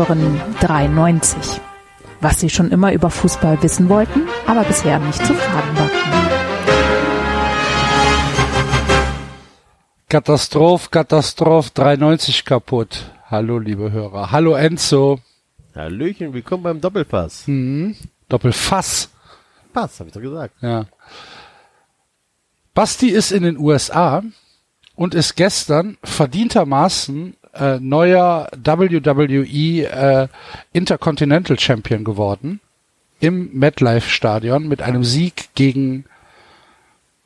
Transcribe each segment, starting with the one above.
Hören 93. Was Sie schon immer über Fußball wissen wollten, aber bisher nicht zu fragen war. Katastroph, Katastroph, 93 kaputt. Hallo, liebe Hörer. Hallo, Enzo. Hallöchen, willkommen beim Doppelpass. Mhm. Doppelfass. Pass, hab ich doch gesagt. Ja. Basti ist in den USA und ist gestern verdientermaßen äh, neuer WWE äh, Intercontinental Champion geworden im MetLife Stadion mit einem Sieg gegen,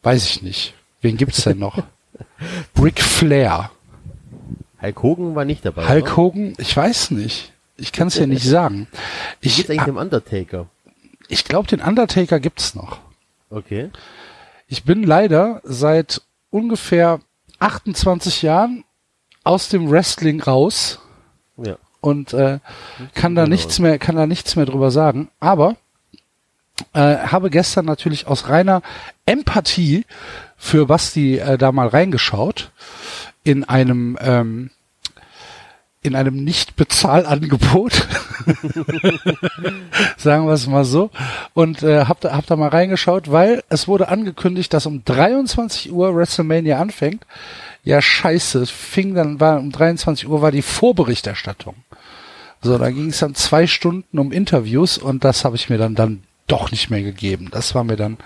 weiß ich nicht, wen gibt's denn noch? Ric Flair. Hulk Hogan war nicht dabei. Hulk oder? Hogan, ich weiß nicht. Ich kann es ja nicht sagen. Ich, geht's eigentlich dem Undertaker? ich glaube, den Undertaker gibt's noch. Okay. Ich bin leider seit ungefähr 28 Jahren aus dem Wrestling raus Ja. und äh, kann da genau. nichts mehr, kann da nichts mehr drüber sagen. Aber äh, habe gestern natürlich aus reiner Empathie für Basti äh, da mal reingeschaut in einem ähm, in einem Nicht-Bezahlangebot, sagen wir es mal so, und äh, hab, da, hab da mal reingeschaut, weil es wurde angekündigt, dass um 23 Uhr WrestleMania anfängt. Ja, scheiße, fing dann, war um 23 Uhr war die Vorberichterstattung. So, da ging es dann zwei Stunden um Interviews und das habe ich mir dann dann doch nicht mehr gegeben. Das war mir dann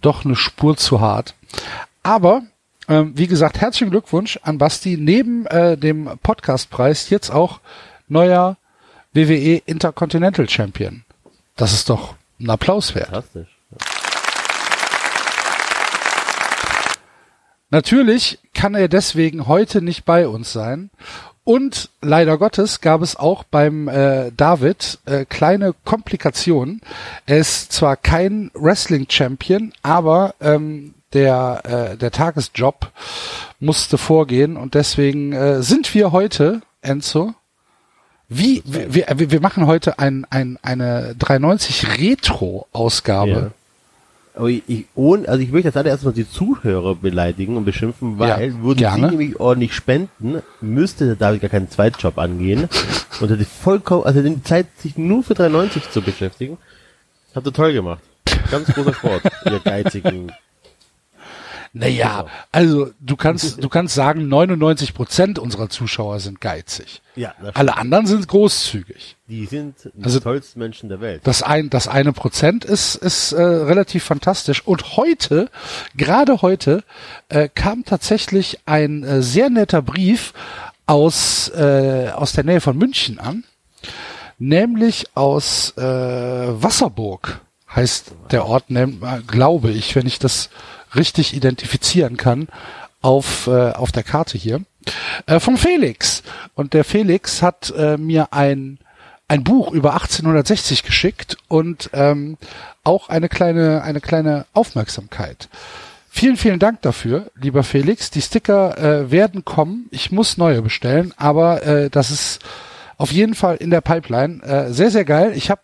doch eine Spur zu hart. Aber ähm, wie gesagt, herzlichen Glückwunsch an Basti. Neben äh, dem Podcastpreis jetzt auch neuer WWE Intercontinental Champion. Das ist doch ein Applaus wert. Fantastisch. Natürlich kann er deswegen heute nicht bei uns sein. Und leider Gottes gab es auch beim äh, David äh, kleine Komplikationen. Er ist zwar kein Wrestling-Champion, aber ähm, der, äh, der Tagesjob musste vorgehen und deswegen äh, sind wir heute, Enzo, wie, wir, wir, wir machen heute ein, ein, eine 390 Retro-Ausgabe. Ja. Aber ich, ich, ohne, also ich möchte jetzt alle erstmal die Zuhörer beleidigen und beschimpfen, weil Ja, würden gerne. sie nämlich ordentlich spenden, müsste der David gar keinen Zweitjob angehen und hätte vollkommen, also die Zeit, sich nur für 390 zu beschäftigen. Habt ihr toll gemacht. Ganz großer Sport, ihr geizigen. Naja, also du kannst, du kannst sagen, 99 Prozent unserer Zuschauer sind geizig. Ja, Alle anderen sind großzügig. Die sind die Also- tollsten Menschen der Welt. Das ein, das eine Prozent ist, ist äh, relativ fantastisch. Und heute, gerade heute, äh, kam tatsächlich ein äh, sehr netter Brief aus, äh, aus der Nähe von München an, nämlich aus äh, Wasserburg heißt der Ort, äh, glaube ich, wenn ich das richtig identifizieren kann, auf, äh, auf der Karte hier, äh, vom Felix. Und der Felix hat äh, mir ein, ein Buch über 1860 geschickt und ähm, auch eine kleine, eine kleine Aufmerksamkeit. Vielen, vielen Dank dafür, lieber Felix. Die Sticker äh, werden kommen. Ich muss neue bestellen, aber äh, das ist auf jeden Fall in der Pipeline. Äh, sehr, sehr geil. Ich habe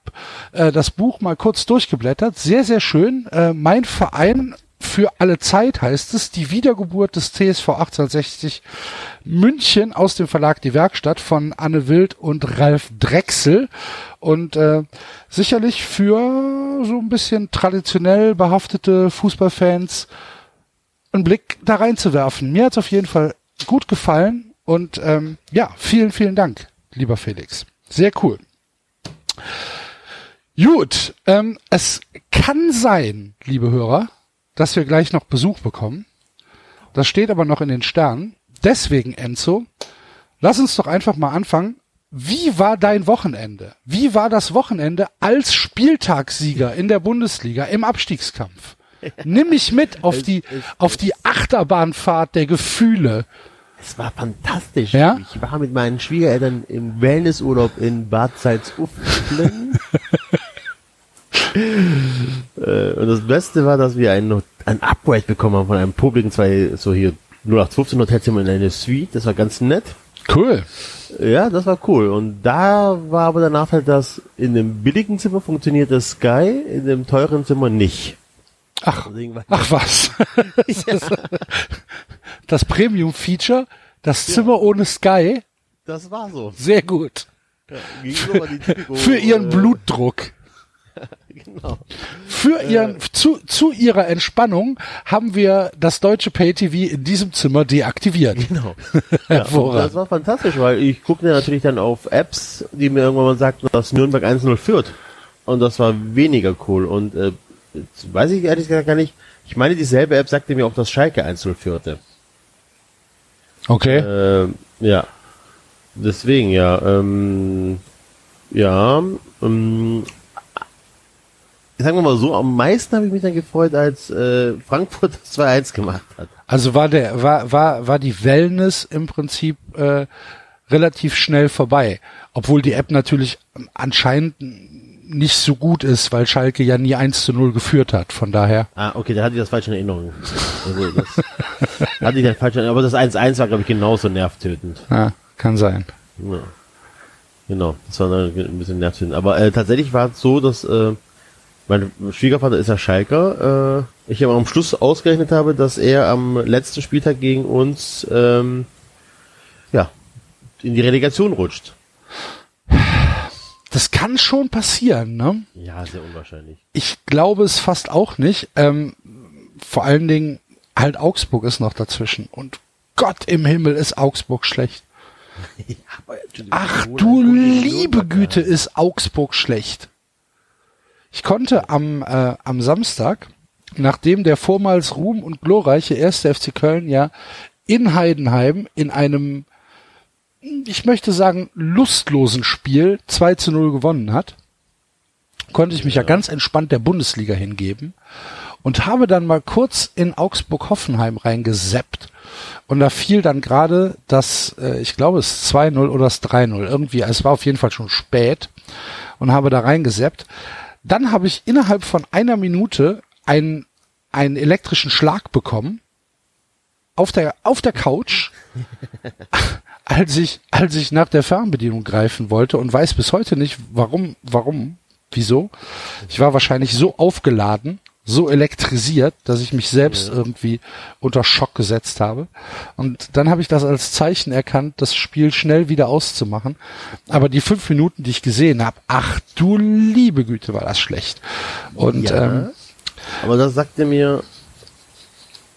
äh, das Buch mal kurz durchgeblättert. Sehr, sehr schön. Äh, mein Verein für alle Zeit heißt es, die Wiedergeburt des TSV 1860 München aus dem Verlag Die Werkstatt von Anne Wild und Ralf Drechsel. Und äh, sicherlich für so ein bisschen traditionell behaftete Fußballfans einen Blick da reinzuwerfen. Mir hat's auf jeden Fall gut gefallen und ähm, ja, vielen, vielen Dank, lieber Felix. Sehr cool. Gut, ähm, es kann sein, liebe Hörer, dass wir gleich noch Besuch bekommen. Das steht aber noch in den Sternen. Deswegen, Enzo, lass uns doch einfach mal anfangen. Wie war dein Wochenende? Wie war das Wochenende als Spieltagssieger in der Bundesliga im Abstiegskampf? Nimm mich mit auf die, auf die Achterbahnfahrt der Gefühle. Es war fantastisch. Ja? Ich war mit meinen Schwiegereltern im Wellnessurlaub in Bad Salzuflen. äh, und das Beste war, dass wir ein, ein Upgrade bekommen haben von einem publiken zwei, so hier 0815 Hotelzimmer in eine Suite. Das war ganz nett. Cool. Ja, das war cool. Und da war aber der Nachteil, dass in dem billigen Zimmer funktioniert das Sky, in dem teuren Zimmer nicht. Ach, war- ach was. Das Premium-Feature, das Zimmer ohne Sky, Das war so. sehr gut. Die Typico, Für ihren äh, Blutdruck. Genau. Für ihren, zu, zu ihrer Entspannung haben wir das deutsche Pay-TV in diesem Zimmer deaktiviert. Genau. Ja, das war fantastisch, weil ich guckte natürlich dann auf Apps, die mir irgendwann mal sagten, dass Nürnberg 1-0 führt. Und das war weniger cool. Und äh, jetzt weiß ich ehrlich gesagt gar nicht. Ich meine, dieselbe App sagte mir auch, dass Schalke 1-0 führte. Okay. Äh, ja. Deswegen, ja. Ähm, ja. Ähm, sagen wir mal so, am meisten habe ich mich dann gefreut, als äh, Frankfurt das 2-1 gemacht hat. Also war der, war, war, war die Wellness im Prinzip äh, relativ schnell vorbei. Obwohl die App natürlich anscheinend nicht so gut ist, weil Schalke ja nie 1 zu 0 geführt hat. Von daher. Ah, okay, da hatte ich das falsch in Erinnerung. Also das hatte ich das falsch in Erinnerung. Aber das 1-1 war, glaube ich, genauso nervtötend. Ja, kann sein. Ja. Genau, das war dann ein bisschen nervtötend. Aber äh, tatsächlich war es so, dass äh, mein Schwiegervater ist ja Schalker. Äh, ich aber am Schluss ausgerechnet habe, dass er am letzten Spieltag gegen uns ähm, ja in die Relegation rutscht. Das kann schon passieren, ne? Ja, sehr unwahrscheinlich. Ich glaube es fast auch nicht. Ähm, vor allen Dingen halt Augsburg ist noch dazwischen. Und Gott im Himmel ist Augsburg schlecht. Ach du liebe Güte, ist Augsburg schlecht. Ich konnte am, äh, am Samstag, nachdem der vormals ruhm und glorreiche erste FC Köln ja in Heidenheim in einem, ich möchte sagen, lustlosen Spiel 2 zu 0 gewonnen hat, konnte ich mich ja, ganz entspannt der Bundesliga hingeben und habe dann mal kurz in Augsburg-Hoffenheim reingeseppt. Und da fiel dann gerade das, äh, ich glaube es 2-0 oder das 3-0. Irgendwie, es war auf jeden Fall schon spät und habe da reingeseppt. Dann habe ich innerhalb von einer Minute einen, einen elektrischen Schlag bekommen auf der, auf der Couch, als ich, als ich nach der Fernbedienung greifen wollte und weiß bis heute nicht, warum, warum, wieso. Ich war wahrscheinlich so aufgeladen, so elektrisiert, dass ich mich selbst Ja. irgendwie unter Schock gesetzt habe. Und dann habe ich das als Zeichen erkannt, das Spiel schnell wieder auszumachen. Aber die fünf Minuten, die ich gesehen habe, ach du liebe Güte, war das schlecht. Und Ja. ähm, Aber das sagt er mir,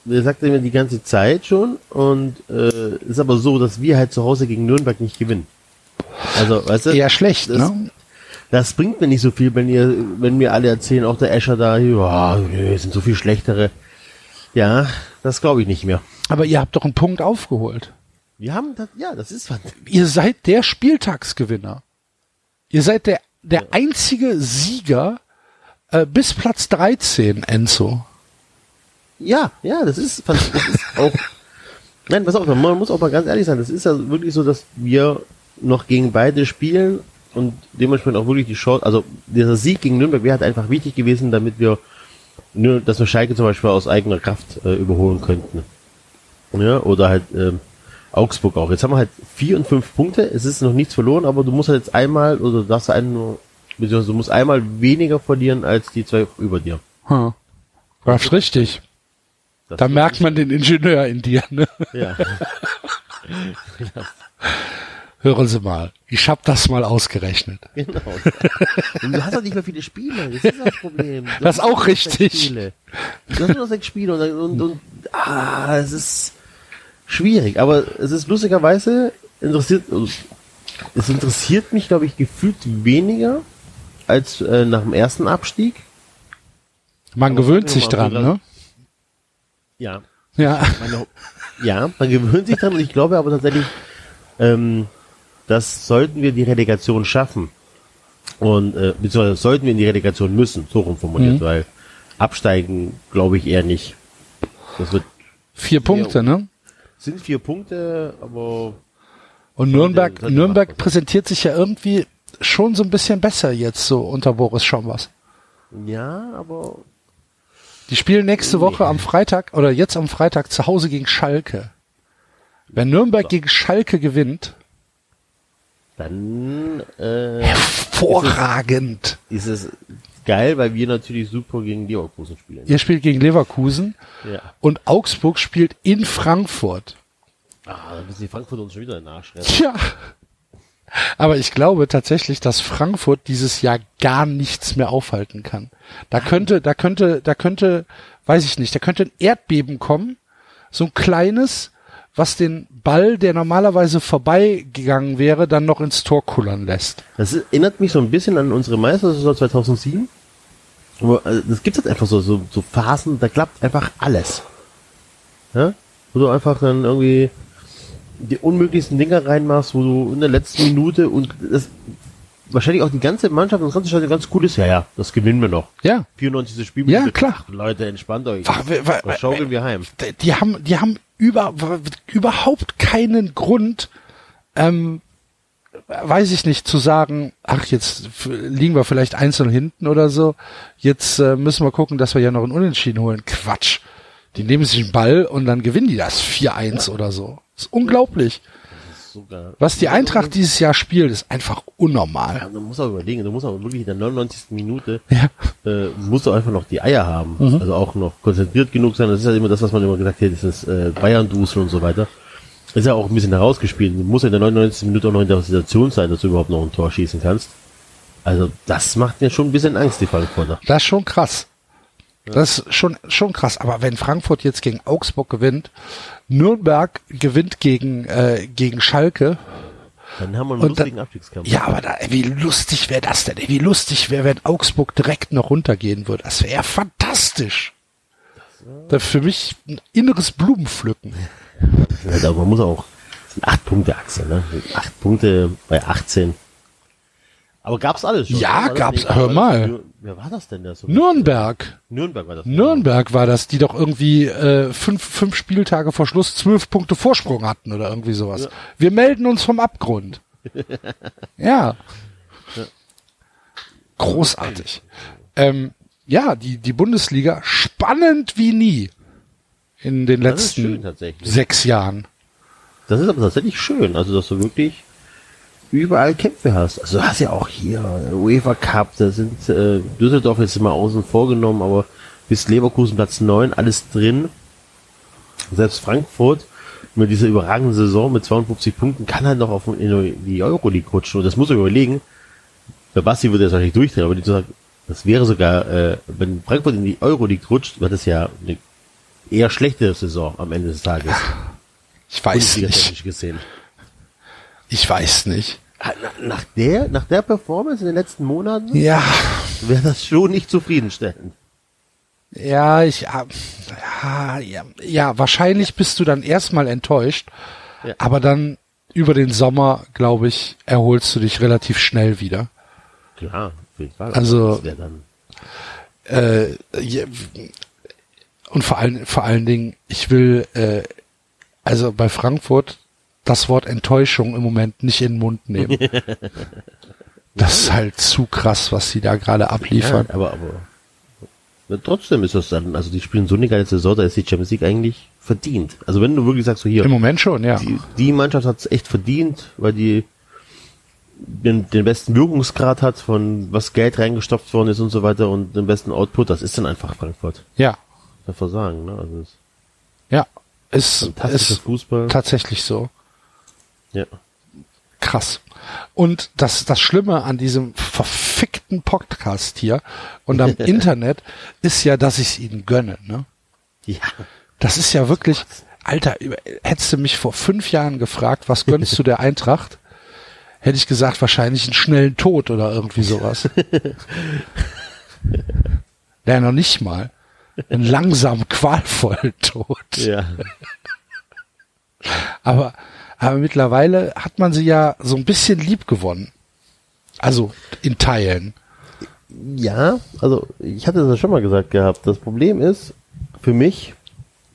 der sagt er mir die ganze Zeit schon und äh, ist aber so, dass wir halt zu Hause gegen Nürnberg nicht gewinnen. Also, weißt du? eher schlecht, das- ne? Das bringt mir nicht so viel, wenn ihr, wenn mir alle erzählen, auch der Escher da, ja, es sind so viel schlechtere. Ja, das glaube ich nicht mehr. Aber ihr habt doch einen Punkt aufgeholt. Wir haben das, ja, das ist was. Ihr seid der Spieltagsgewinner. Ihr seid der, der einzige Sieger äh, bis Platz 13, Enzo. Ja, ja, das ist, das ist auch. Nein, pass auf, man muss auch mal ganz ehrlich sein. Das ist ja wirklich so, dass wir noch gegen beide spielen und dementsprechend auch wirklich die Chance, also dieser Sieg gegen Nürnberg wäre halt einfach wichtig gewesen, damit wir nur, dass wir Schalke zum Beispiel aus eigener Kraft äh, überholen könnten. Ja, oder halt ähm, Augsburg auch. Jetzt haben wir halt vier und fünf Punkte. Es ist noch nichts verloren, aber du musst halt jetzt einmal oder du darfst einen nur, beziehungsweise du musst einmal weniger verlieren als die zwei über dir. Hm. Das ist richtig. Das Da merkt man den Ingenieur in dir. Ne? Ja. Hören Sie mal, ich hab das mal ausgerechnet. Genau. Und du hast doch nicht mehr viele Spiele. Das ist das Problem. Du Das ist auch richtig. Spiele. Du hast nur noch sechs Spiele und, und, und ah, es ist schwierig. Aber es ist lustigerweise interessiert, es interessiert mich, glaube ich, gefühlt weniger als äh, nach dem ersten Abstieg. Man Aber gewöhnt sich dran, wir- ne? Ja. Ja. Meine, ja, man gewöhnt sich dran und ich glaube aber tatsächlich, ähm, das sollten wir die Relegation schaffen. Und äh, beziehungsweise sollten wir in die Relegation müssen, so rum formuliert, Mhm. weil absteigen glaube ich eher nicht. Das wird Vier Punkte, ne? sind vier Punkte, aber Und Nürnberg, Nürnberg präsentiert sich ja irgendwie schon so ein bisschen besser jetzt so unter Boris Schombers. ja, aber Die spielen nächste Woche am Freitag oder jetzt am Freitag zu Hause gegen Schalke. Wenn Nürnberg gegen Schalke gewinnt, dann äh, hervorragend. ist es geil, weil wir natürlich super gegen Leverkusen spielen. Ihr spielt gegen Leverkusen Ja. und Augsburg spielt in Frankfurt. Ah, dann müssen die Frankfurt uns schon wieder nachschreiben. Tja, Aber ich glaube tatsächlich, dass Frankfurt dieses Jahr gar nichts mehr aufhalten kann. Da könnte, da könnte, da könnte, weiß ich nicht, da könnte ein Erdbeben kommen, so ein kleines, was den Ball, der normalerweise vorbeigegangen wäre, dann noch ins Tor kullern lässt. Das erinnert mich so ein bisschen an unsere Meistersaison 2007. Aber äh, das gibt halt einfach so, so, so Phasen, da klappt einfach alles. Ja? Wo du einfach dann irgendwie die unmöglichsten Dinger reinmachst, wo du in der letzten Minute und das wahrscheinlich auch die ganze Mannschaft und das ganze Stadion ganz cool ist. Ja, ja, das gewinnen wir noch. Ja. 94. Spiel. Ja, klar. Leute, entspannt euch. War- war- Was schaukeln wir heim? Die haben, die haben über, überhaupt keinen Grund, ähm, weiß ich nicht, zu sagen, ach, jetzt liegen wir vielleicht einzeln hinten oder so. Jetzt äh, müssen wir gucken, dass wir ja noch einen Unentschieden holen. Quatsch. Die nehmen sich einen Ball und dann gewinnen die das 4-1 oder so. ist unglaublich. Sogar. Was die Eintracht dieses Jahr spielt, ist einfach unnormal. Ja, du musst auch überlegen, du musst auch wirklich in der 99. Minute Ja. äh, musst du einfach noch die Eier haben. Mhm. Also auch noch konzentriert genug sein. Das ist ja immer das, was man immer gesagt hat, dieses äh, Bayern-Dusel und so weiter. Ist ja auch ein bisschen herausgespielt. Du musst ja in der 99. Minute auch noch in der Situation sein, dass du überhaupt noch ein Tor schießen kannst. Also das macht mir schon ein bisschen Angst, die Frankfurter. Das ist schon krass. Das ist schon, schon krass. Aber wenn Frankfurt jetzt gegen Augsburg gewinnt, Nürnberg gewinnt gegen, äh, gegen Schalke, Dann haben wir einen Und lustigen dann- Abstiegskampf. ja, aber da, wie lustig wäre das denn? Wie lustig wäre, wenn Augsburg direkt noch runtergehen würde. Das wäre ja fantastisch. Das für mich ein inneres Blumenpflücken. Ja, aber man muss auch, das sind acht Punkte Achse, ne? Acht Punkte bei 18. Aber gab's alles schon? Ja, gab's. Hör mal. Wer war das denn der so? Nürnberg. Nürnberg war das. Nürnberg war das, die doch irgendwie äh, fünf, fünf Spieltage vor Schluss zwölf Punkte Vorsprung hatten oder irgendwie sowas. Wir melden uns vom Abgrund. ja. Großartig. Ähm, ja, die, die Bundesliga spannend wie nie in den Das schön letzten tatsächlich. sechs Jahren. Das ist aber tatsächlich schön, also dass du wirklich überall Kämpfe hast. Also du hast ja auch hier UEFA Cup, da sind äh, Düsseldorf jetzt mal außen vorgenommen, aber bis Leverkusen Platz 9, alles drin. Selbst Frankfurt mit dieser überragenden Saison mit 52 Punkten kann halt noch auf in die Euroleague rutschen. Und das muss man überlegen. Der Basti würde das wahrscheinlich durchdrehen, aber die sagen, das wäre sogar, äh, wenn Frankfurt in die Euroleague rutscht, wird das ja eine eher schlechte Saison am Ende des Tages. Ich weiß nicht. Bundesliga-technisch gesehen. Ich weiß nicht. Ah, na- Nach der, nach der Performance in den letzten Monaten Ja, wäre das schon nicht zufriedenstellend. Ja, ich, ah, ja, ja, ja, wahrscheinlich bist du dann erstmal enttäuscht, Ja. aber dann über den Sommer, glaube ich, erholst du dich relativ schnell wieder. Klar, auf jeden Fall. Also- das wäre dann, Äh, je- und vor allen, vor allen Dingen, ich will, äh, also bei Frankfurt das Wort Enttäuschung im Moment nicht in den Mund nehmen. das ist halt zu krass, was sie da gerade ja, abliefern. aber, aber ja, trotzdem ist das dann, also die spielen so eine geile Saison, da ist die Champions League eigentlich verdient. Also wenn du wirklich sagst, so hier, Im Moment schon, ja. die, die Mannschaft hat es echt verdient, weil die den, den besten Wirkungsgrad hat, von was Geld reingestopft worden ist und so weiter und den besten Output, das ist dann einfach Frankfurt. Ja, man sagen, ne? Also ist ja. Ist, ist Fußball. tatsächlich so. Ja. krass. Und das, das Schlimme an diesem verfickten Podcast hier und am Internet ist ja, dass ich es ihnen gönne. Ne? Ja. Das ist ja wirklich, Alter, hättest du mich vor fünf Jahren gefragt, was gönnst du der Eintracht? Hätte ich gesagt, wahrscheinlich einen schnellen Tod oder irgendwie sowas. ja, noch nicht mal. Einen langsamen, qualvollen Tod. Ja. Aber, aber mittlerweile hat man sie ja so ein bisschen lieb gewonnen. Also in Teilen. Ja, also ich hatte das schon mal gesagt gehabt. Das Problem ist, für mich,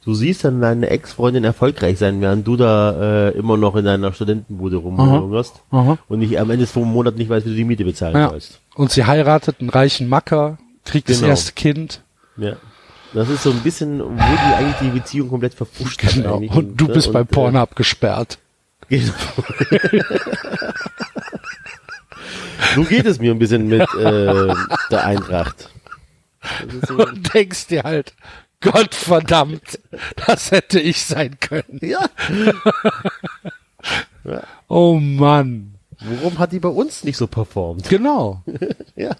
du siehst dann deine Ex-Freundin erfolgreich sein, während du da äh, immer noch in deiner Studentenbude rumhungerst und nicht am Ende vom Monat nicht weißt, wie du die Miete bezahlen Ja. sollst. Und sie heiratet einen reichen Macker, kriegt das Genau. erste Kind. Ja. Das ist so ein bisschen, wo die eigentlich die Beziehung komplett verpfuscht hat Genau. eigentlich. Und du ne, bist bei äh, Pornhub gesperrt. Genau. so geht es mir ein bisschen mit äh, der Eintracht. So, Und denkst dir halt, Gott verdammt, das hätte ich sein können. ja, Oh Mann. warum hat die bei uns nicht so performt? Genau. Ja.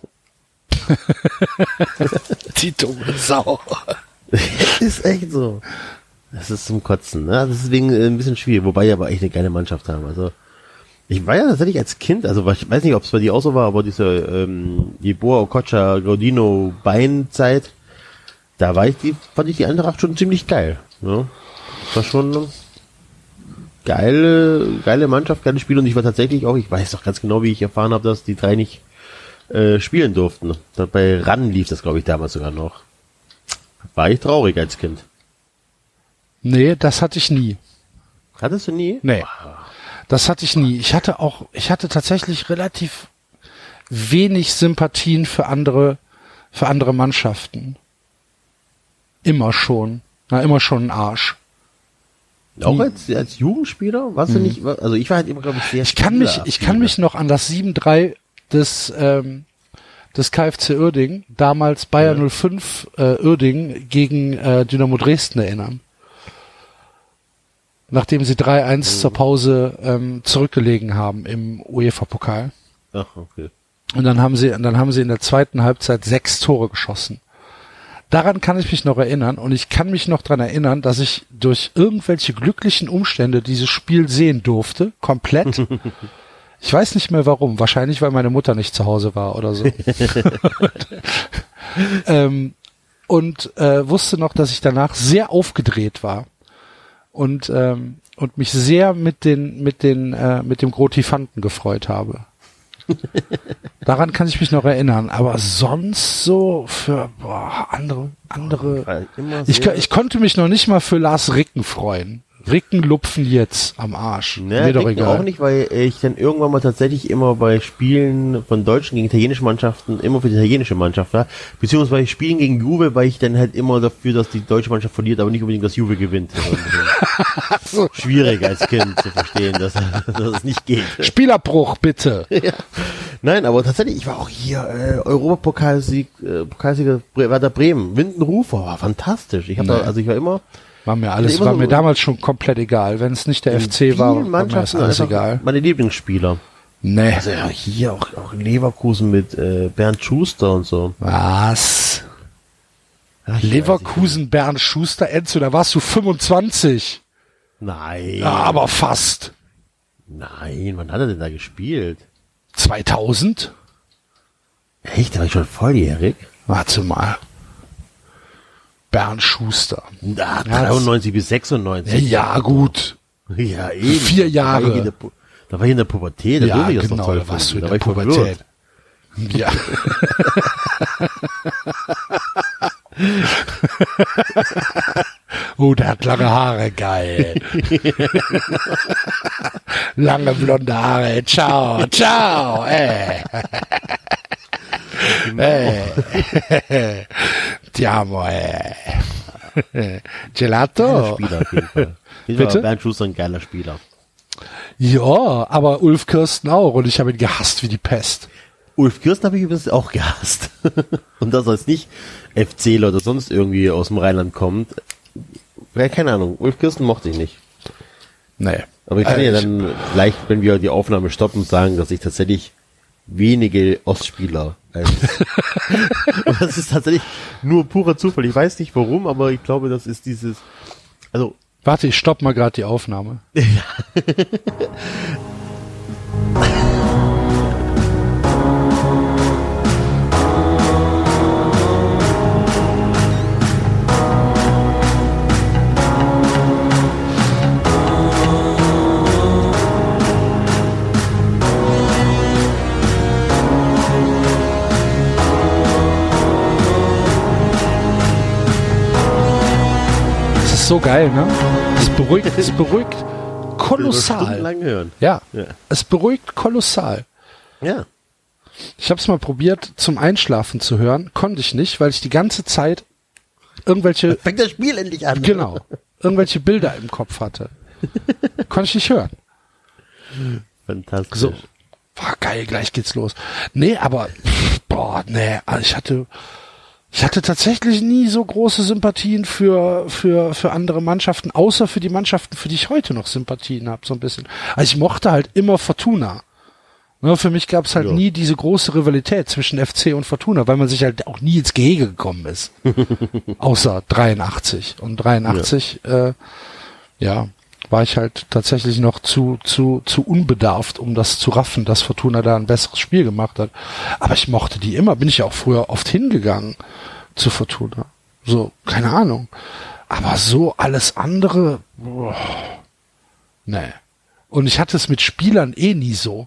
Die dumme Sau. ist echt so. Das ist zum Kotzen, ne? Das ist deswegen äh, ein bisschen schwierig, wobei die aber echt eine geile Mannschaft haben. Also ich war ja tatsächlich als Kind, also ich weiß nicht, ob es bei dir auch so war, aber diese ähm, die Boa Okocha Gaudino Beinzeit, da war ich die, fand ich die Eintracht schon ziemlich geil. Ne? Das war schon geile, geile Mannschaft, geile Spiel und ich war tatsächlich auch, ich weiß doch ganz genau, wie ich erfahren habe, dass die drei nicht äh, spielen durften. Bei RAN lief das, glaube ich, damals sogar noch. War ich traurig als Kind. Nee, das hatte ich nie. Hattest du nie? Nee. Das hatte ich nie. Ich hatte auch, ich hatte tatsächlich relativ wenig Sympathien für andere, für andere Mannschaften. Immer schon. Na, immer schon ein Arsch. Auch als, als Jugendspieler? Warst du nicht, also ich war halt immer, glaube ich, sehr Ich kann mich, ich kann mich noch an das 7-3 des, ähm, des KfC Uerding, damals Bayer 05 äh, Uerding gegen äh, Dynamo Dresden erinnern. Nachdem sie 3-1 zur Pause ähm, zurückgelegen haben im UEFA-Pokal. Ach, okay. Und dann haben sie, dann haben sie in der zweiten Halbzeit sechs Tore geschossen. Daran kann ich mich noch erinnern und ich kann mich noch dran erinnern, dass ich durch irgendwelche glücklichen Umstände dieses Spiel sehen durfte, komplett. Ich weiß nicht mehr warum, wahrscheinlich weil meine Mutter nicht zu Hause war oder so. ähm, und äh, wusste noch, dass ich danach sehr aufgedreht war und ähm, und mich sehr mit den mit den äh, mit dem Grotifanten gefreut habe. Daran kann ich mich noch erinnern, aber sonst so für boah, andere andere. Ich, ich konnte mich noch nicht mal für Lars Ricken freuen. Ricken lupfen jetzt am Arsch. Ne, Mir doch egal. auch nicht, weil ich dann irgendwann mal tatsächlich immer bei Spielen von deutschen gegen italienische Mannschaften immer für die italienische Mannschaft war. Beziehungsweise Spielen gegen Juve war ich dann halt immer dafür, dass die deutsche Mannschaft verliert, aber nicht unbedingt, dass Juve gewinnt. Also, Schwierig als Kind zu verstehen, dass, dass es nicht geht. Spielerbruch bitte. ja. Nein, aber tatsächlich, ich war auch hier äh, Europapokalsieg, äh, Pokalsieger Werder Bremen, Windenrufer, war fantastisch. Ich habe Nee. also ich war immer War mir alles, immer war so- mir damals schon komplett egal. Wenn es nicht der in FC war, war mir das alles egal. Meine Lieblingsspieler. Nee. Also ja, hier auch, auch Leverkusen mit äh, Bernd Schuster und so. Was? Ach, Leverkusen, Bernd Schuster, Enzo, da warst du 25. nicht. Nein. Ja, aber fast. Nein, wann hat er denn da gespielt? 2000? Echt, da war ich schon volljährig? Warte mal. Bernd Schuster. Na, Ja, 93 bis 96. Ja, gut. Ja, eben. Vier Da war Jahre. der, da war ich in der Pubertät, da Ja, durfte ich das genau, da warst du in der da war ich verwirrt. Pubertät. Ja. oh, der hat lange Haare, geil. lange blonde Haare, ciao, ciao, ey. Ey. Ti amo, ey. Gelato? Spieler. Bitte? Bernd Schuster ein geiler Spieler. Ja, aber Ulf Kirsten auch und ich habe ihn gehasst wie die Pest. Ulf Kirsten habe ich übrigens auch gehasst. Und das als nicht FCler oder sonst irgendwie aus dem Rheinland kommt. Ja, keine Ahnung. Ulf Kirsten mochte ich nicht. Nee. Aber ich kann Äh, ja dann gleich, wenn wir die Aufnahme stoppen, sagen, dass ich tatsächlich wenige Ostspieler Und das ist tatsächlich nur purer Zufall. Ich weiß nicht warum, aber ich glaube, das ist dieses, also Warte, ich stopp mal gerade die Aufnahme. Das so geil, ne? Es beruhigt, es beruhigt kolossal. Ja, Ja. es beruhigt kolossal. Ja. Ich habe es mal probiert, zum Einschlafen zu hören. Konnte ich nicht, weil ich die ganze Zeit irgendwelche, Fängt das Spiel endlich an. genau, irgendwelche Bilder im Kopf hatte. Konnte ich nicht hören. Fantastisch. So. Boah, geil, gleich geht's los. Nee, aber, boah, nee, also ich hatte, ich hatte tatsächlich nie so große Sympathien für, für, für andere Mannschaften, außer für die Mannschaften, für die ich heute noch Sympathien habe, so ein bisschen. Also ich mochte halt immer Fortuna. Ne, für mich gab es halt Ja. nie diese große Rivalität zwischen FC und Fortuna, weil man sich halt auch nie ins Gehege gekommen ist. Außer 83. Und 83, ja. Äh, ja, war ich halt tatsächlich noch zu, zu, zu unbedarft, um das zu raffen, dass Fortuna da ein besseres Spiel gemacht hat. Aber ich mochte die immer, bin ich ja auch früher oft hingegangen zu Fortuna. So, keine Ahnung. Aber so alles andere, boah, nee. Und ich hatte es mit Spielern eh nie so.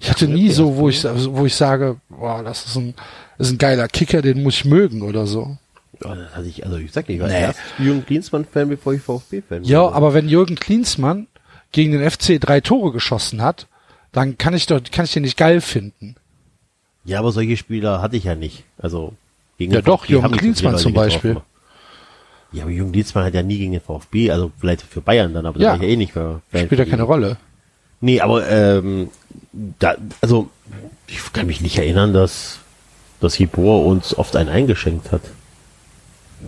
Ich hatte nie so, wo ich, wo ich sage, boah, das ist ein, ist ein geiler Kicker, den muss ich mögen oder so. Ja, das hatte ich, also ich sag nicht, ich war Nee. erst Jürgen Klinsmann-Fan, bevor ich VfB-Fan Ja, wurde. aber wenn Jürgen Klinsmann gegen den FC drei Tore geschossen hat, dann kann ich doch, kann ich den nicht geil finden. Ja, aber solche Spieler hatte ich ja nicht. Also gegen Ja doch, VfB Jürgen Klinsmann zum Beispiel. getroffen. Ja, aber Jürgen Klinsmann hat ja nie gegen den VfB, also vielleicht für Bayern dann, aber da Ja. war ich ja eh nicht für Fan Spielt ja keine. Rolle. Nee, aber ähm, da, also ich kann mich nicht erinnern, dass dass Hibor uns oft einen eingeschenkt hat.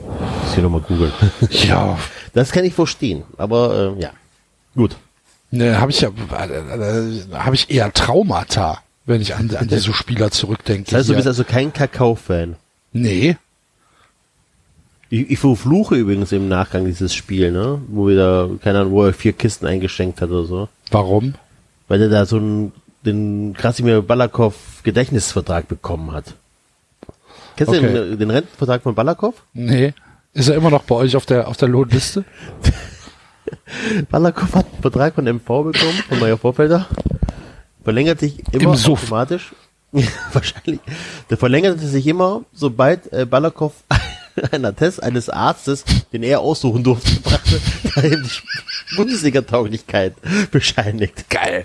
Muss hier nochmal googeln. Ja, Das kann ich verstehen, aber äh, ja. Gut. ne, habe ich ja, äh, habe ich eher Traumata, wenn ich an, an diese Spieler zurückdenke. Das heißt, du bist also kein Kakao-Fan. nee, Ich, ich verfluche übrigens im Nachgang dieses Spiel, ne? Wo wir da, keine Ahnung, wo er vier Kisten eingeschenkt hat oder so. warum? Weil er da so einen, den Krasimir Balakov Gedächtnisvertrag bekommen hat. Kennst du Okay. den, den Rentenvertrag von Balakov? Nee. Ist er immer noch bei euch auf der, auf der Lohnliste? Balakov hat einen Vertrag von MV bekommen, von Neuer Vorfelder. Verlängert sich immer Im automatisch. Wahrscheinlich. Der verlängerte sich immer, sobald äh, Balakov einen Attest eines Arztes, den er aussuchen durfte, brachte, der ihm die Bundesliga-Tauglichkeit bescheinigt. Geil.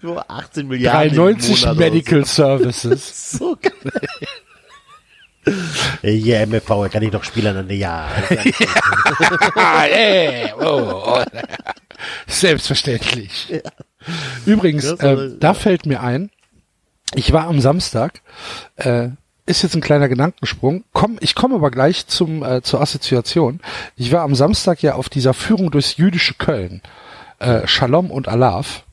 Für 18 Milliarden. im 390 Monat oder Medical Services. So, so geil. Ja, MFV, kann ich doch Spieler nennen. Ja. ah, ey, oh, oh. Selbstverständlich. Übrigens, Das äh, da fällt mir ein, ich war am Samstag, äh, ist jetzt ein kleiner Gedankensprung. Komm, ich komme aber gleich zum äh, zur Assoziation. Ich war am Samstag ja auf dieser Führung durchs jüdische Köln, äh, Shalom und Alaf.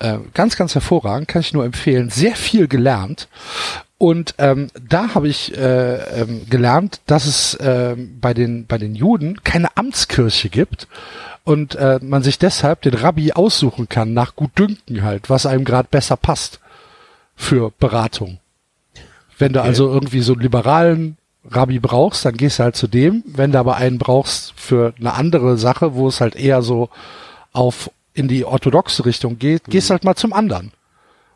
Äh, ganz, ganz hervorragend, kann ich nur empfehlen. Sehr viel gelernt. Und ähm, da habe ich äh, ähm, gelernt, dass es ähm, bei den bei den Juden keine Amtskirche gibt und äh, man sich deshalb den Rabbi aussuchen kann nach Gutdünken halt, was einem gerade besser passt für Beratung. Wenn du also irgendwie so einen liberalen Rabbi brauchst, dann gehst du halt zu dem. Wenn du aber einen brauchst für eine andere Sache, wo es halt eher so auf in die orthodoxe Richtung geht, gehst halt mal zum anderen.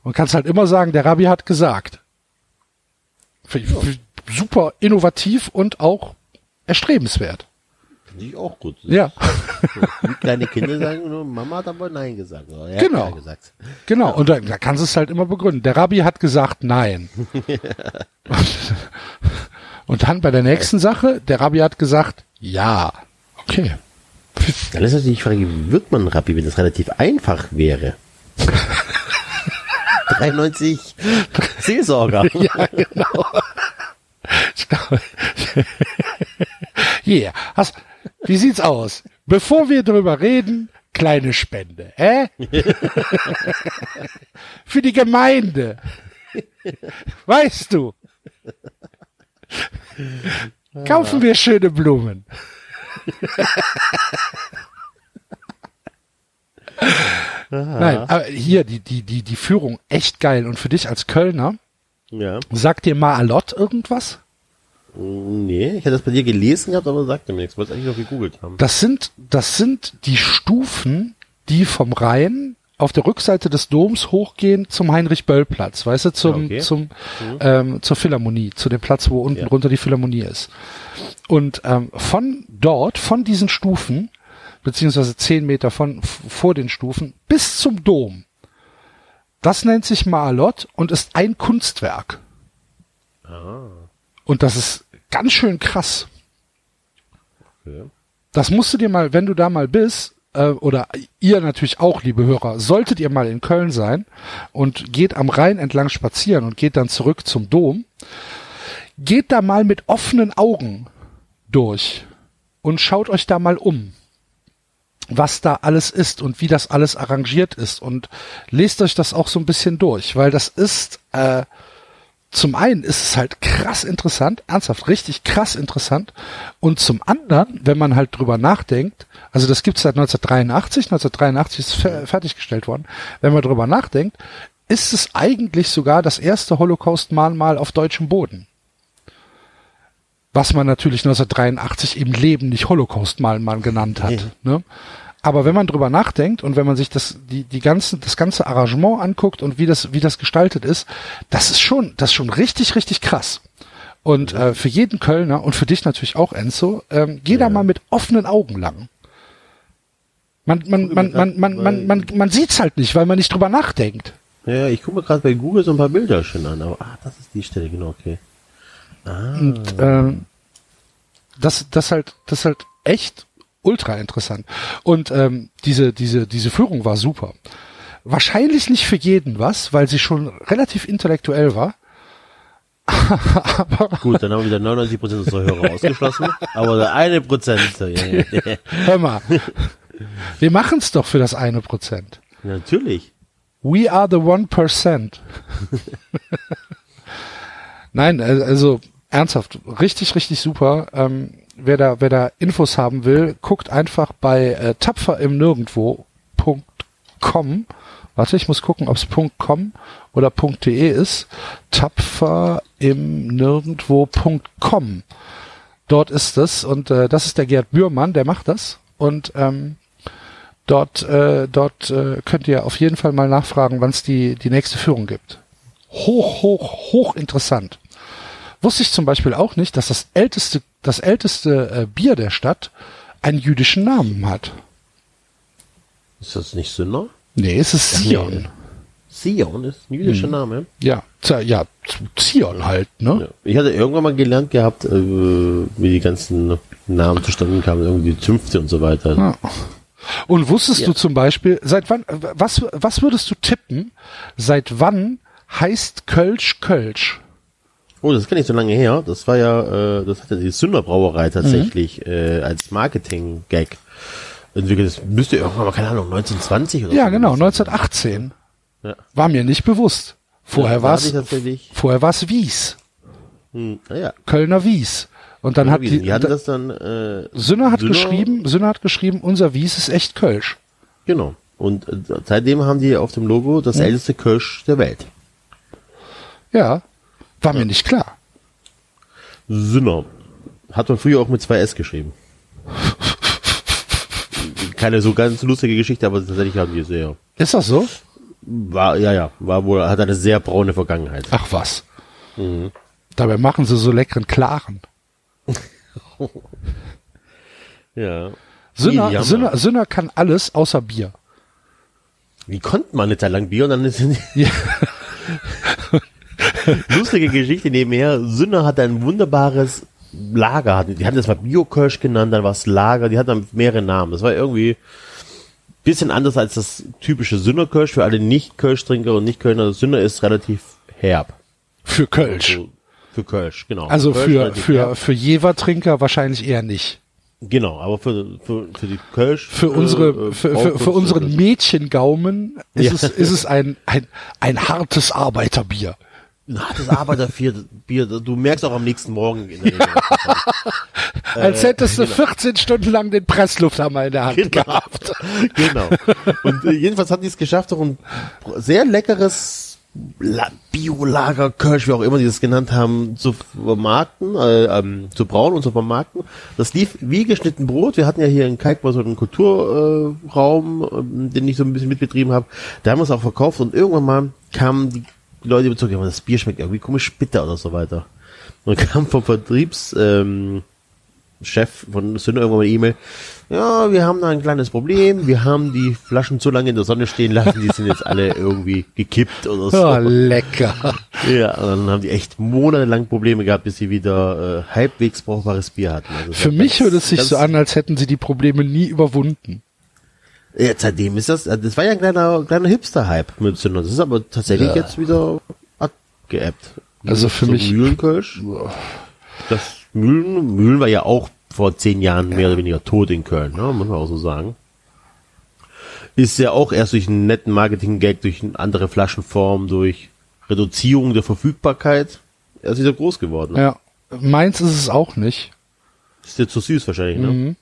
Und kannst halt immer sagen, der Rabbi hat gesagt. Super innovativ und auch erstrebenswert. Finde ich auch gut. Ja, Wie kleine Kinder sagen nur, Mama hat aber Nein gesagt. Genau. Ja gesagt. genau. Und da, da kannst du es halt immer begründen. Der Rabbi hat gesagt nein. und dann bei der nächsten Sache, der Rabbi hat gesagt ja. Okay. Dann ist natürlich die Frage, wie wird man Rabbi, wenn das relativ einfach wäre? 93 Seelsorger. Ja, genau. Ich glaube, yeah. Hast, wie sieht's aus? Bevor wir drüber reden, kleine Spende, hä? Für die Gemeinde. Weißt du? Kaufen wir schöne Blumen. Nein, aber hier, die, die, die, die Führung echt geil. Und für dich als Kölner, Ja. sagt dir Maalot irgendwas? Nee, ich hatte das bei dir gelesen gehabt, aber sagte mir nichts. Wollte eigentlich noch gegoogelt haben. Das sind, das sind die Stufen, die vom Rhein auf der Rückseite des Doms hochgehen zum Heinrich-Böll-Platz, weißt du, zum, Okay. zum, ähm, zur Philharmonie, zu dem Platz, wo unten Ja. runter die Philharmonie ist. Und ähm, von dort, von diesen Stufen, beziehungsweise zehn Meter von vor den Stufen, bis zum Dom, das nennt sich Maalot und ist ein Kunstwerk. Und das ist ganz schön krass. Okay. Das musst du dir mal, wenn du da mal bist, äh, oder ihr natürlich auch, liebe Hörer, solltet ihr mal in Köln sein und geht am Rhein entlang spazieren und geht dann zurück zum Dom, geht da mal mit offenen Augen durch und schaut euch da mal um. was da alles ist und wie das alles arrangiert ist und lest euch das auch so ein bisschen durch, weil das ist äh, zum einen ist es halt krass interessant, ernsthaft richtig krass interessant und zum anderen, wenn man halt drüber nachdenkt, also das gibt's seit 1983, 1983 ist fer fertiggestellt worden, wenn man drüber nachdenkt, ist es eigentlich sogar das erste Holocaust-Mahnmal auf deutschem Boden was man natürlich 1983 im Leben nicht Holocaust-Mahnmal genannt hat. Nee. Ne? Aber wenn man drüber nachdenkt und wenn man sich das, die, die ganzen, das ganze Arrangement anguckt und wie das, wie das gestaltet ist, das ist schon, das ist schon richtig, richtig krass. Und äh, für jeden Kölner und für dich natürlich auch, Enzo, ähm, geh da Ja. mal mit offenen Augen lang. Man, man, man, man, man, man, man, man sieht's halt nicht, weil man nicht drüber nachdenkt. Ja, ich gucke mir gerade bei Google so ein paar Bilder schon an, aber ah, das ist die Stelle, genau, okay. Und ähm, das, das halt, das halt echt ultra interessant. Und ähm, diese, diese, diese Führung war super. Wahrscheinlich nicht für jeden was, weil sie schon relativ intellektuell war. Aber Gut, dann haben wir wieder 99% unserer Hörer ausgeschlossen, aber der eine Prozent, hör mal, wir machen's doch für das eine Prozent. natürlich. We are the one percent. Nein, also ernsthaft, richtig, richtig super. Ähm, wer da, wer da Infos haben will, guckt einfach bei äh, tapferimnirgendwo.com. Warte, ich muss gucken, ob es .com oder .de ist. tapferimnirgendwo.com. Dort ist es und äh, das ist der Gerd Bührmann, der macht das und ähm, dort äh, dort äh, könnt ihr auf jeden Fall mal nachfragen, wann es die die nächste Führung gibt. Hoch, hoch, hoch interessant. Wusste ich zum Beispiel auch nicht, dass das älteste das älteste äh, Bier der Stadt einen jüdischen Namen hat. Ist das nicht Sünder? Nee, es ist Sion. Sion ist ein jüdischer Name. Ja, ja, ja, Zion halt, ne? Ja. Ich hatte irgendwann mal gelernt gehabt, äh, wie die ganzen Namen zustande kamen, irgendwie die Zünfte und so weiter. Ja. Und wusstest Ja. du zum Beispiel, seit wann, was, was würdest du tippen, seit wann heißt Kölsch Kölsch? Oh, das ist gar nicht so lange her. Das war ja, äh, das hatte die Sünderbrauerei tatsächlich äh, als Marketing-Gag entwickelt. Das müsste irgendwann mal, keine Ahnung, 1920 oder Ja, so genau, gewesen 1918. Ja. War mir nicht bewusst. Vorher Ja, war es, vorher war es Wies. Hm, naja. Kölner Wies. Und dann hat die, die hatten das dann, äh, Sünner hat Sünner- geschrieben, Sünner hat geschrieben, unser Wies ist echt Kölsch. Genau. Und äh, seitdem haben die auf dem Logo das älteste Kirsch der Welt. Ja, war mir nicht klar. Sünner. Hat man früher auch mit zwei S geschrieben. Keine so ganz lustige Geschichte, aber tatsächlich haben die sehr. Ist das so? War, ja, ja, war wohl, hat eine sehr braune Vergangenheit. Ach was. Mhm. Dabei machen sie so leckeren Klaren. Ja. Sünner, haben- Sünner, Sünner kann alles außer Bier. Wie konnte man eine Zeit lang Bier und dann ist Ja. lustige Geschichte nebenher. Sünner hat ein wunderbares Lager. Die hatten das mal Biokirsch genannt, dann war es Lager, die hatten dann mehrere Namen. Das war irgendwie bisschen anders als das typische Sünnerkirsch für alle Nicht-Kirsch-Trinker und Nicht-Kölner. Sünner ist relativ herb. Für Kölsch. Also für Kölsch, genau. Also Kölsch für, relativ für, herb. für Jever-Trinker wahrscheinlich eher nicht. Genau, aber für, für, für die Kölsch. Für unsere, äh, für, für, für unseren Mädchengaumen ist Ja. es, ist es ein, ein, ein hartes Arbeiterbier. Das Arbeiterbier, Bier, du merkst auch am nächsten Morgen in der Regel. Als hättest du 14 Stunden lang den Presslufthammer in der Hand Genau. gehabt. genau. Und äh, jedenfalls hat die es geschafft, auch ein sehr leckeres La Biolager Kirsch, wie auch immer die das genannt haben, zu vermarkten, äh, ähm, zu brauen und zu vermarkten. Das lief wie geschnitten Brot. Wir hatten ja hier in Kalk mal so einen Kulturraum, äh, den ich so ein bisschen mitbetrieben habe. Da haben wir es auch verkauft und irgendwann mal kamen die Leute bezogen, ja, das Bier schmeckt irgendwie komisch bitter oder so weiter. Und dann kam vom Vertriebs, ähm, Chef von Sünde irgendwann mal eine E-Mail. Ja, wir haben da ein kleines Problem. Wir haben die Flaschen zu lange in der Sonne stehen lassen. Die sind jetzt alle irgendwie gekippt oder so. Oh, lecker. Ja, und dann haben die echt monatelang Probleme gehabt, bis sie wieder äh, halbwegs brauchbares Bier hatten. Also Für mich hört es sich so an, als hätten sie die Probleme nie überwunden. Ja, seitdem ist das, äh, das war ja ein kleiner, kleiner Hipster-Hype mit Sünder. Das ist aber tatsächlich Ja. jetzt wieder abgeebbt. Also für so mich- Mühlenkölsch. Das Mühlen, Mühlen war ja auch vor zehn Jahren mehr oder weniger tot in Köln, ne? muss man auch so sagen. Ist ja auch erst durch einen netten Marketing-Gag, durch eine andere Flaschenform, durch Reduzierung der Verfügbarkeit erst wieder groß geworden. Ja. Meins ist es auch nicht. Ist dir zu süß wahrscheinlich, ne? Mhm.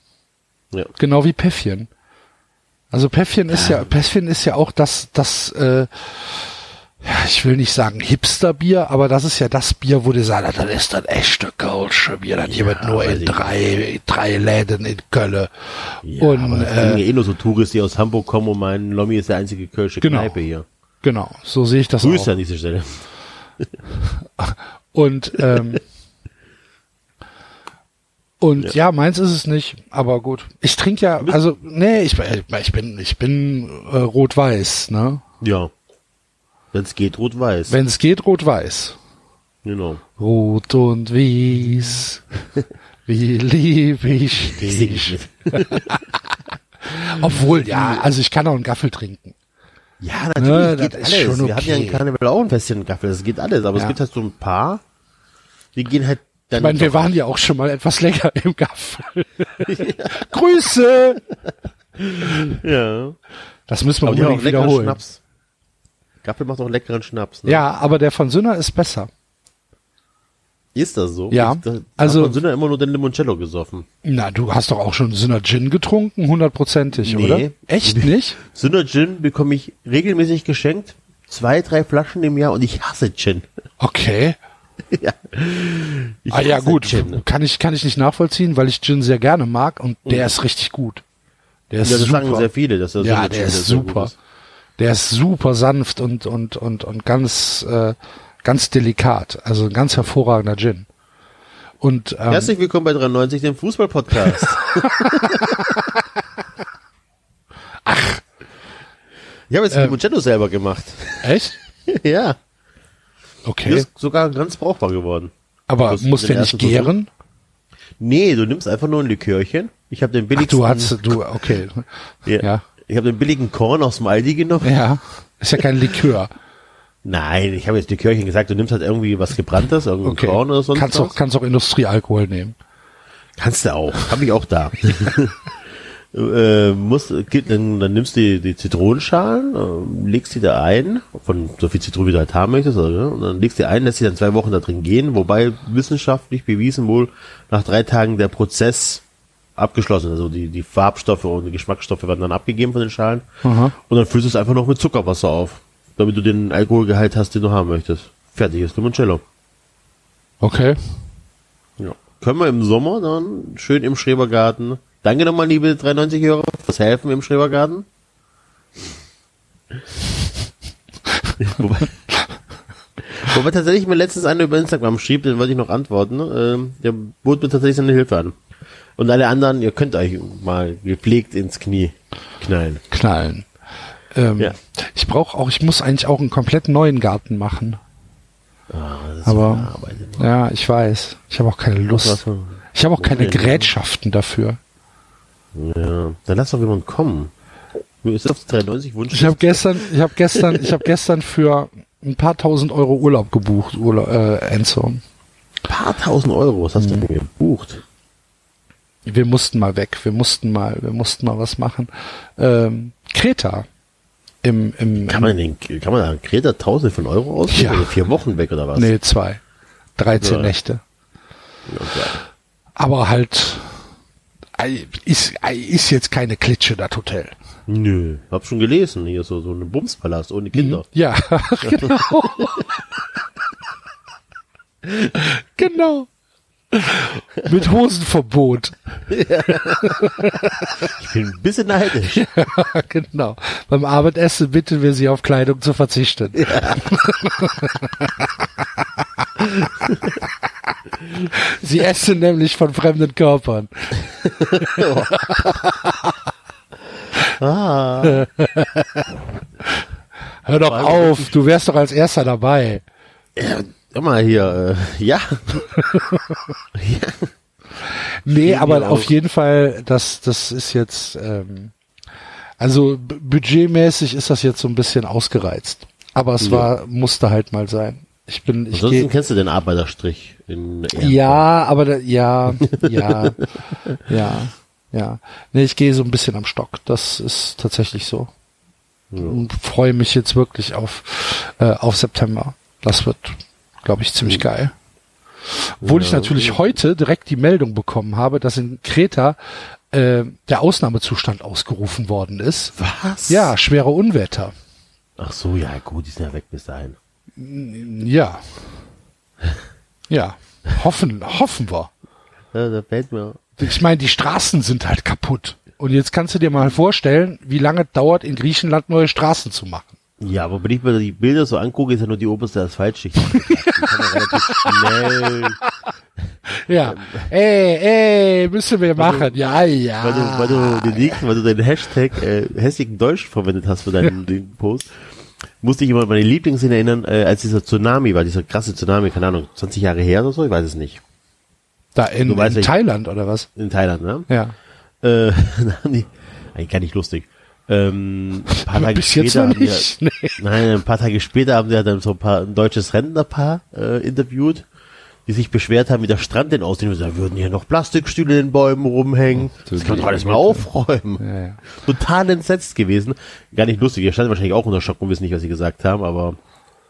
Ja. Genau wie Päffchen. Also Päffchen ist ja, Päffchen ist ja auch das, das, äh, ja, ich will nicht sagen Hipsterbier, aber das ist ja das Bier, wo die sagen, das ist das echte Kölsche Bier, das Ja, gibt nur weiß in drei, drei Läden in Köln. Ja, Und, äh, eh nur so Touristen, die aus Hamburg kommen und meinen, Lommi ist der einzige Kölsche Genau. Kneipe hier. Genau, so sehe ich das Grüße auch. an dieser Stelle. Und, ähm, und ja. meins ist es nicht, aber gut. Ich trinke ja, also, nee, ich, ich bin, ich bin äh, rot-weiß, ne? Ja. Wenn es geht, rot-weiß. Wenn es geht, rot-weiß. Genau. Rot und Wies, wie lieb ich dich. Obwohl, ja, also ich kann auch einen Gaffel trinken. Ja, Ne, natürlich geht das ist alles. schon Wir hatten ja okay. in Karneval auch ein Festchen Gaffel, das geht alles, aber Ja. es gibt halt so ein paar, die gehen halt Ich meine, wir waren ja auch schon mal etwas länger im Gaffel. Grüße! ja. Das müssen wir Aber unbedingt wiederholen. Schnaps. Gaffel macht auch leckeren Schnaps. Ne? Ja, aber der von Sünner ist besser. Ist das so? Ja, Ich, da also- hat Sünder immer nur den Limoncello gesoffen. Na, du hast doch auch schon Sünner Gin getrunken, hundertprozentig, Nee. oder? Echt nicht? Sünder Gin bekomme ich regelmäßig geschenkt. Zwei, drei Flaschen im Jahr und ich hasse Gin. Okay. ja. Ich ah ja, gut. Gin. Kann ich, kann ich nicht nachvollziehen, weil ich Gin sehr gerne mag und der ist richtig gut. Der ist Ja, das super. sagen sehr viele, dass der ja, Sünder der Gin ist super. ist. Der ist super sanft und, und, und, und ganz, äh, ganz delikat. Also ein ganz hervorragender Gin. Und, ähm, Herzlich willkommen bei 93, dem Fußball-Podcast. Ach. Ich habe jetzt Ähm. Limoncello selber gemacht. echt? ja. Okay. ist sogar ganz brauchbar geworden. Aber das- muss der nicht Versuch. gären? Nee, du nimmst einfach nur ein Likörchen. Ich habe den Ach, billigsten. du hast, du, okay. ja. ja. Ich habe den billigen Korn aus dem Aldi genommen. Ja. Ist ja kein Likör. Nein, ich habe jetzt Likörchen gesagt, du nimmst halt irgendwie was gebranntes, irgendein Okay. Korn oder sonst kannst was. auch, kannst auch Industriealkohol nehmen. Kannst du auch. Hab ich auch da. äh, musst, dann, dann nimmst du die, die Zitronenschalen, äh, legst die da ein, von so viel Zitrone wie du halt haben möchtest, also, und dann legst du die ein, lässt sie dann zwei Wochen da drin gehen, wobei wissenschaftlich bewiesen wohl nach drei Tagen der Prozess abgeschlossen. Also die, die Farbstoffe und die Geschmacksstoffe werden dann abgegeben von den Schalen. Aha. Und dann füllst du es einfach noch mit Zuckerwasser auf, damit du den Alkoholgehalt hast, den du haben möchtest. Fertig ist Limoncello. Okay. Ja. Können wir im Sommer dann schön im Schrebergarten. Danke nochmal, liebe 93 Hörer, fürs Helfen im Schrebergarten. wobei, wobei tatsächlich mir letztens einer über Instagram schrieb, den wollte ich noch antworten. Ähm, der bot mir tatsächlich seine Hilfe an. Und alle anderen, ihr könnt euch mal gepflegt ins Knie knallen. Knallen. Ähm, Ja. Ich brauche auch, ich muss eigentlich auch einen komplett neuen Garten machen. Ah, das ist Aber-. Ja, ich weiß. Ich habe auch keine Lust. Ich habe auch keine. Gerätschaften dafür. Ja, dann lass doch jemand kommen. Ist das 93 Wunsch? Ich habe gestern, ich habe gestern, ich habe gestern für ein paar tausend Euro Urlaub gebucht, Urlaub, äh, Enzo. ein paar tausend Euro. Was hast du denn gebucht? Wir mussten mal weg, wir mussten mal, wir mussten mal was machen. Ähm, Kreta. Im, im, Kann man den, kann man da Kreta tausende von Euro ausgeben? Ja. Also vier Wochen weg oder was? nee, zwei. 13 Ja. Nächte. Okay. Aber halt, ist, ist jetzt keine Klitsche, das Hotel. Nö, hab schon gelesen. Hier so, so ein Bumspalast ohne Kinder. Ja, genau. genau. Mit Hosenverbot. Ich bin ein bisschen neidisch. genau. Beim Abendessen bitten wir sie auf Kleidung zu verzichten. sie essen nämlich von fremden Körpern. Ah, Hör doch auf, du wärst doch als erster dabei. ja, mal hier, äh, ja. Nee, aber auf jeden Fall, das, das ist jetzt, ähm, also budgetmäßig ist das jetzt so ein bisschen ausgereizt. Aber es Ja. war, musste halt mal sein. Ich bin, ich Ansonsten kennst du den Arbeiterstrich in Erfurt. ja, aber da, ja, ja, ja, ja. Nee, ich gehe so ein bisschen am Stock. Das ist tatsächlich so. und freue mich jetzt wirklich auf, äh, auf September. Das wird, glaube ich, ziemlich geil. Obwohl ich natürlich heute direkt die Meldung bekommen habe, dass in Kreta äh, der Ausnahmezustand ausgerufen worden ist. Was? Ja, schwere Unwetter. Ach so, ja, gut, die sind ja weg bis dahin. Ja. Ja. Hoffen, hoffen wir. Ja, da fällt mir. Ich meine, die Straßen sind halt kaputt. Und jetzt kannst du dir mal vorstellen, wie lange es dauert, in Griechenland neue Straßen zu machen. Ja, aber wenn ich mir die Bilder so angucke, ist ja nur die oberste Asphaltschicht. die kann ja relativ schnell, Ja. Ey, ey, müssen wir machen. Ja, ja. weil du, weil du den nächsten, weil du deinen Hashtag äh, hässlichen Deutsch verwendet hast für deinen den Post, musste ich immer an meine Lieblingsszene erinnern, äh, als dieser Tsunami war, dieser krasse Tsunami, keine Ahnung, 20 Jahre her oder so, ich weiß es nicht. Da in, Du weißt, in ich- Thailand oder was? In Thailand, ne? Ja. Äh, da haben die, eigentlich gar nicht lustig. Ähm, ein paar Tage später haben nicht. Nee. nein, ein paar Tage später haben sie dann so ein paar ein deutsches Rentnerpaar äh, interviewt, die sich beschwert haben, wie der Strand denn aussieht. Und da würden hier noch Plastikstühle in den Bäumen rumhängen. Das kann man doch alles mal aufräumen. Ja, ja. Total entsetzt gewesen. Gar nicht lustig. Ihr stand wahrscheinlich auch unter Schock und wissen nicht, was sie gesagt haben, aber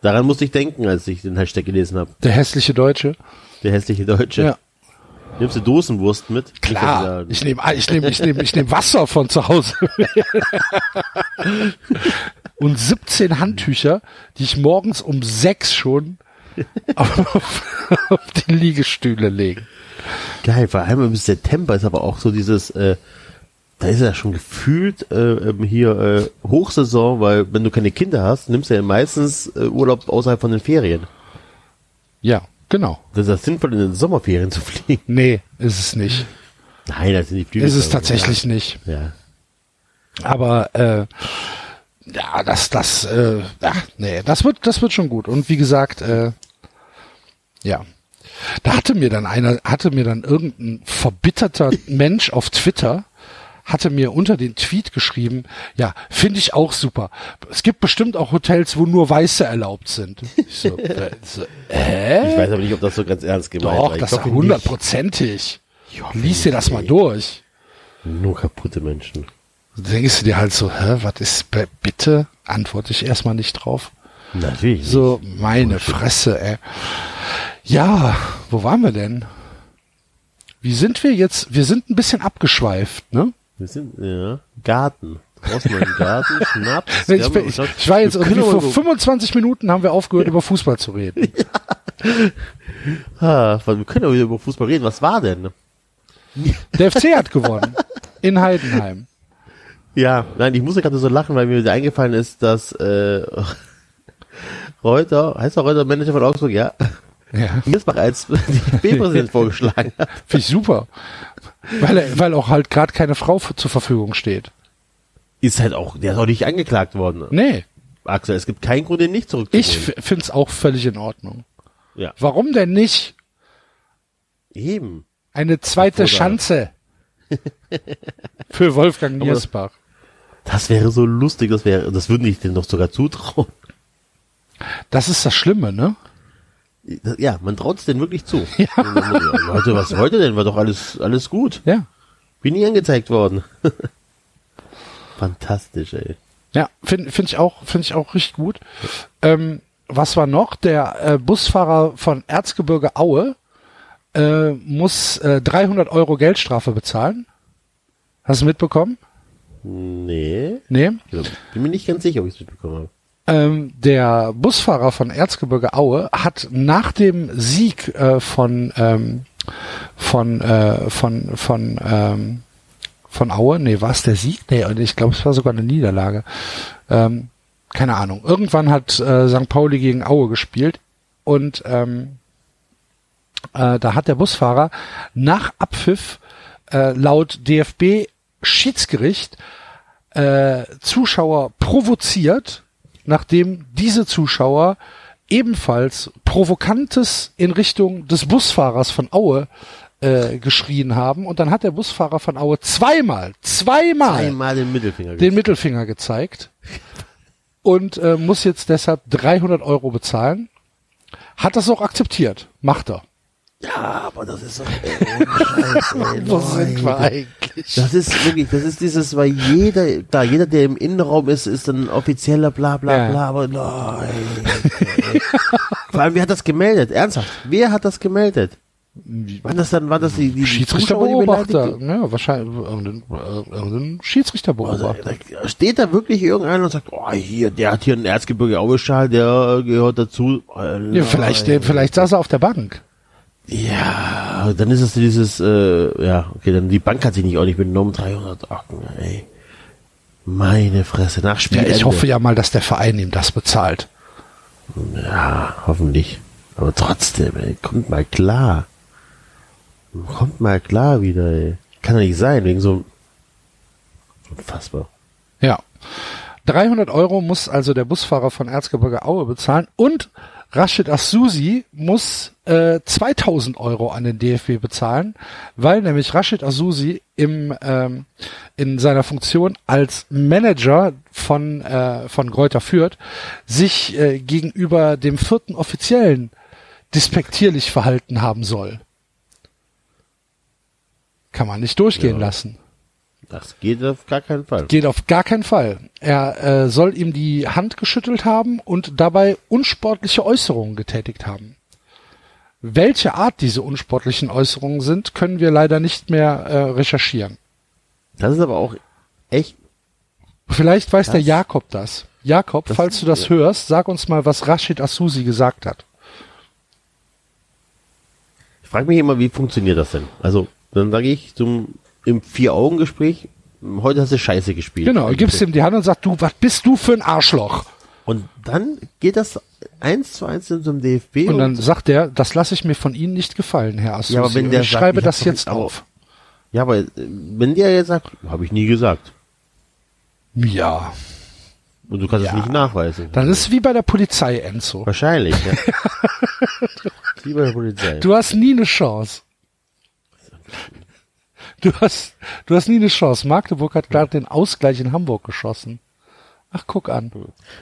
daran musste ich denken, als ich den Hashtag gelesen habe. Der hässliche Deutsche. Der hässliche Deutsche. Ja. Nimmst du Dosenwurst mit? Klar. Ich nehme, ich nehme, ich nehme, ich nehme Wasser von zu Hause. Und 17 Handtücher, die ich morgens um sechs schon auf, auf die Liegestühle lege. Geil, vor allem im September ist aber auch so dieses, äh, da ist ja schon gefühlt äh, ähm, hier äh, Hochsaison, weil wenn du keine Kinder hast, nimmst du ja meistens äh, Urlaub außerhalb von den Ferien. Ja, genau. Das ist ja sinnvoll, in den Sommerferien zu fliegen. Nee, ist es nicht. Nein, das sind die Flüge. Ist es tatsächlich nicht. Ja. Aber äh, ja, das, das, äh, ja, nee, das wird, das wird schon gut. Und wie gesagt, äh, ja, da hatte mir dann einer, hatte mir dann irgendein verbitterter Mensch auf Twitter hatte mir unter den Tweet geschrieben, ja, finde ich auch super. Es gibt bestimmt auch Hotels, wo nur Weiße erlaubt sind. Ich so, äh, so, hä? Ich weiß aber nicht, ob das so ganz ernst gemeint war. Doch, Ich das ist hoffe hundertprozentig. Lies dir das mal durch. Nur kaputte Menschen. Denkst du dir halt so, hä, was ist, bitte? Antworte ich erstmal nicht drauf. Natürlich. So, meine Fresse, ey. Ja, wo waren wir denn? Wie sind wir jetzt? Wir sind ein bisschen abgeschweift, ne? Wir sind, ja, Garten. Draußen im Garten, Schnaps. Ich, haben- bin, ich, ich war jetzt irgendwie vor so- 25 Minuten haben wir aufgehört, über Fußball zu reden. Ah, wir können ja wieder über Fußball reden. Was war denn? Der FC hat gewonnen. In Heidenheim. Ja, nein, ich musste gerade so lachen, weil mir wieder eingefallen ist, dass äh, Reuter, heißt er Reuter Manager von Augsburg, ja, Ja, Miersbach als DFB-Präsident vorgeschlagen hat. finde ich super. Weil, weil auch halt gerade keine Frau zur Verfügung steht. Ist halt auch, der ist auch nicht angeklagt worden. Nee, Axel, es gibt keinen Grund, den nicht zurückzuholen. ich finde es auch völlig in Ordnung. ja, Warum denn nicht? eben. Eine zweite Chance für Wolfgang Niersbach. Das wäre so lustig, das wäre, das würde ich denen doch sogar zutrauen. Das ist das Schlimme, ne? Ja, man traut es denen wirklich zu. Ja. Leute, was wollt ihr denn? War doch alles, alles gut. Ja. Bin nie angezeigt worden. Fantastisch, ey. Ja, finde find ich auch, finde ich auch richtig gut. Ähm, was war noch? Der äh, Busfahrer von Erzgebirge Aue äh, muss äh, 300 Euro Geldstrafe bezahlen. Hast du mitbekommen? Nee. Nee. Ich bin mir nicht ganz sicher, ob ich es mitbekommen habe. Ähm, der Busfahrer von Erzgebirge Aue hat nach dem Sieg äh, von ähm, von äh, von von ähm, von Aue, nee, war es der Sieg? Nee, ich glaube, es war sogar eine Niederlage. Ähm, keine Ahnung. Irgendwann hat äh, St. Pauli gegen Aue gespielt und ähm, äh, da hat der Busfahrer nach Abpfiff äh, laut DFB Schiedsgericht äh, Zuschauer provoziert, nachdem diese Zuschauer ebenfalls Provokantes in Richtung des Busfahrers von Aue äh, geschrien haben. Und dann hat der Busfahrer von Aue zweimal, zweimal Einmal den Mittelfinger. den Mittelfinger gezeigt und äh, muss jetzt deshalb 300 Euro bezahlen. Hat das auch akzeptiert. Macht er. Ja, aber das ist doch, ey, Wo sind wir eigentlich? Das ist wirklich, das ist dieses, weil jeder, da jeder, der im Innenraum ist, ist ein offizieller bla bla Ja. bla, aber nein. Vor allem, wer hat das gemeldet? Ernsthaft, wer hat das gemeldet? Waren das dann, war das die, die Schiedsrichterbeobachter. Ja, wahrscheinlich irgendein, irgendein Also, Schiedsrichterbeobachter. da steht da wirklich irgendeiner und sagt, oh, hier, der hat hier einen Erzgebirge Aueschal, der gehört dazu. Ja, vielleicht, vielleicht saß er auf der Bank. Ja, dann ist es dieses, äh, ja, okay, dann die Bank hat sich nicht ordentlich benommen, 300 Acken, ey. Meine Fresse, nach Ja, Spielende. ich hoffe ja mal, dass der Verein ihm das bezahlt. Ja, hoffentlich. Aber trotzdem, ey, kommt mal klar. Kommt mal klar wieder, ey. Kann doch nicht sein, wegen so, unfassbar. Ja. 300 Euro muss also der Busfahrer von Erzgebirge Aue bezahlen und Rashid Asusi muss äh, 2000 Euro an den DFB bezahlen, weil nämlich Rashid Asusi im, ähm, in seiner Funktion als Manager von, äh, von Greuther Fürth sich äh, gegenüber dem vierten Offiziellen despektierlich verhalten haben soll. Kann man nicht durchgehen Ja. lassen. Das geht auf gar keinen Fall. Geht auf gar keinen Fall. Er äh, soll ihm die Hand geschüttelt haben und dabei unsportliche Äußerungen getätigt haben. Welche Art diese unsportlichen Äußerungen sind, können wir leider nicht mehr äh, recherchieren. Das ist aber auch echt, Vielleicht weiß der Das- Jakob das. Jakob, Das- falls du das ja. hörst, sag uns mal, was Rashid Asusi gesagt hat. ich frage mich immer, wie funktioniert das denn? Also, dann sage ich zum, im Vier-Augen-Gespräch, heute hast du Scheiße gespielt. Genau, du gibst ihm die Hand und sagst, du, was bist du für ein Arschloch? Und dann geht das eins zu eins in so einem DFB Und dann sagt er, das lasse ich mir von Ihnen nicht gefallen, Herr Asusi. Ja, aber wenn Und der ich sagt, schreibe ich hab das jetzt auf. ja, aber äh, wenn der jetzt sagt, habe ich nie gesagt. Ja. Und du kannst Ja. es nicht nachweisen. Dann ist es wie bei der Polizei, Enzo. Wahrscheinlich, ja. Lieber der Polizei. Du hast nie eine Chance. Du hast, du hast nie eine Chance. Magdeburg hat gerade den Ausgleich in Hamburg geschossen. Ach, guck an.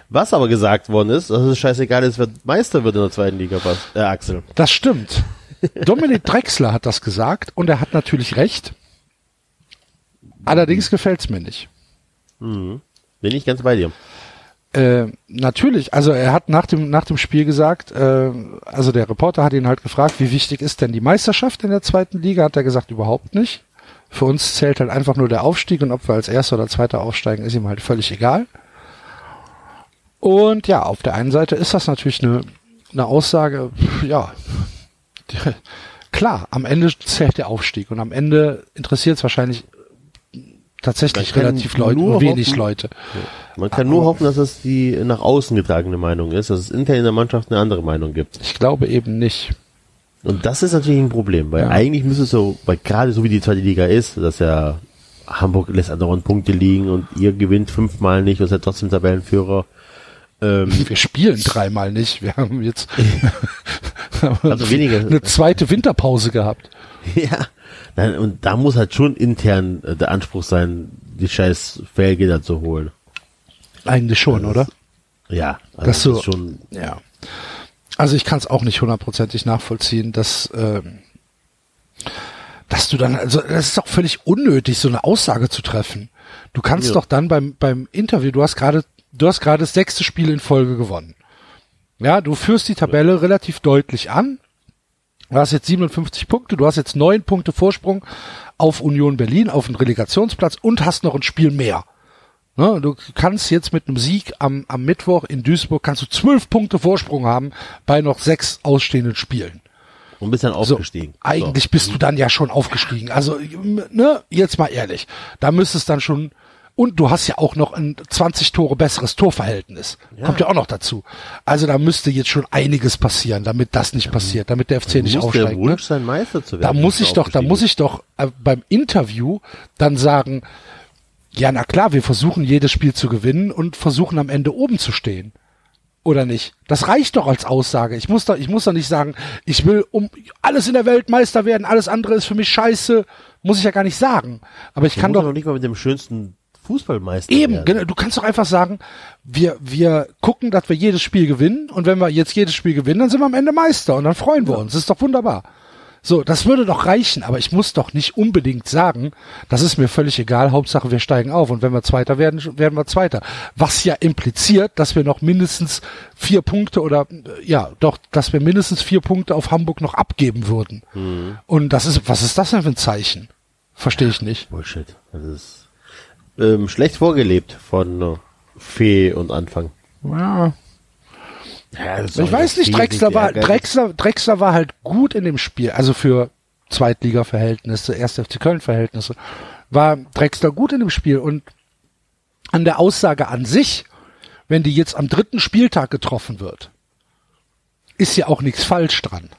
Was aber gesagt worden ist, dass es scheißegal ist, wer Meister wird in der zweiten Liga, was, äh, Axel. Das stimmt. Dominik Drexler hat das gesagt und er hat natürlich recht. Allerdings gefällt's mir nicht. Bin ich ganz bei dir. Äh, natürlich, also er hat nach dem, nach dem Spiel gesagt, äh, also der Reporter hat ihn halt gefragt, wie wichtig ist denn die Meisterschaft in der zweiten Liga? Hat er gesagt, überhaupt nicht. Für uns zählt halt einfach nur der Aufstieg und ob wir als Erster oder Zweiter aufsteigen, ist ihm halt völlig egal. Und ja, auf der einen Seite ist das natürlich eine, eine Aussage, ja, klar, am Ende zählt der Aufstieg und am Ende interessiert es wahrscheinlich tatsächlich relativ Leute, nur wenig hoffen- Leute. Man kann nur hoffen, dass es die nach außen getragene Meinung ist, dass es intern in der Mannschaft eine andere Meinung gibt. Ich glaube eben nicht. Und das ist natürlich ein Problem, weil Ja. eigentlich müsste es so, weil gerade so wie die zweite Liga ist, dass ja Hamburg lässt andauernd Punkte liegen und ihr gewinnt fünfmal nicht und seid trotzdem Tabellenführer. Ähm, Wir spielen dreimal nicht. Wir haben jetzt Also weniger- eine zweite Winterpause gehabt. ja, Nein, und da muss halt schon intern äh, der Anspruch sein, die scheiß Felge zu holen. Eigentlich schon, oder? Ja, also Das so- ist schon, Ja. Also ich kann es auch nicht hundertprozentig nachvollziehen, dass ähm, dass du dann, also das ist doch völlig unnötig, so eine Aussage zu treffen. Du kannst Ja. doch dann beim beim Interview, du hast gerade, du hast gerade das sechste Spiel in Folge gewonnen. Ja, du führst die Tabelle relativ deutlich an. Du hast jetzt 57 Punkte, du hast jetzt neun Punkte Vorsprung auf Union Berlin, auf den Relegationsplatz und hast noch ein Spiel mehr. Ne, du kannst jetzt mit einem Sieg am, am Mittwoch in Duisburg kannst du zwölf Punkte Vorsprung haben bei noch sechs ausstehenden Spielen. und bist dann So, aufgestiegen. eigentlich bist du dann ja schon aufgestiegen. Also, ne, jetzt mal ehrlich. Da müsstest dann schon, und du hast ja auch noch ein 20 Tore besseres Torverhältnis. Kommt ja auch noch dazu. Also da müsste jetzt schon einiges passieren, damit das nicht passiert, damit der FC so. nicht muss der aufsteigt. Ne? Wunsch sein, Meister zu werden. Da muss ich doch, da muss ich doch äh, beim Interview dann sagen, ja, na klar, wir versuchen jedes Spiel zu gewinnen und versuchen am Ende oben zu stehen. Oder nicht? Das reicht doch als Aussage. Ich muss doch, ich muss doch nicht sagen, ich will um alles in der Welt Meister werden, alles andere ist für mich scheiße. Muss ich ja gar nicht sagen. Aber ich Du kann doch, noch nicht mal mit dem schönsten Fußballmeister Eben, werden. genau. Du kannst doch einfach sagen, wir, wir gucken, dass wir jedes Spiel gewinnen und wenn wir jetzt jedes Spiel gewinnen, dann sind wir am Ende Meister und dann freuen wir uns. Das ist doch wunderbar. So, das würde doch reichen, aber ich muss doch nicht unbedingt sagen, das ist mir völlig egal, Hauptsache wir steigen auf und wenn wir Zweiter werden, werden wir Zweiter. Was ja impliziert, dass wir noch mindestens vier Punkte oder, äh, ja, doch, dass wir mindestens vier Punkte auf Hamburg noch abgeben würden. Und das ist, was ist das denn für ein Zeichen? Verstehe ich nicht. Bullshit. Das ist ähm, schlecht vorgelebt von äh, Fee und Anfang. Ja, Ja, ich weiß nicht, Drexler war. Drexler, Drexler war halt gut in dem Spiel, also für Zweitliga-Verhältnisse, 1. FC Köln-Verhältnisse, war Drexler gut in dem Spiel und an der Aussage an sich, wenn die jetzt am dritten Spieltag getroffen wird, ist ja auch nichts falsch dran.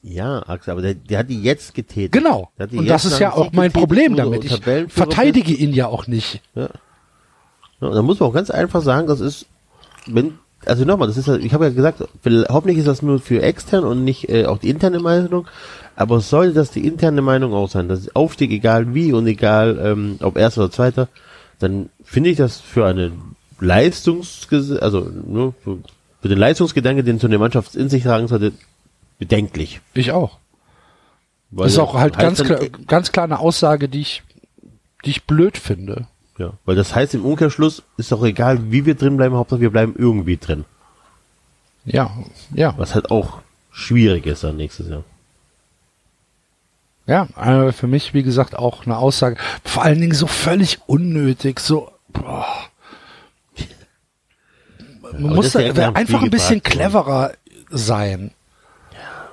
Ja, Axel, aber der, der hat die jetzt getätigt. Genau. Und das ist ja auch mein Problem damit. Ich verteidige ihn ja auch nicht. Ja, und da muss man auch ganz einfach sagen, das ist, wenn, also nochmal, das ist, ja- ich habe ja gesagt, hoffentlich ist das nur für extern und nicht äh, auch die interne Meinung, aber sollte das die interne Meinung auch sein, dass Aufstieg egal wie und egal ähm, ob erster oder zweiter, dann finde ich das für eine Leistungs, also nur für, für den Leistungsgedanke, den so eine Mannschaft in sich tragen sollte, bedenklich. Ich auch. Weil Das ist auch halt ganz klar, ganz klar eine Aussage, die ich, die ich blöd finde. Ja, weil das heißt im Umkehrschluss ist doch egal, wie wir drin bleiben, Hauptsache wir bleiben irgendwie drin. Ja, ja. Was halt auch schwierig ist dann nächstes Jahr. Ja, äh, für mich, wie gesagt, auch eine Aussage. Vor allen Dingen so völlig unnötig, so, boah. Man aber muss ja da am einfach ein bisschen worden. cleverer sein.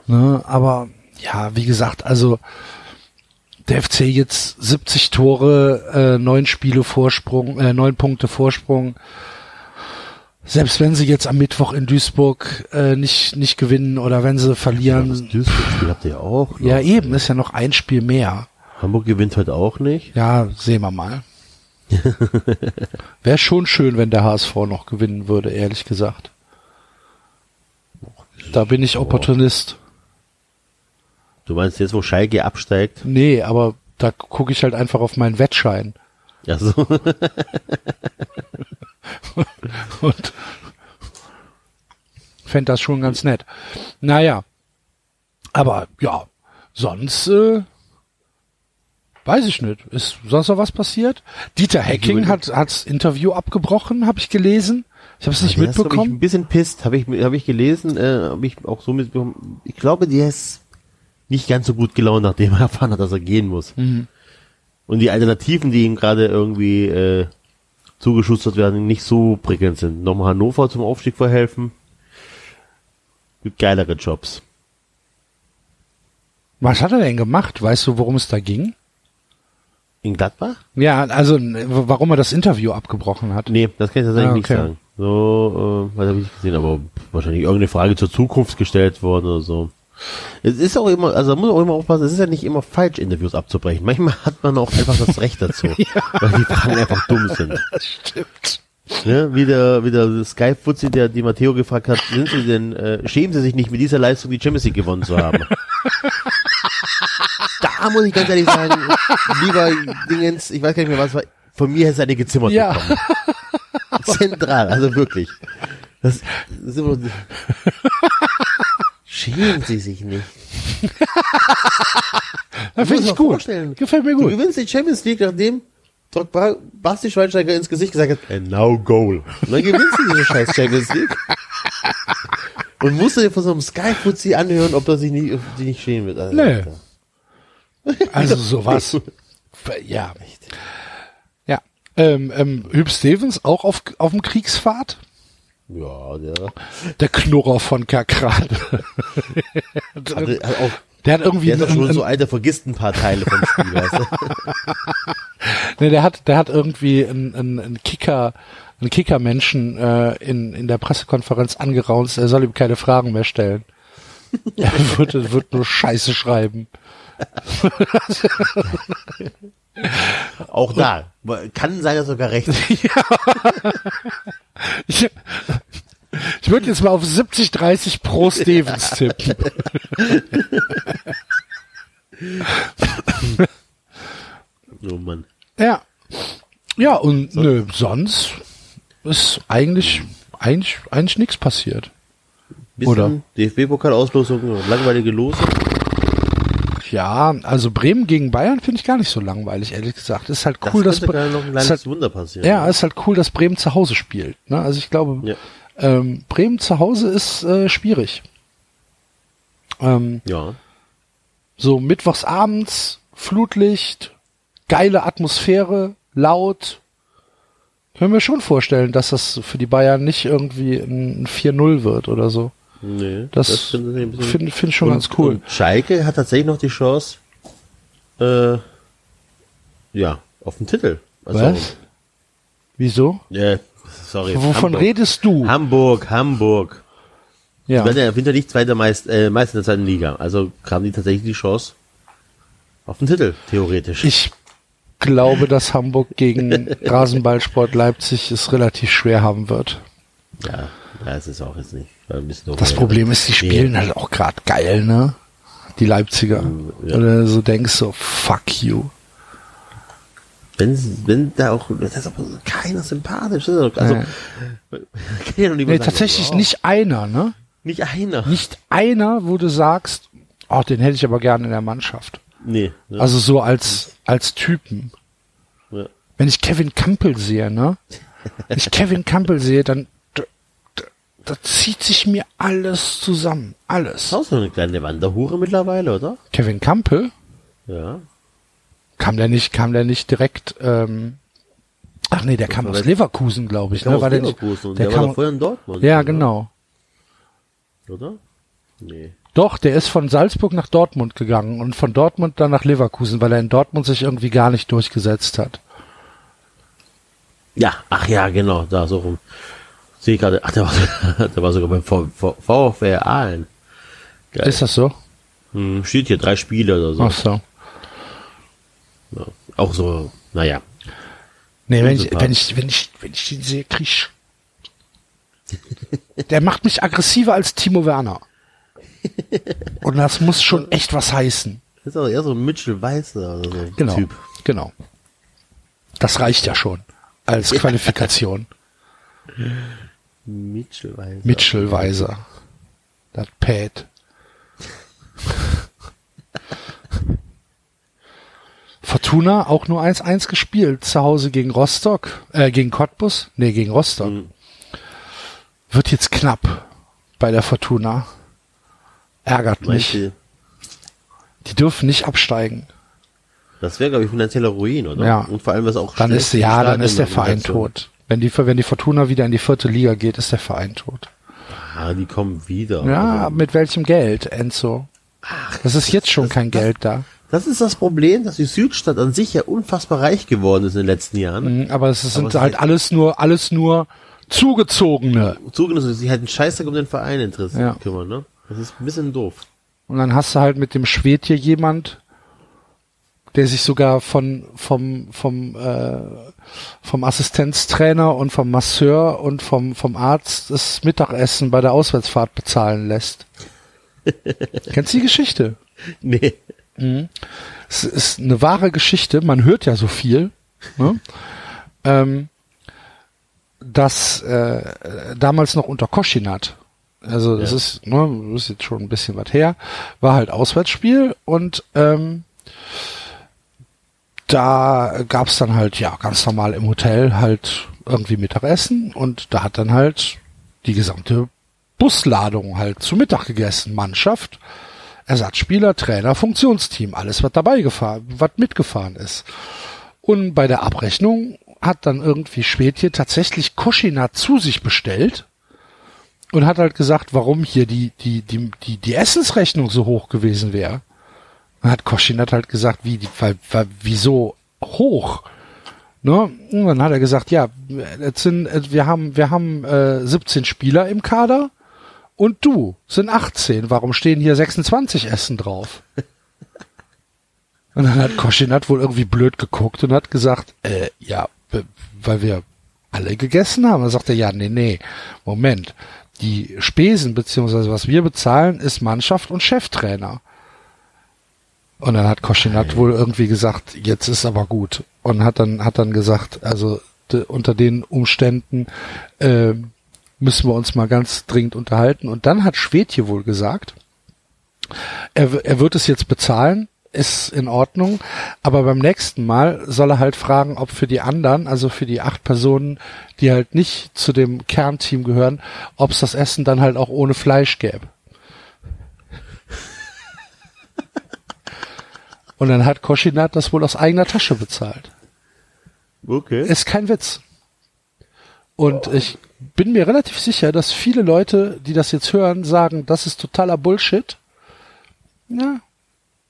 Ne, aber, ja, wie gesagt, also, der FC jetzt 70 Tore, äh, neun Spiele Vorsprung, äh, neun Punkte Vorsprung. Selbst wenn sie jetzt am Mittwoch in Duisburg äh, nicht nicht gewinnen oder wenn sie verlieren, Das Duisburg-Spiel habt ihr ja auch. noch. ja eben, ist ja noch ein Spiel mehr. Hamburg gewinnt heute auch nicht. Ja, sehen wir mal. Wäre schon schön, wenn der HSV noch gewinnen würde, ehrlich gesagt. Da bin ich Opportunist. Du meinst jetzt, wo Schalke absteigt? Nee, aber da gucke ich halt einfach auf meinen Wettschein. Ja, so. Und fände das schon ganz nett. Naja. Aber ja, sonst äh, weiß ich nicht. Ist sonst noch was passiert? Dieter Hecking hat hat's Interview abgebrochen, habe ich gelesen. Ich habe es nicht Der ist, glaub ich, mitbekommen. ein bisschen pisst, habe ich, hab ich gelesen, äh, habe ich auch so mitbekommen. Ich glaube, der ist nicht ganz so gut gelaunt, nachdem er erfahren hat, dass er gehen muss. Mhm. Und die Alternativen, die ihm gerade irgendwie äh, zugeschustert werden, nicht so prickelnd sind. Nochmal Hannover zum Aufstieg verhelfen. Gibt geilere Jobs. Was hat er denn gemacht? Weißt du, worum es da ging? In Gladbach? Ja, also warum er das Interview abgebrochen hat. Nee, das kann ich tatsächlich Ah, nicht okay. sagen. So, äh, was habe ich nicht gesehen, aber wahrscheinlich irgendeine Frage zur Zukunft gestellt worden oder so. Es ist auch immer, also man muss auch immer aufpassen, es ist ja nicht immer falsch, Interviews abzubrechen. Manchmal hat man auch einfach das Recht dazu, weil die Fragen einfach dumm sind. Das stimmt. Ne? Wie der, wie der Sky-Fuzzi, der die Matteo gefragt hat, sind Sie denn, äh, schämen Sie sich nicht mit dieser Leistung die Champions League gewonnen zu haben? da muss ich ganz ehrlich sagen, lieber Dingens, ich weiß gar nicht mehr, was war, von mir hätte es eine gezimmert Ja. bekommen. Zentral, also wirklich. Das, das ist immer, schämen Sie sich nicht. Das finde ich gut. vorstellen. Gefällt mir Du gut. gewinnst die Champions League, nachdem Drogba Basti Schweinsteiger ins Gesicht gesagt hat, and now goal. Und dann gewinnst du diese scheiß Champions League. Und musst du dir von so einem Sky-Fuzzi anhören, ob er sich nicht, die nicht schämen wird. Also, Nee. Also sowas. Ja. Ja. Ähm, ähm, Hüb Stevens auch auf, auf dem Kriegsfahrt? Ja, der, Der Knurrer von Kerkrade. hat, hat auch, Der hat irgendwie der ist schon so alter, vergisst ein paar Teile vom Spiel, weißt du? Nee, der hat, der hat irgendwie einen, einen, einen Kicker, einen Kicker-Menschen äh, in, in der Pressekonferenz angeraunzt, er soll ihm keine Fragen mehr stellen. Er wird, wird nur Scheiße schreiben. Auch da. Kann sein, dass sogar recht. Ich, ich würde jetzt mal auf 70-30 pro Stevens tippen. Oh Mann. Ja. Ja, und nö, sonst ist eigentlich, eigentlich, eigentlich nichts passiert. Bisschen Oder? DFB-Pokalauslosung, langweilige Lose. Ja, also Bremen gegen Bayern finde ich gar nicht so langweilig, ehrlich gesagt. Ist halt cool, das dass gerade noch ein ist halt, Wunder passieren. ja, ist halt cool, dass Bremen zu Hause spielt. Ne? Also ich glaube, Ja. ähm, Bremen zu Hause ist äh, schwierig. Ähm, ja. so mittwochs abends, Flutlicht, geile Atmosphäre, laut. Können wir schon vorstellen, dass das für die Bayern nicht irgendwie ein 4-0 wird oder so. Nee, Das finde ich find ich schon und, ganz cool. Schalke hat tatsächlich noch die Chance, äh, ja, auf den Titel. Also, Was? Wieso? Ja, sorry. Wovon Hamburg. redest du? Hamburg, Hamburg. ja. Ja im Winter nicht zweiter Meist, äh, Meister der zweiten Liga. Also haben die tatsächlich die Chance auf den Titel, theoretisch. Ich glaube, dass Hamburg gegen Rasenballsport Leipzig es relativ schwer haben wird. ja, ja, es ist auch jetzt nicht. Das Problem ist, die spielen halt auch gerade geil, ne? Die Leipziger. Ja. Oder so denkst so, fuck you. Wenn, wenn da auch, das ist aber keiner sympathisch. Also, Ja. ja noch Nee, tatsächlich oh, nicht einer, ne? Nicht einer. Nicht einer, wo du sagst, oh, den hätte ich aber gerne in der Mannschaft. Nee. Ne? Also so als, als Typen. ja. Wenn ich Kevin Campbell sehe, ne? Wenn ich Kevin Campbell sehe, dann da, zieht sich mir alles zusammen. Alles. Auch so eine kleine Wanderhure mittlerweile, oder? Kevin Campbell? Ja. Kam der nicht, kam der nicht direkt, ähm, ach nee, der kam aus Leverkusen, glaube ich, Der ne? kam War aus Leverkusen und der der, war kam, doch vorher in Dortmund. ja, oder? genau. Oder? Nee. Doch, der ist von Salzburg nach Dortmund gegangen und von Dortmund dann nach Leverkusen, weil er in Dortmund sich irgendwie gar nicht durchgesetzt hat. Ja, ach ja, genau, da so rum. Sehe ich gerade, ach, der war, der war sogar beim VfR Aalen. Geil. Ist das so? Hm, steht hier drei Spiele oder so. Ach so. Ja. Auch so, naja. Nee, wenn ich, wenn ich, wenn ich, wenn ich den sehe, krieg. Der macht mich aggressiver als Timo Werner. Und das muss schon echt was heißen. Das ist aber eher so ein Mitchell Weißer oder so Genau. Typ. Genau. Das reicht ja schon als Qualifikation. Mitchell Weißer. Mitchell Weiser. Das Pad. Fortuna auch nur 1-1 gespielt. Zu Hause gegen Rostock, äh, gegen Cottbus. Nee, gegen Rostock. Mhm. Wird jetzt knapp bei der Fortuna. Ärgert mich. du, Die dürfen nicht absteigen. Das wäre, glaube ich, finanzieller Ruin, oder? Ja. Und vor allem, was auch Dann ist, ja, dann ist der Verein tot. Wenn die, wenn die Fortuna wieder in die vierte Liga geht, ist der Verein tot. Ah, die kommen wieder. Ja, Also, mit welchem Geld, Enzo? Das ist jetzt schon kein Geld da. das ist das Problem, dass die Südstadt an sich ja unfassbar reich geworden ist in den letzten Jahren. Mhm, Aber es sind Aber halt ist- alles nur, alles nur zugezogene. Zugelassen, dass sich halt ein Scheißdreck um den Verein interessiert Ja. kümmern, ne? Das ist ein bisschen doof. Und dann hast du halt mit dem Schwed hier jemand, der sich sogar von, vom, vom, äh, vom Assistenztrainer und vom Masseur und vom, vom Arzt das Mittagessen bei der Auswärtsfahrt bezahlen lässt. Kennst du die Geschichte? Nee. Es ist eine wahre Geschichte, man hört ja so viel, ne? ähm, dass äh, damals noch unter Koschinat, also das Ja. ist, ne, das ist jetzt schon ein bisschen was her, war halt Auswärtsspiel und ähm, da gab's dann halt, ja, ganz normal im Hotel halt irgendwie Mittagessen und da hat dann halt die gesamte Busladung halt zu Mittag gegessen. Mannschaft, Ersatzspieler, Trainer, Funktionsteam, alles was dabei gefahren, was mitgefahren ist. Und bei der Abrechnung hat dann irgendwie Schwedje tatsächlich Koschina zu sich bestellt und hat halt gesagt, warum hier die, die, die, die, die Essensrechnung so hoch gewesen wäre. Dann hat Koschinat halt gesagt, wie, die, wieso hoch? Ne? Und dann hat er gesagt, ja, jetzt sind, wir haben, wir haben äh, 17 Spieler im Kader und du sind 18. Warum stehen hier 26 Essen drauf? Und dann hat Koschinat wohl irgendwie blöd geguckt und hat gesagt, äh, ja, weil wir alle gegessen haben. Dann sagt er, ja, nee, nee, Moment. Die Spesen beziehungsweise was wir bezahlen, ist Mannschaft und Cheftrainer. Und dann hat Koschinat wohl irgendwie gesagt, jetzt ist aber gut. Und hat dann, hat dann gesagt, also de, unter den Umständen äh, müssen wir uns mal ganz dringend unterhalten. Und dann hat Schwedje wohl gesagt, er, er wird es jetzt bezahlen, ist in Ordnung, aber beim nächsten Mal soll er halt fragen, ob für die anderen, also für die acht Personen, die halt nicht zu dem Kernteam gehören, ob es das Essen dann halt auch ohne Fleisch gäbe. Und dann hat Koschinat das wohl aus eigener Tasche bezahlt. Okay. Ist kein Witz. Und ich bin mir relativ sicher, dass viele Leute, die das jetzt hören, sagen, das ist totaler Bullshit. Ja.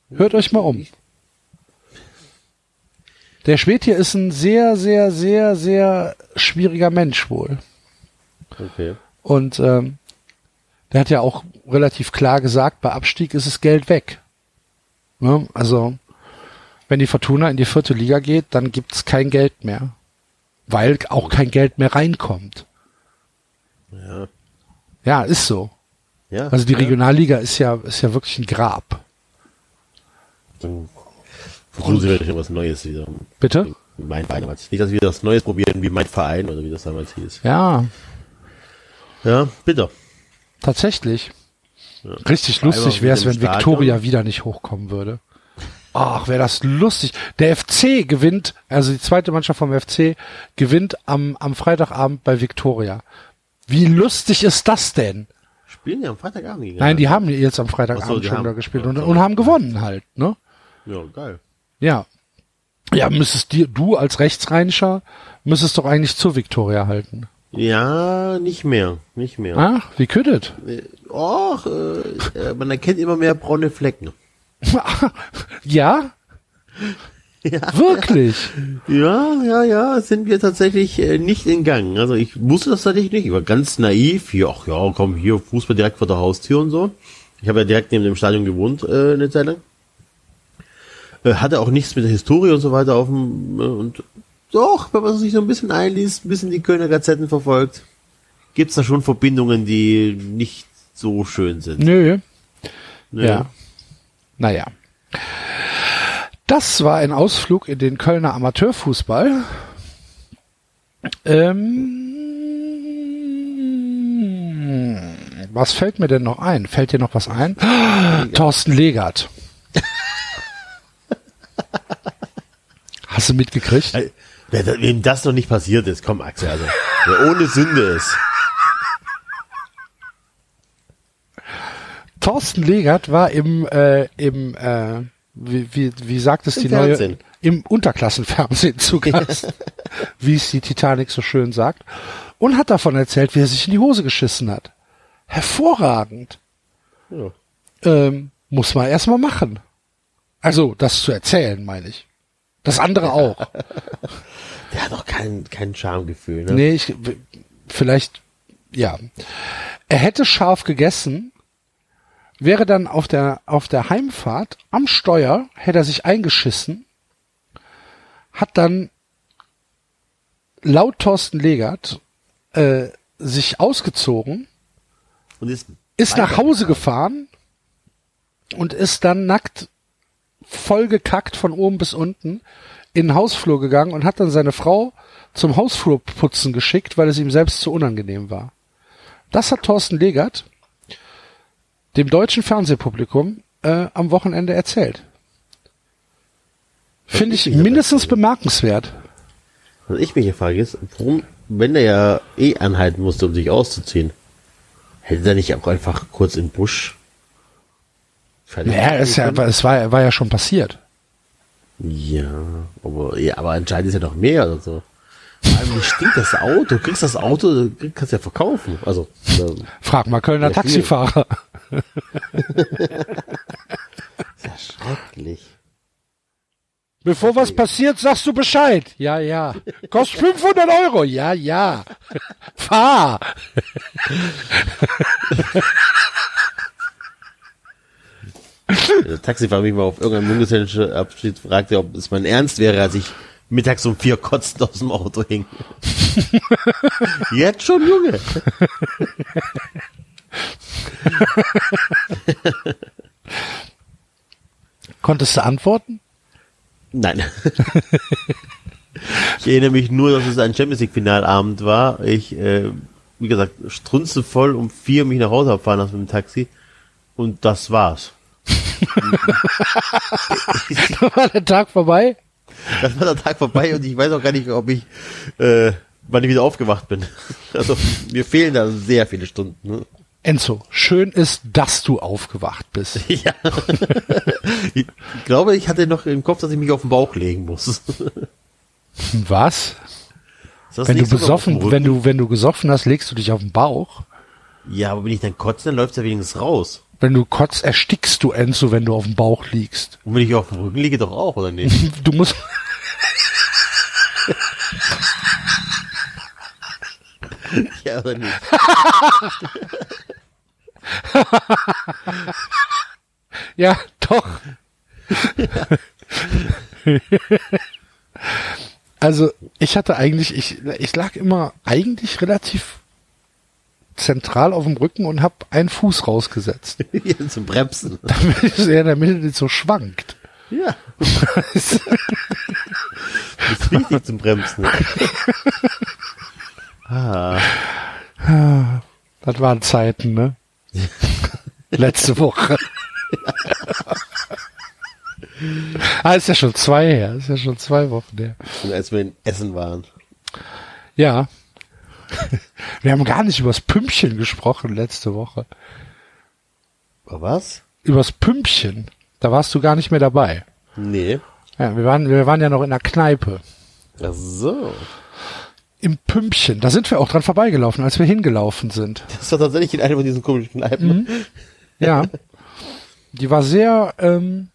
Hört euch mal um. Der Schwed ist ein sehr, sehr, sehr, sehr schwieriger Mensch wohl. Okay. Und ähm, der hat ja auch relativ klar gesagt, bei Abstieg ist es Geld weg. Ne? Also, wenn die Fortuna in die vierte Liga geht, dann gibt's kein Geld mehr. Weil auch kein Geld mehr reinkommt. Ja. Ja, ist so. Ja. Also die ja. Regionalliga ist ja, ist ja wirklich ein Grab. Dann versuchen sie vielleicht was Neues wieder. Bitte? Mein Verein damals. Nicht, dass wir wieder was Neues probieren wie mein Verein oder wie das damals hieß. Ja, Ja, bitte. tatsächlich. Richtig Vor allem lustig wäre es, wenn dem Victoria Stadion. wieder nicht hochkommen würde. Ach, wäre das lustig. Der FC gewinnt, also die zweite Mannschaft vom FC gewinnt am, am Freitagabend bei Victoria. Wie lustig ist das denn? Spielen die am Freitagabend gegen? Nein, die haben jetzt am so, Freitagabend die schon haben- da gespielt und, so. und haben gewonnen halt, ne? Ja, geil. Ja. Ja, müsstest dir, du als Rechtsrheinischer, müsstest doch eigentlich zur Victoria halten. Ja, nicht mehr. Nicht mehr. Ach, wie küttet? Och, äh, äh, man erkennt immer mehr braune Flecken. ja? Wirklich? Ja, ja, ja, sind wir tatsächlich äh, nicht in Gang. Also ich wusste das tatsächlich nicht. Ich war ganz naiv. Hier, ach ja, komm, hier Fußball direkt vor der Haustür und so. Ich habe ja direkt neben dem Stadion gewohnt äh, eine Zeit lang. Äh, hatte auch nichts mit der Historie und so weiter auf dem äh, und doch, wenn man sich so ein bisschen einliest, ein bisschen die Kölner Gazetten verfolgt, gibt's da schon Verbindungen, die nicht so schön sind. Nö. Ne? Ja. Naja. Das war ein Ausflug in den Kölner Amateurfußball. Ähm, was fällt mir denn noch ein? Fällt dir noch was ein? Thorsten Legert. Hast du mitgekriegt? Wem das noch nicht passiert ist, komm Axel, also wer ohne Sünde ist. Thorsten Legert war im, äh, im äh, wie, wie, wie sagt es Im die Fernsehen. neue, im Unterklassenfernsehen zu Gast, wie es die Titanic so schön sagt, und hat davon erzählt, wie er sich in die Hose geschissen hat. Hervorragend. Ja. Ähm, muss man erstmal machen. Also, das zu erzählen, meine ich. Das andere auch. Der hat doch kein, kein Charmegefühl, ne? Nee, ich, vielleicht, ja. Er hätte scharf gegessen, wäre dann auf der, auf der Heimfahrt am Steuer, hätte er sich eingeschissen, hat dann laut Thorsten Legert äh, sich ausgezogen, Und ist, ist nach Hause gefahren und ist dann nackt vollgekackt von oben bis unten in den Hausflur gegangen und hat dann seine Frau zum Hausflurputzen geschickt, weil es ihm selbst zu unangenehm war. Das hat Thorsten Legert dem deutschen Fernsehpublikum äh, am Wochenende erzählt. Finde ich ich mindestens bemerkenswert. Was ich mich hier frage ist, warum, wenn der ja eh anhalten musste, um sich auszuziehen, hätte er nicht auch einfach kurz in Busch fertig Naja, es, ist ja, es war, war ja schon passiert. Ja, aber, ja, aber anscheinend ist ja noch mehr oder so. Vor allem, wie stinkt das Auto? Du kriegst das Auto, du kannst ja verkaufen. Also, Frag mal Kölner Ja, viel. Taxifahrer. ist ja schrecklich. Bevor was passiert, sagst du Bescheid. Ja, ja. Kostet 500 Euro. Ja, ja. Fahr. Der Taxifahrer mich mal auf irgendeinem Junggesellenabschied fragte, ob es mein Ernst wäre, als ich mittags um vier kotzend aus dem Auto hing. Jetzt schon, Junge. Konntest du antworten? Nein. ich erinnere mich nur, dass es ein Champions League Finalabend war. Ich, äh, wie gesagt, strunze voll um vier mich nach Hause abfahren lassen mit dem Taxi. Und das war's. war der Tag vorbei? Das war der Tag vorbei und ich weiß auch gar nicht, ob ich, äh, wann ich wieder aufgewacht bin. Also, mir fehlen da sehr viele Stunden. Ne? Enzo, schön ist, dass du aufgewacht bist. Ja. ich glaube, ich hatte noch im Kopf, dass ich mich auf den Bauch legen muss. Was? Wenn du besoffen, wenn du, wenn du gesoffen hast, legst du dich auf den Bauch. Ja, aber wenn ich dann kotze, dann läuft's ja wenigstens raus. Wenn du kotzt, erstickst du Enzo, wenn du auf dem Bauch liegst. Und wenn ich auf dem Rücken liege, doch auch, oder nicht? Du musst, ja, oder nicht? ja, doch. also, ich hatte eigentlich, ich, ich lag immer eigentlich relativ zentral auf dem Rücken und habe einen Fuß rausgesetzt, Ja, Zum Bremsen. damit es der Mitte nicht so schwankt. Ja. Das ist wichtig zum Bremsen. Ah, Das waren Zeiten, ne? Letzte Woche. ah, ist ja schon zwei her. Ist ja schon zwei Wochen her. und als wir in Essen waren. Ja. Wir haben gar nicht übers Pümpchen gesprochen letzte Woche. Was? Übers Pümpchen. Da warst du gar nicht mehr dabei. Nee. Ja, wir waren, wir waren ja noch in der Kneipe. Ach so. Im Pümpchen. Da sind wir auch dran vorbeigelaufen, als wir hingelaufen sind. Das war tatsächlich in einer von diesen komischen Kneipen. Ja. Die war sehr ähm,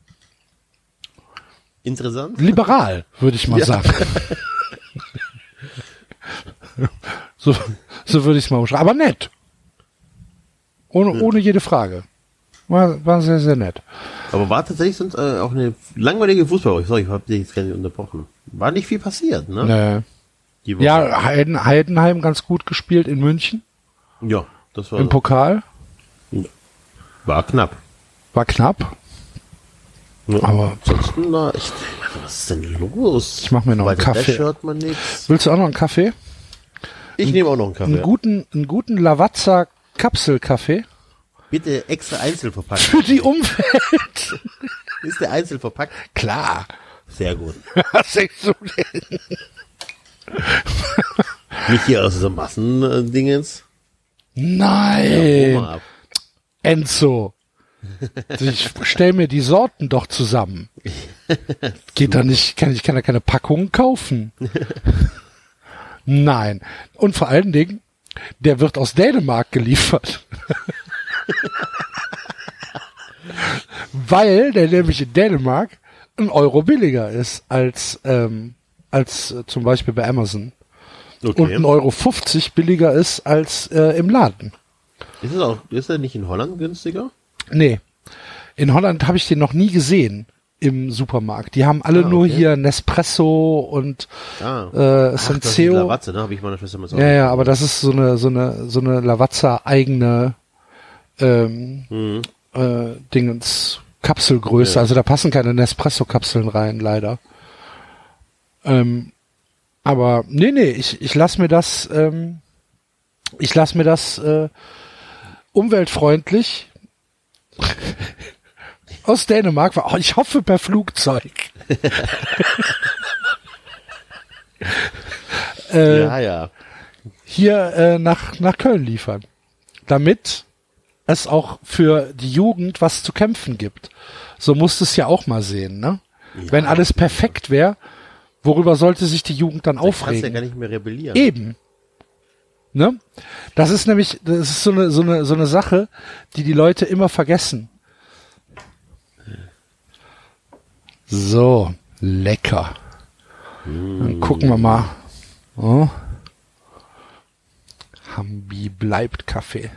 Interessant. liberal, würde ich mal Ja. sagen. so so würde ich es mal umschreiben. Aber nett. Ohne, ohne jede Frage. War, war sehr, sehr nett. Aber war tatsächlich sonst äh, auch eine langweilige Fußball. Sorry, ich habe dich jetzt gar nicht unterbrochen. War nicht viel passiert, ne? Woche. Ja, Heiden, Heidenheim ganz gut gespielt in München. Ja, das war, Im Pokal. war knapp. War knapp. Ja. Aber Ansonsten war echt, was ist denn los? Ich mach mir noch einen Weiter Kaffee. Hört man nichts. willst du auch noch einen Kaffee? Ich nehme auch noch einen Kaffee. Einen guten, einen guten Lavazza Kapselkaffee. Bitte extra einzeln verpackt. Für die Umwelt. Ist der einzeln verpackt? Klar. Sehr gut. Was denkst du denn? Nicht hier aus dieser Massendingens. Nein. Enzo. Ich stell mir die Sorten doch zusammen. Geht da nicht, kann, ich kann da keine Packungen kaufen. Nein. Und vor allen Dingen, der wird aus Dänemark geliefert. Weil der nämlich in Dänemark ein Euro billiger ist als, ähm, als äh, zum Beispiel bei Amazon. Und Okay. ein Euro 50 billiger ist als äh, im Laden. Ist es auch, ist er nicht in Holland günstiger? Nee. In Holland habe ich den noch nie gesehen im Supermarkt. Die haben alle Ah, nur okay. hier Nespresso und Ah. äh, Ach, das ist die Senseo. Lavazza, ne? Habe ich meiner Schwester mal so. Ja, ja, aber das ist so eine so eine so eine Lavazza eigene ähm, Mhm. äh, Dingens Kapselgröße. Ja. Also da passen keine Nespresso-Kapseln rein, leider. Ähm, aber nee, nee, ich ich lass mir das ähm, ich lass mir das äh, umweltfreundlich aus Dänemark war. Oh, ich hoffe per Flugzeug. äh, ja, ja. hier äh, nach, nach Köln liefern. Damit es auch für die Jugend was zu kämpfen gibt. So musst du es ja auch mal sehen, ne? Ja. Wenn alles perfekt wäre, worüber sollte sich die Jugend dann Da kannst du ja aufregen? gar nicht mehr rebellieren. Eben. Ne? Das ist nämlich, das ist so eine, so eine, so eine Sache, die die Leute immer vergessen. So, lecker. Dann gucken wir mal. Oh. Hambi bleibt Kaffee.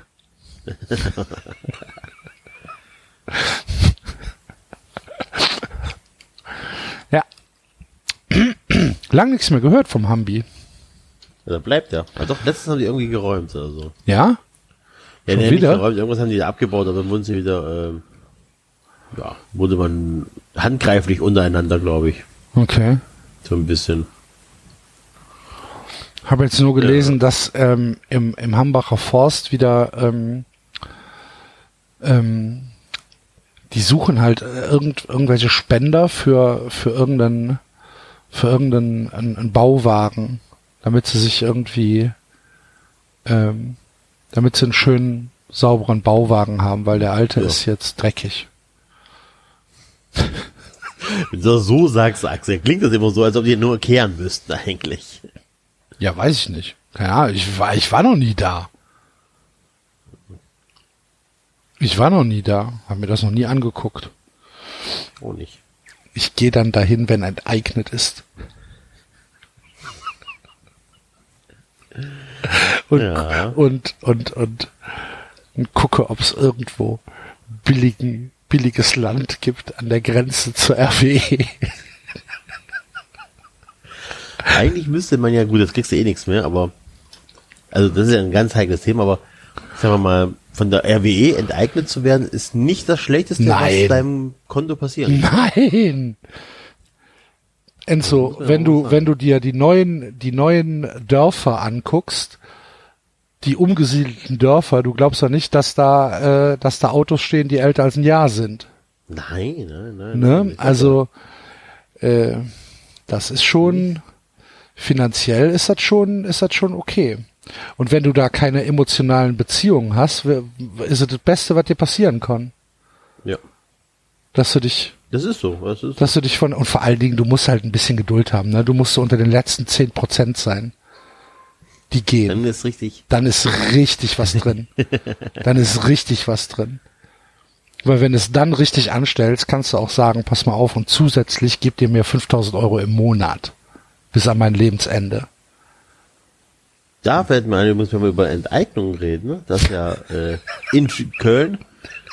ja. Lang nichts mehr gehört vom Hambi. Ja, da bleibt er. Ja, doch, letztens haben die irgendwie geräumt oder so. Ja? Ja, Schon wieder? geräumt, irgendwas haben die abgebaut, aber dann wurden sie wieder, ähm, ja, wurde man handgreiflich untereinander, glaube ich. Okay. So ein bisschen. Habe jetzt nur gelesen, dass ähm, im, im Hambacher Forst wieder ähm, ähm, die suchen halt äh, irgend, irgendwelche Spender für, für irgendeinen, für irgendeinen einen, einen Bauwagen, damit sie sich irgendwie, ähm, damit sie einen schönen, sauberen Bauwagen haben, weil der alte Ja. ist jetzt dreckig. Wenn du das so sagst, Axel, klingt das immer so, als ob die nur kehren müssten eigentlich. Ja, weiß ich nicht. Keine Ahnung, ich war, ich war noch nie da. Ich war noch nie da, habe mir das noch nie angeguckt. Oh nicht. Ich gehe dann dahin, wenn enteignet ist. Und, Ja. und, und, und, und gucke, ob es irgendwo billigen, billiges Land gibt an der Grenze zur. RWE. Eigentlich müsste man ja, gut, jetzt kriegst du eh nichts mehr, aber, also das ist ja ein ganz heikles Thema, aber sagen wir mal, von der RWE enteignet zu werden, ist nicht das Schlechteste, Nein. was deinem Konto passieren kann. Nein! Enzo, wenn du, sagen. wenn du dir die neuen, die neuen Dörfer anguckst, die umgesiedelten Dörfer, du glaubst ja nicht, dass da, äh, dass da Autos stehen, die älter als ein Jahr sind. Nein, nein, nein. Ne? nein. Also, äh, das ist schon, finanziell ist das schon, ist das schon okay. Und wenn du da keine emotionalen Beziehungen hast, ist es das Beste, was dir passieren kann. Ja. Dass du dich, Das ist so. Das ist dass du dich von, und vor allen Dingen, du musst halt ein bisschen Geduld haben, ne? Du musst so unter den letzten zehn Prozent sein. Die gehen. Dann ist richtig. Dann ist richtig was drin. Dann ist richtig was drin. Weil wenn du es dann richtig anstellst, kannst du auch sagen, pass mal auf und zusätzlich gib dir mir 5000 Euro im Monat. Bis an mein Lebensende. Da fällt mir ein, übrigens, wenn wir über Enteignung reden, ne? dass ja äh, in Köln,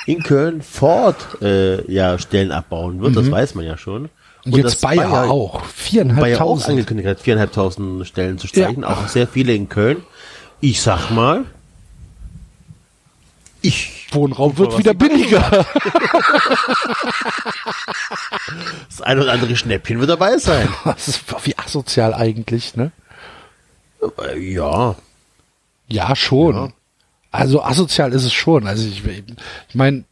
in Köln Ford äh, ja Stellen abbauen wird, das weiß man ja schon. Mhm. Und, jetzt Bayer, auch. Bayer auch Viereinhalbtausend. angekündigt hat, viereinhalbtausend Stellen zu streichen, Ja. auch sehr viele in Köln. Ich sag mal, ich, Wohnraum mal, wird wieder billiger. das ein oder andere Schnäppchen wird dabei sein. Das ist wie asozial eigentlich, ne? Äh, ja, Ja, schon. Ja. Also asozial ist es schon. Also ich, ich meine,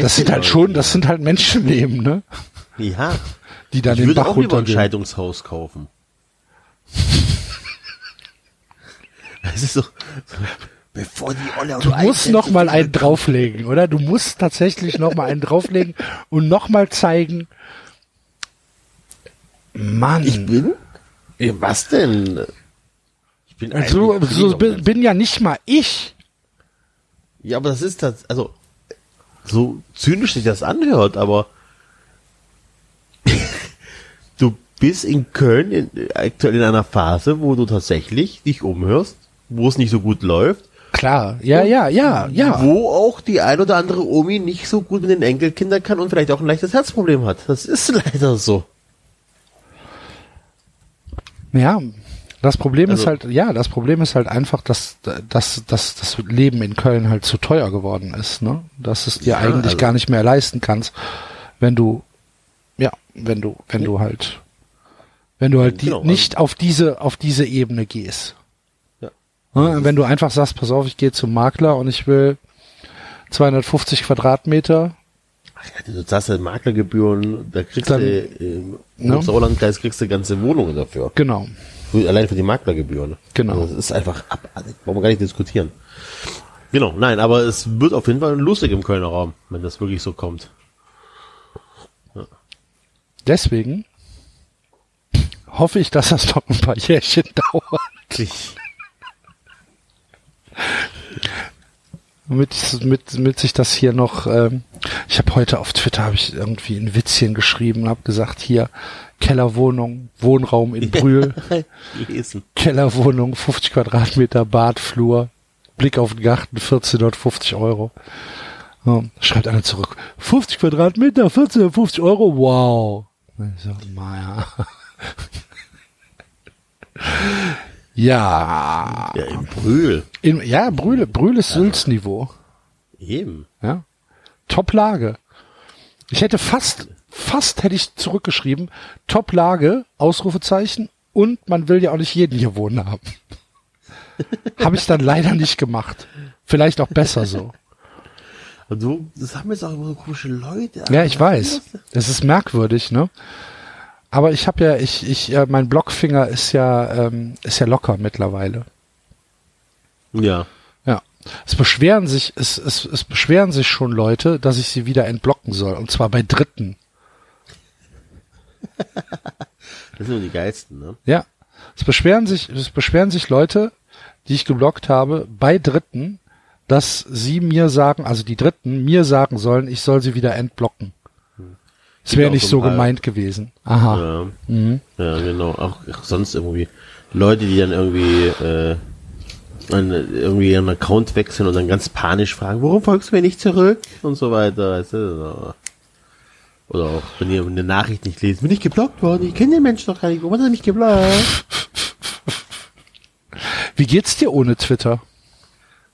das sind halt schon, das sind halt Menschenleben, ne? Ja, Die dann ich den würde Bach auch lieber ein. Scheidungshaus kaufen. Es ist so, so bevor die Olle Du musst noch mal einen drauflegen, oder? Du musst tatsächlich noch mal einen drauflegen und noch mal zeigen. Mann, Ich bin? Was denn? Bin also, so bin ja nicht mal ich. Ja, aber das ist das, also, so zynisch sich das anhört, aber du bist in Köln in, aktuell in einer Phase, wo du tatsächlich dich umhörst, wo es nicht so gut läuft, Klar, ja, ja, ja, ja. wo auch die ein oder andere Omi nicht so gut mit den Enkelkindern kann und vielleicht auch ein leichtes Herzproblem hat. Das ist leider so. Ja, das Problem ist Also- halt, ja, das Problem ist halt einfach, dass, dass, dass das Leben in Köln halt zu teuer geworden ist, ne? Dass es dir Ja, eigentlich also- gar nicht mehr leisten kannst, wenn du, ja, wenn du, wenn du halt, wenn du halt die, Genau, also- nicht auf diese, auf diese Ebene gehst. Ja. Ne? Wenn du einfach sagst, pass auf, ich gehe zum Makler und ich will 250 Quadratmeter, Ach ja, du zahlst ja Maklergebühren, da kriegst Dann- du im Ne? Sauerlandkreis kriegst du ganze Wohnungen dafür. genau, allein für die Maklergebühren. Genau. Also das ist einfach abartig. Wollen wir gar nicht diskutieren. Genau, nein, aber es wird auf jeden Fall lustig im Kölner Raum, wenn das wirklich so kommt. deswegen hoffe ich, dass das noch ein paar Jährchen dauert. mit, mit, mit sich das hier noch, ähm, ich habe heute auf Twitter habe ich irgendwie ein Witzchen geschrieben und habe gesagt, hier Kellerwohnung, Wohnraum in Brühl. Kellerwohnung, 50 Quadratmeter, Badflur, Blick auf den Garten, 1450 Euro. Schreibt einer zurück, 50 Quadratmeter, 1450 Euro, wow. Ich so, naja. ja, Ja, im Brühl. in, ja, Brühl, Brühl ist Sülzniveau. Eben. Ja. Top-Lage. Ich hätte fast, fast hätte ich zurückgeschrieben, Top-Lage, Ausrufezeichen, und man will ja auch nicht jeden hier wohnen haben. Habe ich dann leider nicht gemacht. Vielleicht auch besser so. Und so, das haben jetzt auch immer so komische Leute. Ja, ich weiß. Das ist merkwürdig, ne? Aber ich habe ja, ich, ich, äh, mein Blockfinger ist ja, ähm, ist ja locker mittlerweile. Ja. Ja. Es beschweren sich, es, es, es beschweren sich schon Leute, dass ich sie wieder entblocken soll. Und zwar bei Dritten. Das sind nur die geilsten, ne? Ja. Es beschweren sich, es beschweren sich Leute, die ich geblockt habe, bei Dritten, dass sie mir sagen, also die Dritten mir sagen sollen, ich soll sie wieder entblocken. Es Gibt wäre nicht so gemeint gewesen. Aha. Ja. Mhm. Ja, genau. Auch, auch sonst irgendwie Leute, die dann irgendwie äh, an, irgendwie ihren Account wechseln und dann ganz panisch fragen, warum folgst du mir nicht zurück? Und so weiter. Weißt du? Oder auch, wenn ihr eine Nachricht nicht lest, bin ich geblockt worden, ich kenne den Menschen doch gar nicht, warum hat er mich geblockt? Wie geht's dir ohne Twitter?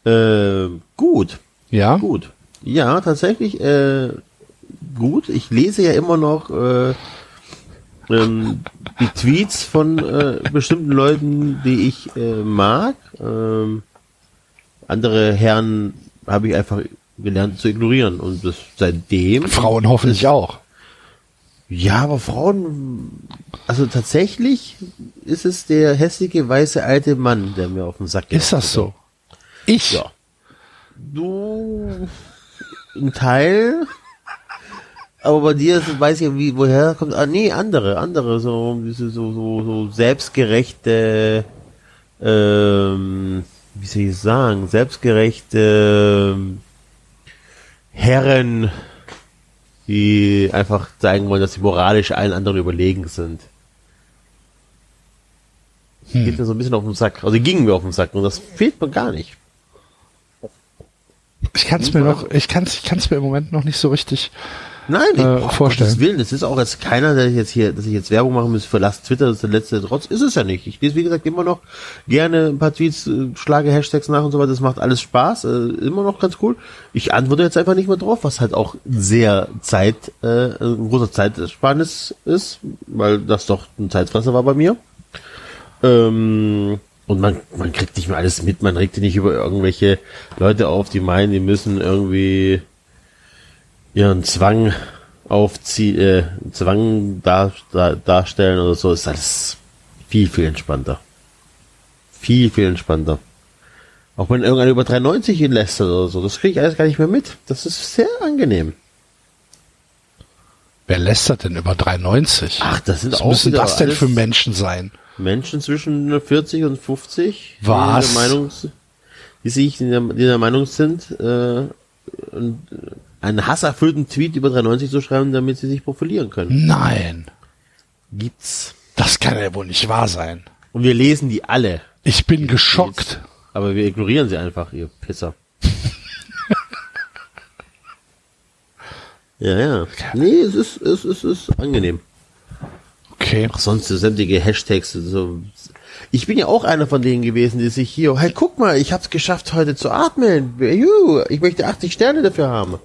Äh, gut, Ja? gut. Ja, tatsächlich, äh, gut. Ich lese ja immer noch äh, ähm, die Tweets von äh, bestimmten Leuten, die ich äh, mag. Ähm, andere Herren habe ich einfach gelernt zu ignorieren und das seitdem. Frauen hoffentlich auch. Ja, aber Frauen, also tatsächlich ist es der hässliche weiße alte Mann, der mir auf den Sack geht. Ist das so? Ich? Ja. Du, ein Teil, aber bei dir ist, weiß ich wie, woher kommt, ah, nee, andere, andere, so, so, so, so selbstgerechte, ähm, wie soll ich sagen, selbstgerechte ähm, Herren, die einfach zeigen wollen, dass sie moralisch allen anderen überlegen sind. Geht mir so ein bisschen auf den Sack. Also die gingen mir auf den Sack und das fehlt mir gar nicht. Ich kann es mir noch, ich kann es ich kann's mir im Moment noch nicht so richtig. Nein, ich, äh, boah, vorstellen. Gottes Willen, das ist auch jetzt keiner, der jetzt hier, dass ich jetzt Werbung machen muss, verlasst Twitter, das ist der letzte Trotz, ist es ja nicht. Ich lese, wie gesagt, immer noch gerne ein paar Tweets, äh, schlage Hashtags nach und so weiter, das macht alles Spaß, äh, immer noch ganz cool. Ich antworte jetzt einfach nicht mehr drauf, was halt auch sehr Zeit, äh, ein großer Zeitsparnis ist, weil das doch ein Zeitfresser war bei mir. Ähm, und man, man kriegt nicht mehr alles mit, man regt sich nicht über irgendwelche Leute auf, die meinen, die müssen irgendwie ihren Zwang aufziehen, äh, Zwang dar, dar, darstellen oder so, ist alles viel, viel entspannter. Viel, viel entspannter. Auch wenn irgendeiner über 390 ihn lästert oder so, das kriege ich alles gar nicht mehr mit. Das ist sehr angenehm. Wer lästert denn über 390? Ach, das sind Was auch müssen das denn für Menschen sein? Menschen zwischen 40 und 50. Was? Die der Meinung, die sich in der, die der Meinung sind, äh, und einen hasserfüllten Tweet über 390 zu schreiben, damit sie sich profilieren können. Nein, Gibt's. das kann ja wohl nicht wahr sein. Und wir lesen die alle. Ich bin geschockt. Aber wir ignorieren sie einfach, ihr Pisser. ja, ja. Nee, es ist, es ist, es ist angenehm. Okay. Auch sonst so sämtliche Hashtags. So. Ich bin ja auch einer von denen gewesen, die sich hier, hey, guck mal, ich hab's geschafft, heute zu atmen. Juhu, ich möchte 80 Sterne dafür haben.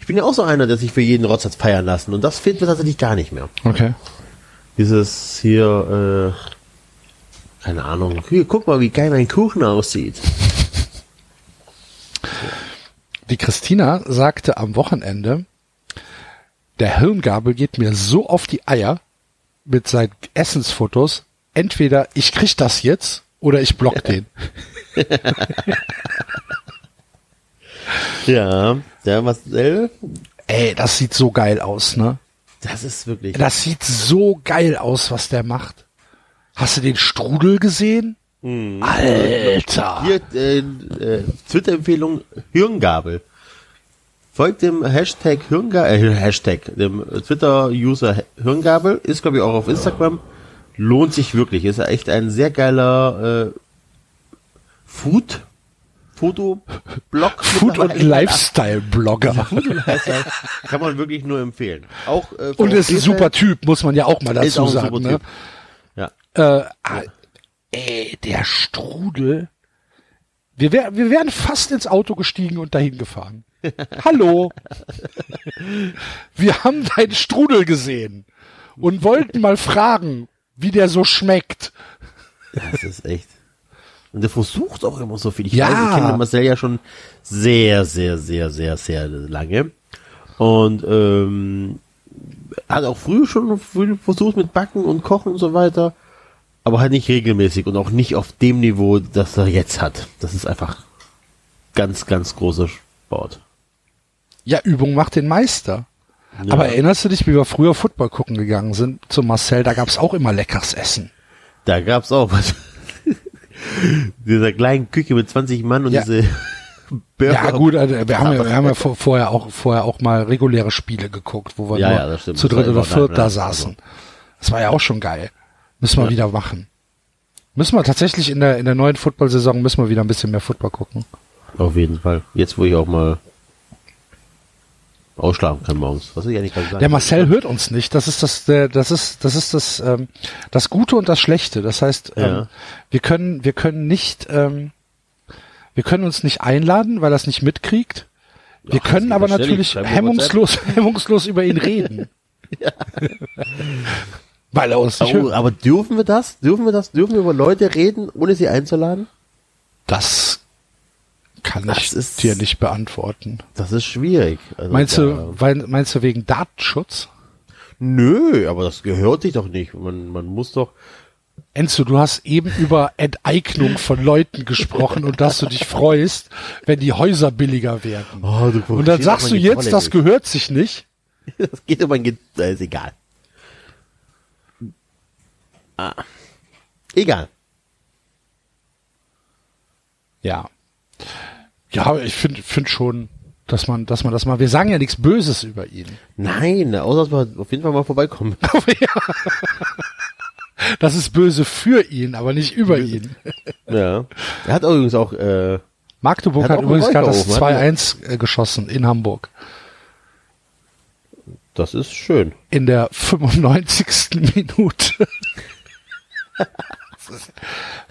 Ich bin ja auch so einer, der sich für jeden Rotz hat feiern lassen. Und das fehlt mir tatsächlich gar nicht mehr. Okay. Dieses hier, äh, keine Ahnung. Hier, guck mal, wie geil mein Kuchen aussieht. Die Christina sagte am Wochenende, der Hirngabel geht mir so auf die Eier mit seinen Essensfotos. Entweder ich krieg das jetzt oder ich block den. Ja, der Marcel, Ey, das sieht so geil aus, ne? das ist wirklich. Das sieht so geil aus, was der macht. Hast du den Strudel gesehen? Alter. Hier, äh, äh, Twitter-Empfehlung Hirngabel. Folgt dem Hashtag Hirngabel, äh, Hashtag, dem Twitter-User Hirngabel, ist glaube ich auch auf Instagram. Lohnt sich wirklich. Ist echt ein sehr geiler äh, Food Fotoblog. Food- und. Lifestyle-Blogger. Food und Lifestyle kann man wirklich nur empfehlen. Auch äh, Und ist ein super Typ, muss man ja auch mal dazu auch sagen. Ne? Ja. Äh, ah, ey, der Strudel. Wir, wär, wir wären fast ins Auto gestiegen und dahin gefahren. Hallo. Wir haben deinen Strudel gesehen und wollten mal fragen, wie der so schmeckt. Das ist echt. Und der versucht auch immer so viel. Ich Ja. weiß, ich kenne Marcel ja schon sehr, sehr, sehr, sehr, sehr lange. Und ähm, hat auch früh schon versucht mit Backen und Kochen und so weiter. Aber halt nicht regelmäßig und auch nicht auf dem Niveau, das er jetzt hat. Das ist einfach ganz, ganz großer Sport. Ja, Übung macht den Meister. Aber erinnerst du dich, wie wir früher Football gucken gegangen sind zu Marcel? Da gab's auch immer leckeres Essen. Da gab's auch was. Dieser kleinen Küche mit 20 Mann und Ja. diese Burger. Ja gut, also wir haben ja, wir haben ja vor- vorher auch vorher auch mal reguläre Spiele geguckt, wo wir Ja, nur zu dritt oder viert da ja. saßen. Das war ja auch schon geil. Müssen wir wieder machen. Müssen wir tatsächlich in der in der neuen Football-Saison müssen wir wieder ein bisschen mehr Football gucken. Auf jeden Fall. Jetzt, wo ich auch mal ausschlafen kann morgens. Was will ich eigentlich gerade sagen? Der Marcel hört uns nicht. Das ist das, der, das ist, das ist das, ähm, das Gute und das Schlechte. Das heißt, ähm, Ja. wir können, wir können nicht, ähm, wir können uns nicht einladen, weil er es nicht mitkriegt. Wir Ach, können aber natürlich hemmungslos, hemmungslos über ihn reden. Weil er uns nicht Oh, hört. aber dürfen wir das? Dürfen wir das? Dürfen wir über Leute reden, ohne sie einzuladen? Das kann Das ich ist- dir nicht beantworten. Das ist schwierig. Also, Meinst da- du, weil, meinst du wegen Datenschutz? Nö, aber das gehört sich doch nicht. Man, man muss doch. Enzo, du hast eben über Enteignung von Leuten gesprochen und dass du dich freust, wenn die Häuser billiger werden. Oh, du und dann sagst du mein jetzt, das gehört sich nicht. Das geht um ein Ge äh, ist egal. Ah. Egal. Ja. Ja, ich finde find schon, dass man, dass man das mal, wir sagen ja nichts Böses über ihn. Nein, außer dass wir auf jeden Fall mal vorbeikommen. Das ist böse für ihn, aber nicht über ihn. ja. Er hat übrigens auch, äh, Magdeburg Hat hat, übrigens gerade das Räucherofen, 2-1 äh, geschossen in Hamburg. das ist schön. In der 95. Minute.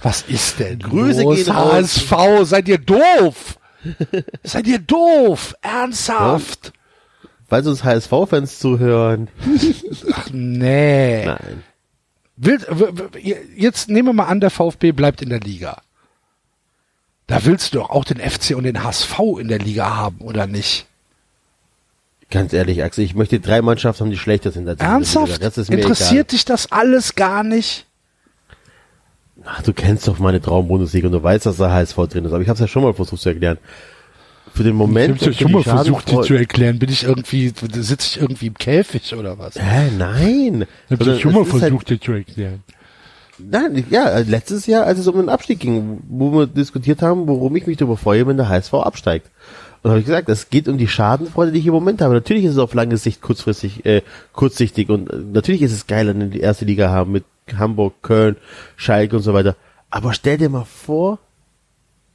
Was ist denn Grüße los, gehen raus. HSV? Seid ihr doof? Seid ihr doof? Ernsthaft? Falls uns HSV-Fans zuhören. Ach, nee. Nein. Will, jetzt nehmen wir mal an, der VfB bleibt in der Liga. Da willst du doch auch den FC und den HSV in der Liga haben, oder nicht? Ganz ehrlich, Axel, ich möchte drei Mannschaften haben, die schlechter sind als. Ernsthaft? Das ist mir Interessiert dich das alles gar nicht? Ach, du kennst doch meine Traum-Bundesliga und du weißt, dass der HSV drin ist. Aber ich habe es ja schon mal versucht zu erklären. Für den Moment. ich habe für schon mal versucht, die Schadenfreude- zu erklären. Bin ich irgendwie, sitze ich irgendwie im Käfig oder was? Hä, nein. Ich habe Sondern schon mal halt- versucht, die zu erklären. Nein, ja, letztes Jahr, als es um den Abstieg ging, wo wir diskutiert haben, worum ich mich darüber freue, wenn der HSV absteigt. Und habe ich gesagt, es geht um die Schadenfreude, die ich im Moment habe. Natürlich ist es auf lange Sicht kurzfristig, äh, kurzsichtig und äh, natürlich ist es geil, wenn wir die erste Liga haben mit Hamburg, Köln, Schalke und so weiter. Aber stell dir mal vor,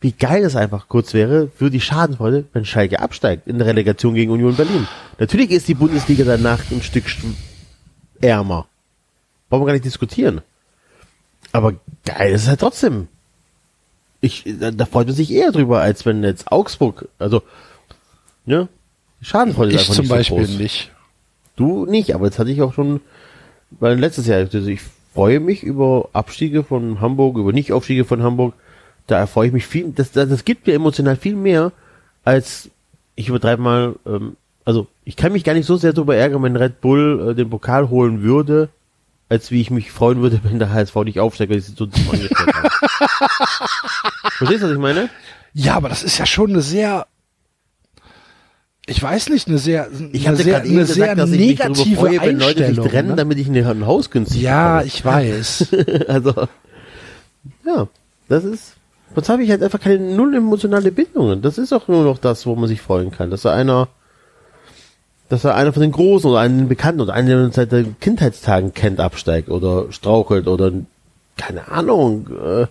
wie geil es einfach kurz wäre für die Schadenfreude, wenn Schalke absteigt in der Relegation gegen Union Berlin. Natürlich ist die Bundesliga danach ein Stück ärmer. Brauchen wir gar nicht diskutieren. Aber geil ist es halt trotzdem. Ich, da, da freut man sich eher drüber, als wenn jetzt Augsburg, also, ne? Schadenfreude ist Ich einfach zum nicht so Beispiel groß. nicht. Du nicht, aber jetzt hatte ich auch schon, weil letztes Jahr, also ich freue mich über Abstiege von Hamburg, über Nicht-Aufstiege von Hamburg. Da erfreue ich mich viel, das, das, das gibt mir emotional viel mehr, als ich übertreibe mal, ähm, also ich kann mich gar nicht so sehr darüber ärgern, wenn Red Bull äh, den Pokal holen würde, als wie ich mich freuen würde, wenn der HSV nicht aufsteigt, weil ich sie so dumm angestellt habe. Verstehst du, was ich meine? Ja, aber das ist ja schon eine sehr, ich weiß nicht, eine sehr, Ich eine hatte sehr, eine sehr gesagt, dass ich mich negative freue, wenn Leute sich trennen, ne? damit ich ein Haus günstig Ja, bekomme. ich weiß. also, ja, das ist, sonst habe ich halt einfach keine null emotionale Bindungen. Das ist auch nur noch das, wo man sich freuen kann, dass da einer, dass da einer von den Großen oder einen Bekannten oder einen, der man seit den Kindheitstagen kennt, absteigt oder strauchelt oder, keine Ahnung, äh,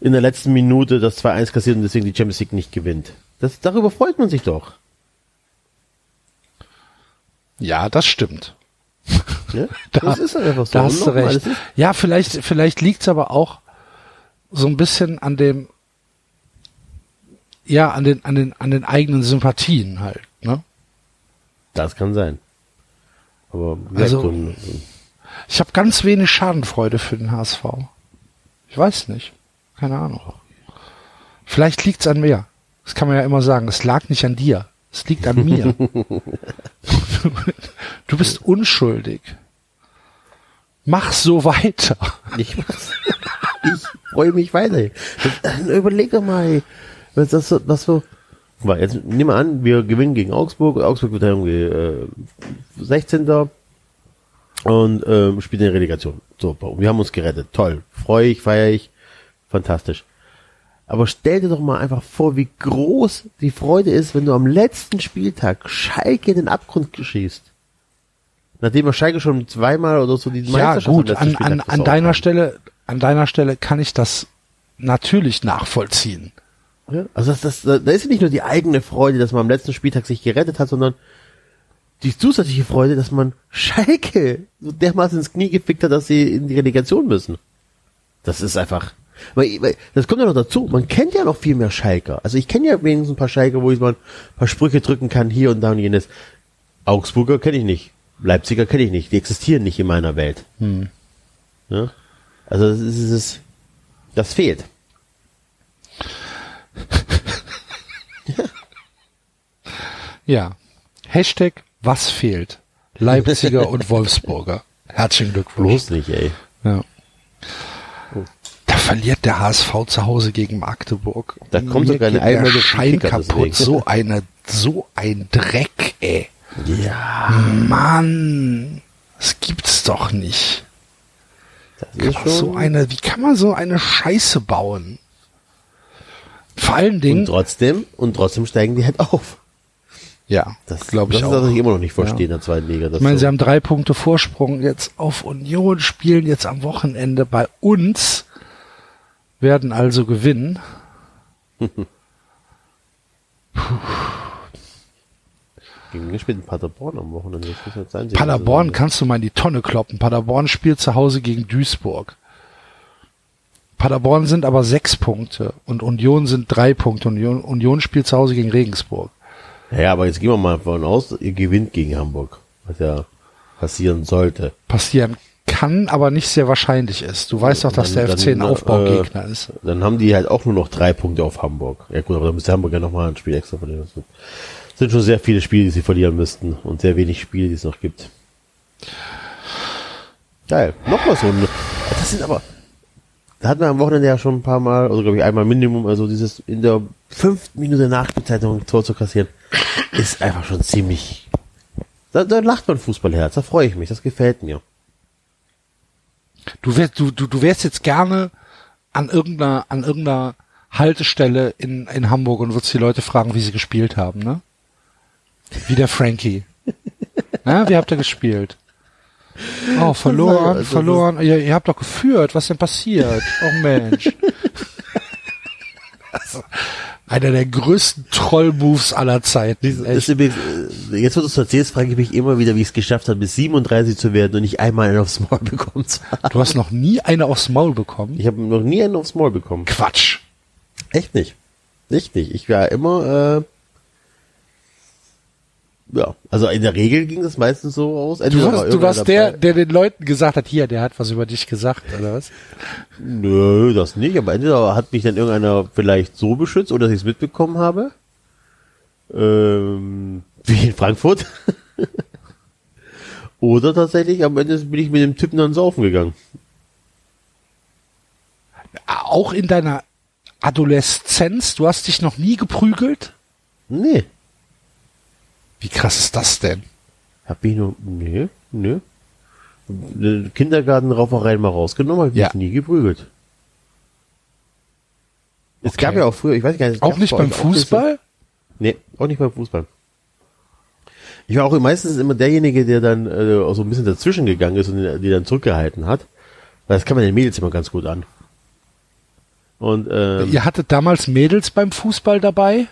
in der letzten Minute das 2-1 kassiert und deswegen die Champions League nicht gewinnt. Das, darüber freut man sich doch. Ja, das stimmt. Ja? Da, das ist halt einfach so. Da hast du recht. Ja, vielleicht, vielleicht liegt's aber auch so ein bisschen an dem, ja, an den, an den, an den eigenen Sympathien halt, ne? Das kann sein. Aber Also- Ich habe ganz wenig Schadenfreude für den HSV. Ich weiß nicht. Keine Ahnung. Vielleicht liegt's an mir. Das kann man ja immer sagen. Es lag nicht an dir. Es liegt an mir. du bist unschuldig. Mach so weiter. Ich, ich freue mich weiter. Äh, überlege mal, was das so, was so. Mal, jetzt nehmen wir an, wir gewinnen gegen Augsburg. Augsburg wird dann irgendwie äh, 16. und ähm, spielt in der Relegation. So, wir haben uns gerettet. Toll. Freue ich, feiere ich. Fantastisch. Aber stell dir doch mal einfach vor, wie groß die Freude ist, wenn du am letzten Spieltag Schalke in den Abgrund schießt. Nachdem er Schalke schon zweimal oder so die Ja, Meisterschaft am gut. An, an, an deiner haben. Stelle, an deiner Stelle kann ich das natürlich nachvollziehen. Ja, also das, das, da ist ja nicht nur die eigene Freude, dass man am letzten Spieltag sich gerettet hat, sondern die zusätzliche Freude, dass man Schalke so dermaßen ins Knie gefickt hat, dass sie in die Relegation müssen. Das ist einfach. Das kommt ja noch dazu. Man kennt ja noch viel mehr Schalker. Also ich kenne ja wenigstens ein paar Schalker, wo ich mal ein paar Sprüche drücken kann, hier und da und jenes. Augsburger kenne ich nicht. Leipziger kenne ich nicht. Die existieren nicht in meiner Welt. Ja? Also das ist es. Das fehlt. Ja. Hashtag was fehlt? Leipziger und Wolfsburger. Herzlichen Glückwunsch. Bloß nicht, ey. Ja. Verliert der HSV zu Hause gegen Magdeburg. Da kommt Mir sogar eine Einmeldung Schein kaputt. deswegen. So eine, so ein Dreck, ey. Ja, Mann. Das gibt's doch nicht. das ist schon. So eine, wie kann man so eine Scheiße bauen? Vor allen und Dingen, trotzdem, und trotzdem steigen die halt auf. ja, Das glaube ich das auch. was ich immer noch nicht verstehe Ja. in der zweiten Liga. Das Ich meine, so. sie haben drei Punkte Vorsprung jetzt auf Union, spielen jetzt am Wochenende bei uns, werden also gewinnen. gegen wen spielt Paderborn am Wochenende. Sein. Paderborn kannst du mal in die Tonne kloppen. Paderborn spielt zu Hause gegen Duisburg. Paderborn sind aber sechs Punkte und Union sind drei Punkte. Union, Union spielt zu Hause gegen Regensburg. Ja, aber jetzt gehen wir mal davon aus, ihr gewinnt gegen Hamburg. Was ja passieren sollte. Passieren kann, aber nicht sehr wahrscheinlich ist. Du weißt doch, dass Dann- der FC ein Aufbaugegner äh, ist. Dann haben die halt auch nur noch drei Punkte auf Hamburg. Ja gut, aber dann müsste Hamburg ja nochmal ein Spiel extra verlieren. Das sind- schon sehr viele Spiele, die sie verlieren müssten und sehr wenig Spiele, die es noch gibt. Geil. Nochmal so ein. Das sind aber. Da hatten wir am Wochenende ja schon ein paar Mal, also glaube ich einmal Minimum, also dieses in der fünften Minute Nachspielzeit noch ein Tor zu kassieren, ist einfach schon ziemlich. Da, da lacht man Fußballherz, da freue ich mich, das gefällt mir. Du wärst, du, du, du wärst jetzt gerne an irgendeiner, an irgendeiner Haltestelle in, in Hamburg und würdest die Leute fragen, wie sie gespielt haben, ne? Wie der Frankie. Na, wie habt ihr gespielt? Oh, verloren, Also, verloren. Ihr, ihr habt doch geführt. Was denn passiert? Oh Mensch. Also, einer der größten Troll-Moves aller Zeiten. Ist äh, jetzt, wo du es erzählst, frage ich mich immer wieder, wie ich es geschafft habe, bis 37 zu werden und nicht einmal einen aufs Maul bekommen zu haben. Du hast noch nie eine aufs Maul bekommen? Ich habe noch nie einen aufs Maul bekommen. Quatsch. Echt nicht. Echt nicht. Ich war immer, äh, ja, also in der Regel ging das meistens so aus. Du warst, du warst der, der den Leuten gesagt hat, hier, der hat was über dich gesagt, oder was? Nö, das nicht, aber entweder hat mich dann irgendeiner vielleicht so beschützt oder dass ich es mitbekommen habe. Ähm, wie in Frankfurt. oder tatsächlich, am Ende bin ich mit dem Typen dann saufen gegangen. Auch in deiner Adoleszenz, du hast dich noch nie geprügelt? Nee. Wie krass ist das denn? Hab ich nur, nee, nee. Den Kindergartenrauferei mal rausgenommen, hab ich Ja. nie geprügelt. Es Okay. gab ja auch früher, ich weiß gar nicht. es Auch nicht bei beim euch auch Fußball? Nee, auch nicht beim Fußball. Ich war auch meistens immer derjenige, der dann äh, auch so ein bisschen dazwischen gegangen ist und die, die dann zurückgehalten hat. Weil das kann man den Mädels immer ganz gut an. Und ähm, Ihr hattet damals Mädels beim Fußball dabei?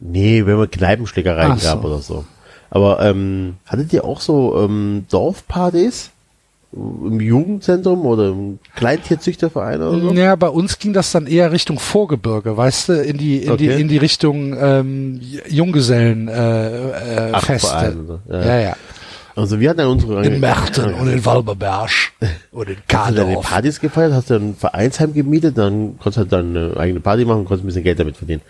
Nee, wenn man Kneipenschlägereien Ach so. gab oder so. Aber ähm, hattet ihr auch so ähm, Dorfpartys? Im Jugendzentrum oder im Kleintierzüchterverein oder so? Ja, bei uns ging das dann eher Richtung Vorgebirge, weißt du, in die in die Okay. in die Richtung ähm, Junggesellen äh, äh, Feste. Ja. Ja, ja. Also wir hatten ja unsere In Merten und in Walberberg und in Hast du deine. Partys gefeiert, hast du ein Vereinsheim gemietet, dann konntest du halt dann eine eigene Party machen und konntest ein bisschen Geld damit verdienen.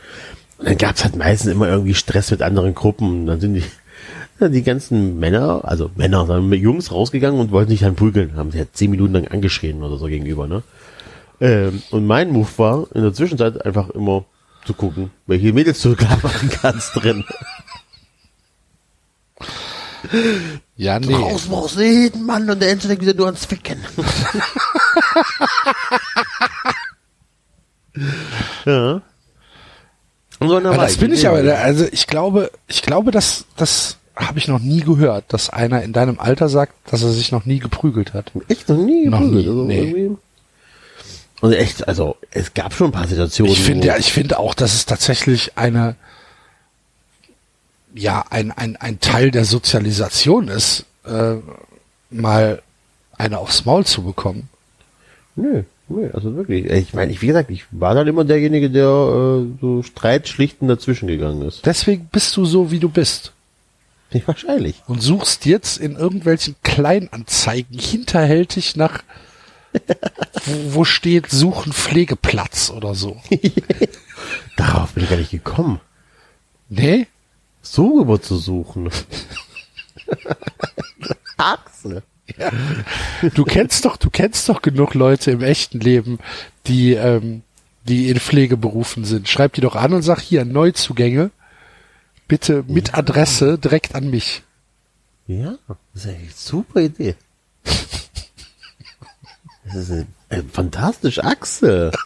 Und dann gab's halt meistens immer irgendwie Stress mit anderen Gruppen. Und dann sind die, dann die ganzen Männer, also Männer, dann mit Jungs rausgegangen und wollten sich dann prügeln. Haben sich halt zehn Minuten lang angeschrien oder so gegenüber, ne? Ähm, und mein Move war, in der Zwischenzeit einfach immer zu gucken, welche Mädels du klar machen kannst drin. Ja, nee. Raus muss jeden Mann und der Ende denkt wieder nur ans Ficken. ja. Und so Aber das bin ich aber, also ich glaube, ich glaube, dass das habe ich noch nie gehört, dass einer in deinem Alter sagt, dass er sich noch nie geprügelt hat. Echt noch nie Noch geprügelt. nie, also nee. Und echt, also es gab schon ein paar Situationen. Ich finde, ja, ich finde auch, dass es tatsächlich eine, ja, ein, ein, ein Teil der Sozialisation ist, äh, mal eine aufs Maul zu bekommen. Nö, nö, also wirklich. Ich meine, ich, wie gesagt, ich war dann immer derjenige, der äh, so streitschlichten dazwischen gegangen ist. Deswegen bist du so, wie du bist. Nicht wahrscheinlich. Und suchst jetzt in irgendwelchen Kleinanzeigen hinterhältig nach, wo, wo steht, suchen Pflegeplatz oder so. Darauf bin ich gar nicht gekommen. Nee? So über zu suchen. Axel. Du kennst doch, du kennst doch genug Leute im echten Leben, die, ähm, die in Pflegeberufen sind. Schreib die doch an und sag hier, Neuzugänge, bitte mit Adresse direkt an mich. Ja, das ist eine super Idee. Das ist eine, eine fantastische Achse.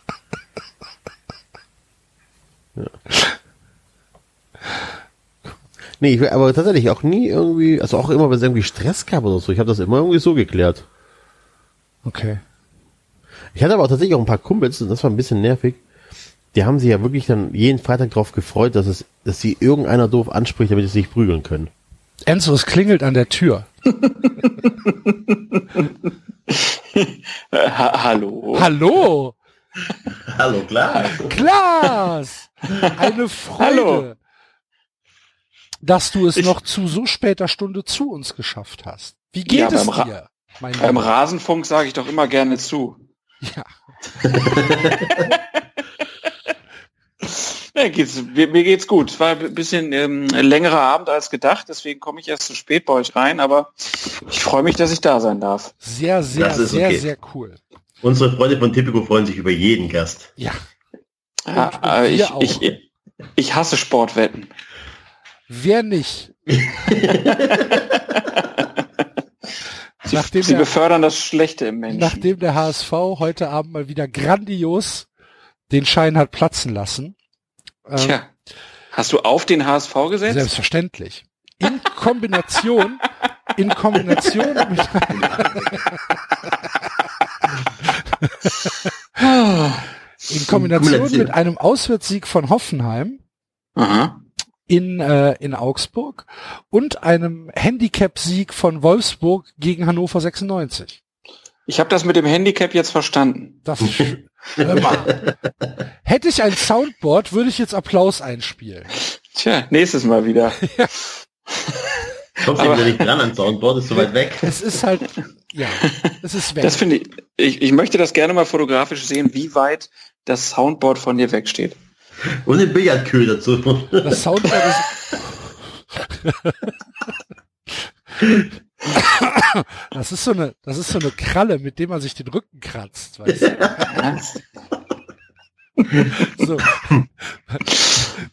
Ja. Nee, ich will aber tatsächlich auch nie irgendwie, also auch immer, wenn es irgendwie Stress gab oder so, ich habe das immer irgendwie so geklärt. Okay. Ich hatte aber auch tatsächlich auch ein paar Kumpels, und das war ein bisschen nervig. Die haben sich ja wirklich dann jeden Freitag darauf gefreut, dass es, dass sie irgendeiner doof anspricht, damit sie sich prügeln können. Enzo, es klingelt an der Tür. Ha hallo. Hallo, Hallo, klar. Klaas! Eine Freude, Hallo. Dass du es Ich- noch zu so später Stunde zu uns geschafft hast. Wie Ja, geht es beim Ra- dir? Mein Beim? Rasenfunk sage ich doch immer gerne zu. ja. Ja, geht's, mir, mir geht's gut. War ein bisschen ähm, ein längerer Abend als gedacht, deswegen komme ich erst zu spät bei euch rein, aber ich freue mich, dass ich da sein darf. Sehr, sehr, Das ist sehr, okay. sehr cool. Unsere Freunde von Tipico freuen sich über jeden Gast. Ja. Ja, wir ich, auch. ich, ich hasse Sportwetten. Wer nicht? Sie, Nachdem sie er- befördern das Schlechte im Menschen. Nachdem der HSV heute Abend mal wieder grandios den Schein hat platzen lassen. Ähm, Tja, hast du auf den HSV gesetzt? Selbstverständlich. In Kombination, in Kombination mit, in Kombination Kombination. mit einem Auswärtssieg von Hoffenheim Aha. In, äh, in Augsburg und einem Handicap-Sieg von Wolfsburg gegen Hannover 96. Ich habe das mit dem Handicap jetzt verstanden. Das ist schön. Hätte ich ein Soundboard, würde ich jetzt Applaus einspielen. Tja, nächstes Mal wieder. Kommst du Aber- wieder nicht dran an Soundboard, ist so weit weg. Es ist halt, ja, es ist weg. Das finde ich, ich, ich möchte das gerne mal fotografisch sehen, wie weit das Soundboard von dir wegsteht. Und den Billardkühl dazu. Das Soundboard ist. Das ist so eine, das ist so eine Kralle, mit dem man sich den Rücken kratzt, weißt du? So.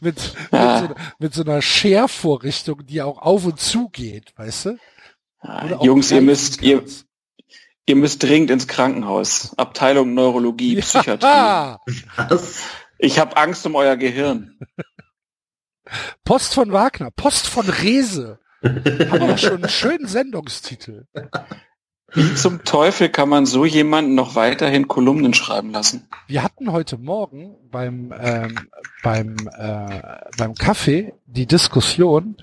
mit, mit, so, mit so einer Schervorrichtung, die auch auf und zu geht, weißt du? Jungs, ihr müsst, ihr, ihr müsst dringend ins Krankenhaus. Abteilung Neurologie, Psychiatrie. Ja, Was? Ich habe Angst um euer Gehirn. Post von Wagner, Post von Rese. Haben wir schon einen schönen Sendungstitel. Wie zum Teufel kann man so jemanden noch weiterhin Kolumnen schreiben lassen? Wir hatten heute Morgen beim, ähm, beim, äh, beim Kaffee die Diskussion,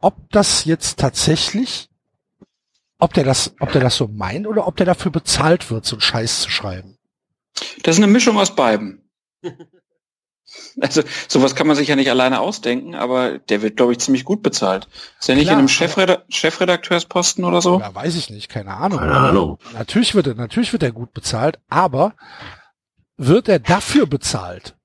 ob das jetzt tatsächlich, ob der das, ob der das so meint oder ob der dafür bezahlt wird, so einen Scheiß zu schreiben. Das ist eine Mischung aus beiden. Also sowas kann man sich ja nicht alleine ausdenken, aber der wird, glaube ich, ziemlich gut bezahlt. Ist er nicht Klar, in einem Chefreda Chefredakteursposten oder so? Ja, weiß ich nicht, keine Ahnung. Keine Ahnung. Natürlich wird er, natürlich wird er gut bezahlt, aber wird er dafür bezahlt?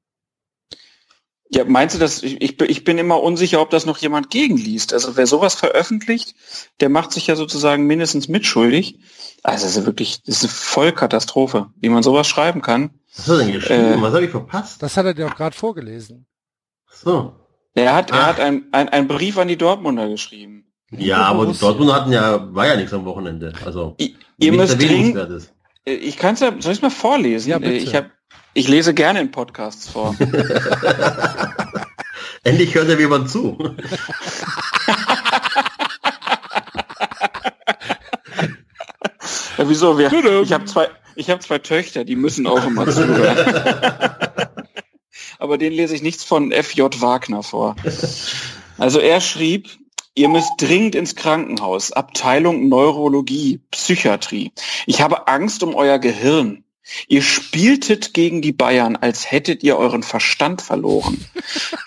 Ja, meinst du das? Ich, ich, bin- ich bin immer unsicher, ob das noch jemand gegenliest. Also wer sowas veröffentlicht, der macht sich ja sozusagen mindestens mitschuldig. Also es ist wirklich, das ist eine Vollkatastrophe, wie man sowas schreiben kann. Was hat er denn geschrieben? Äh. Was habe ich verpasst? Das hat er dir auch gerade vorgelesen. So. Er hat, er Ach. hat ein, ein, einen Brief an die Dortmunder geschrieben. Ja, aber die Borussia. Dortmund hatten ja, war ja nichts am Wochenende. Also, I- Ihr müsst dringend, äh, ich kann es ja, soll ich es mal vorlesen? Ja, bitte. Äh, Ich, hab, ich lese gerne in Podcasts vor. Endlich hört er jemand zu. Ja, wieso? Wir, ich habe zwei, ich habe zwei Töchter, die müssen auch immer zuhören. Aber denen lese ich nichts von F.J. Wagner vor. Also er schrieb, ihr müsst dringend ins Krankenhaus, Abteilung Neurologie, Psychiatrie. Ich habe Angst um euer Gehirn. Ihr spieltet gegen die Bayern, als hättet ihr euren Verstand verloren.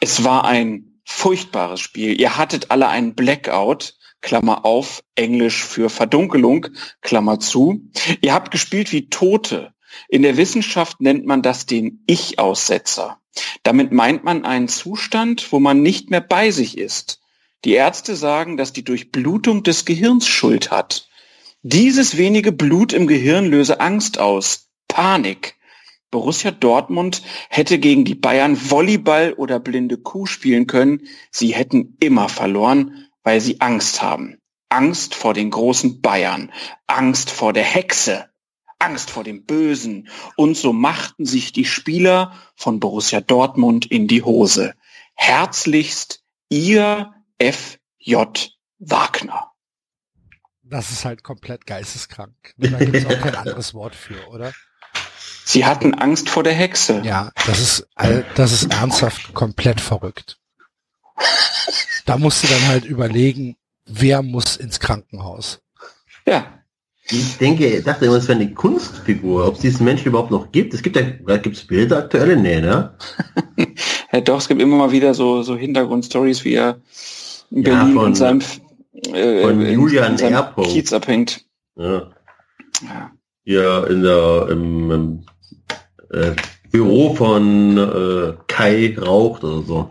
Es war ein furchtbares Spiel. Ihr hattet alle einen Blackout. Klammer auf, Englisch für Verdunkelung, Klammer zu. Ihr habt gespielt wie Tote. In der Wissenschaft nennt man das den Ich-Aussetzer. Damit meint man einen Zustand, wo man nicht mehr bei sich ist. Die Ärzte sagen, dass die Durchblutung des Gehirns Schuld hat. Dieses wenige Blut im Gehirn löse Angst aus, Panik. Borussia Dortmund hätte gegen die Bayern Volleyball oder blinde Kuh spielen können. Sie hätten immer verloren, weil sie Angst haben. Angst vor den großen Bayern, Angst vor der Hexe, Angst vor dem Bösen. Und so machten sich die Spieler von Borussia Dortmund in die Hose. Herzlichst Ihr F.J. Wagner. Das ist halt komplett geisteskrank. Da gibt es auch kein anderes Wort für, oder? Sie hatten Angst vor der Hexe. Ja, das ist, das ist ernsthaft komplett verrückt. Da musst du dann halt überlegen, wer muss ins Krankenhaus. Ja. Ich denke, ich dachte immer, es wäre eine Kunstfigur. Ob es diesen Menschen überhaupt noch gibt. Es gibt ja, gibt es Bilder aktuelle? Nee, ne? Ja, doch, es gibt immer mal wieder so, so Hintergrundstories, wie er in Ja, Berlin von- in seinem, äh, von in, Julian in seinem. Kiez abhängt. Ja. Ja. In der, im, im äh, Büro von äh, Kai raucht oder so.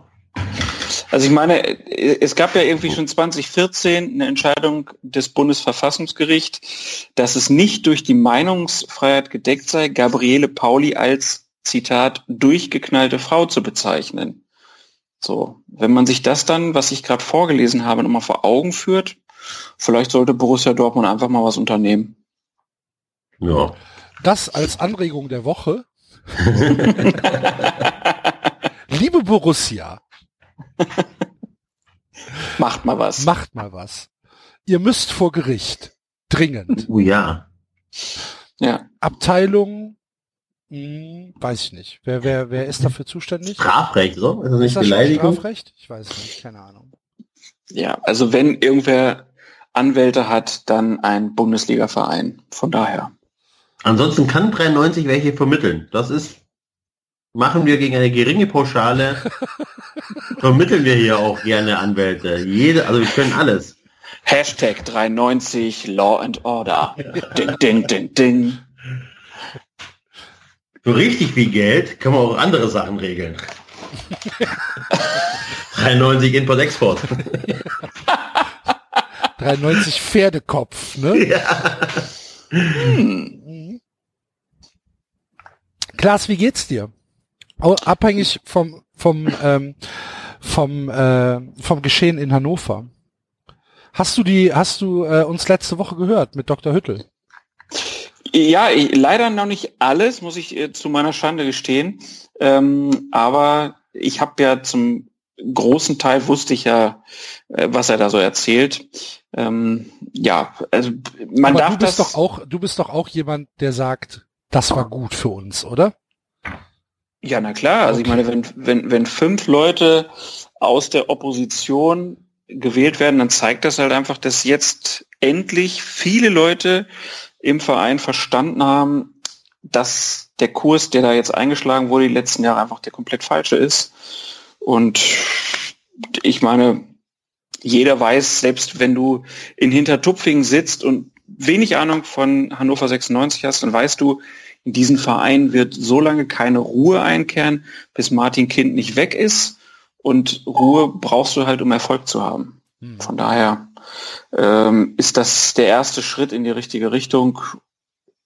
Also ich meine, äh, es gab ja irgendwie schon 2014 eine Entscheidung des Bundesverfassungsgerichts, dass es nicht durch die Meinungsfreiheit gedeckt sei, Gabriele Pauli als, Zitat, durchgeknallte Frau zu bezeichnen. So, wenn man sich das dann, was ich gerade vorgelesen habe, nochmal vor Augen führt, vielleicht sollte Borussia Dortmund einfach mal was unternehmen. Ja. Das als Anregung der Woche. Liebe Borussia, Macht mal was. macht mal was. Ihr müsst vor Gericht. Dringend. Oh ja. Ja. Abteilung, hm, weiß ich nicht. Wer, wer, wer ist dafür zuständig? Strafrecht, so? Ist das nicht ist das schon Beleidigung? Strafrecht? Ich weiß es nicht, keine Ahnung. Ja, also wenn irgendwer Anwälte hat, dann ein Bundesliga-Verein. Von daher. Ansonsten kann 93 welche vermitteln. Das ist, machen wir gegen eine geringe Pauschale, vermitteln wir hier auch gerne Anwälte. Jede, also wir können alles. Hashtag 93 Law and Order. Ding, ding, ding, ding. Für richtig viel Geld kann man auch andere Sachen regeln. 93 Import-Export. 93 Pferdekopf, ne? Ja. Mhm. Klaas, wie geht's dir? Abhängig vom vom ähm, vom äh, vom Geschehen in Hannover. Hast du die hast du äh, uns letzte Woche gehört mit Dr. Hüttel? Ja, ich, leider noch nicht alles, muss ich äh, zu meiner Schande gestehen. Ähm, aber ich habe ja zum großen Teil wusste ich ja, äh, was er da so erzählt. Ähm, ja, also man Aber darf du bist das. doch auch du bist doch auch jemand, der sagt, das war gut für uns, oder? Ja, na klar. Also ich Okay. meine, wenn, wenn, wenn fünf Leute aus der Opposition gewählt werden, dann zeigt das halt einfach, dass jetzt endlich viele Leute im Verein verstanden haben, dass der Kurs, der da jetzt eingeschlagen wurde, die letzten Jahre einfach der komplett falsche ist. Und ich meine, jeder weiß, selbst wenn du in Hintertupfingen sitzt und wenig Ahnung von Hannover 96 hast, dann weißt du, in diesen Verein wird so lange keine Ruhe einkehren, bis Martin Kind nicht weg ist. Und Ruhe brauchst du halt, um Erfolg zu haben. Hm. Von daher ähm, ist das der erste Schritt in die richtige Richtung.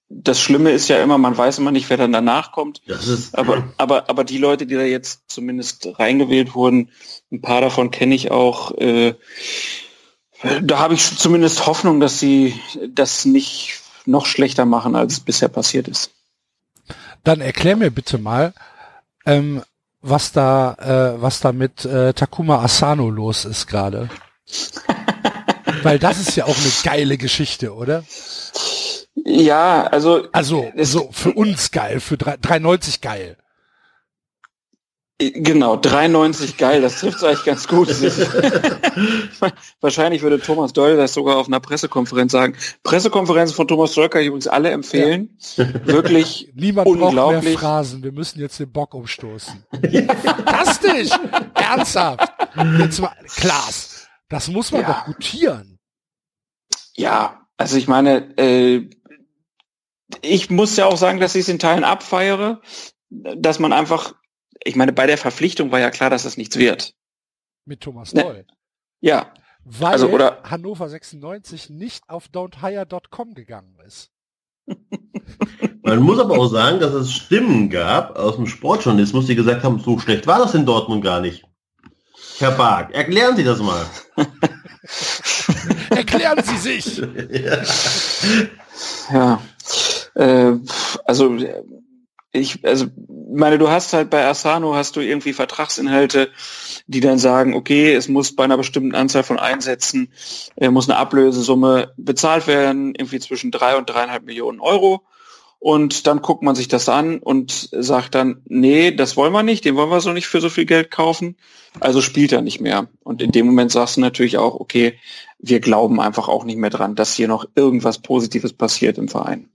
Das Schlimme ist ja immer, man weiß immer nicht, wer dann danach kommt. aber, aber, aber die Leute, die da jetzt zumindest reingewählt wurden, ein paar davon kenne ich auch. Äh, da habe ich zumindest Hoffnung, dass sie das nicht noch schlechter machen, als es bisher passiert ist. Dann erklär mir bitte mal, ähm, was da, äh, was da mit äh, Takuma Asano los ist gerade. Weil das ist ja auch eine geile Geschichte, oder? Ja, also. Also, so für uns geil, für 3,90 geil. Genau, 93 geil, das trifft eigentlich ganz gut. Wahrscheinlich würde Thomas Doyle das sogar auf einer Pressekonferenz sagen. Pressekonferenzen von Thomas Doyle kann ich übrigens alle empfehlen. Ja. Wirklich Niemand unglaublich. braucht mehr Phrasen, wir müssen jetzt den Bock umstoßen. Fantastisch! Ernsthaft! Jetzt mal, Klaas, das muss man ja. doch gutieren. Ja, also ich meine, äh, ich muss ja auch sagen, dass ich es in Teilen abfeiere, dass man einfach ich meine, bei der Verpflichtung war ja klar, dass das nichts wird. Mit Thomas ne. Doll. Ja. Weil also, oder Hannover 96 nicht auf don'thire.com gegangen ist. Man muss aber auch sagen, dass es Stimmen gab aus dem Sportjournalismus, die gesagt haben, so schlecht war das in Dortmund gar nicht. Herr Bark, erklären Sie das mal. erklären Sie sich. ja. ja. Äh, also ich, also meine, du hast halt bei Asano hast du irgendwie Vertragsinhalte, die dann sagen, okay, es muss bei einer bestimmten Anzahl von Einsätzen, äh, muss eine Ablösesumme bezahlt werden, irgendwie zwischen drei und dreieinhalb Millionen Euro. Und dann guckt man sich das an und sagt dann, nee, das wollen wir nicht, den wollen wir so nicht für so viel Geld kaufen. Also spielt er nicht mehr. Und in dem Moment sagst du natürlich auch, okay, wir glauben einfach auch nicht mehr dran, dass hier noch irgendwas Positives passiert im Verein.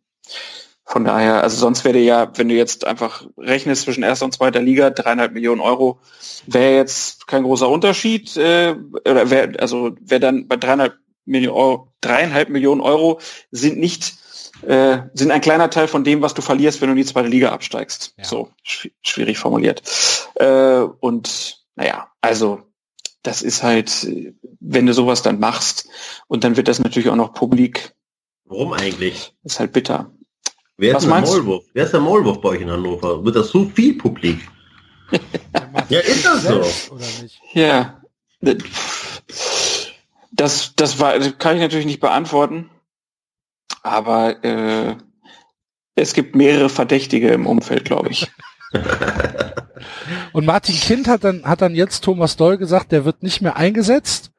Von daher, also sonst wäre ja, wenn du jetzt einfach rechnest zwischen erster und zweiter Liga, dreieinhalb Millionen Euro, wäre jetzt kein großer Unterschied. Äh, oder wär, also wäre dann bei dreieinhalb Millionen Euro, dreieinhalb Millionen Euro sind nicht äh, sind ein kleiner Teil von dem, was du verlierst, wenn du in die zweite Liga absteigst. Ja. So schw schwierig formuliert. Äh, und naja, also das ist halt, wenn du sowas dann machst und dann wird das natürlich auch noch publik. Warum eigentlich? ist halt bitter. Wer ist, der Maulwurf? Wer ist der Maulwurf bei euch in Hannover? Wird das so viel publik? ja, ist das so? Ja. Das, das war, das kann ich natürlich nicht beantworten. Aber äh, es gibt mehrere Verdächtige im Umfeld, glaube ich. Und Martin Kind hat dann, hat dann jetzt Thomas Doll gesagt, der wird nicht mehr eingesetzt.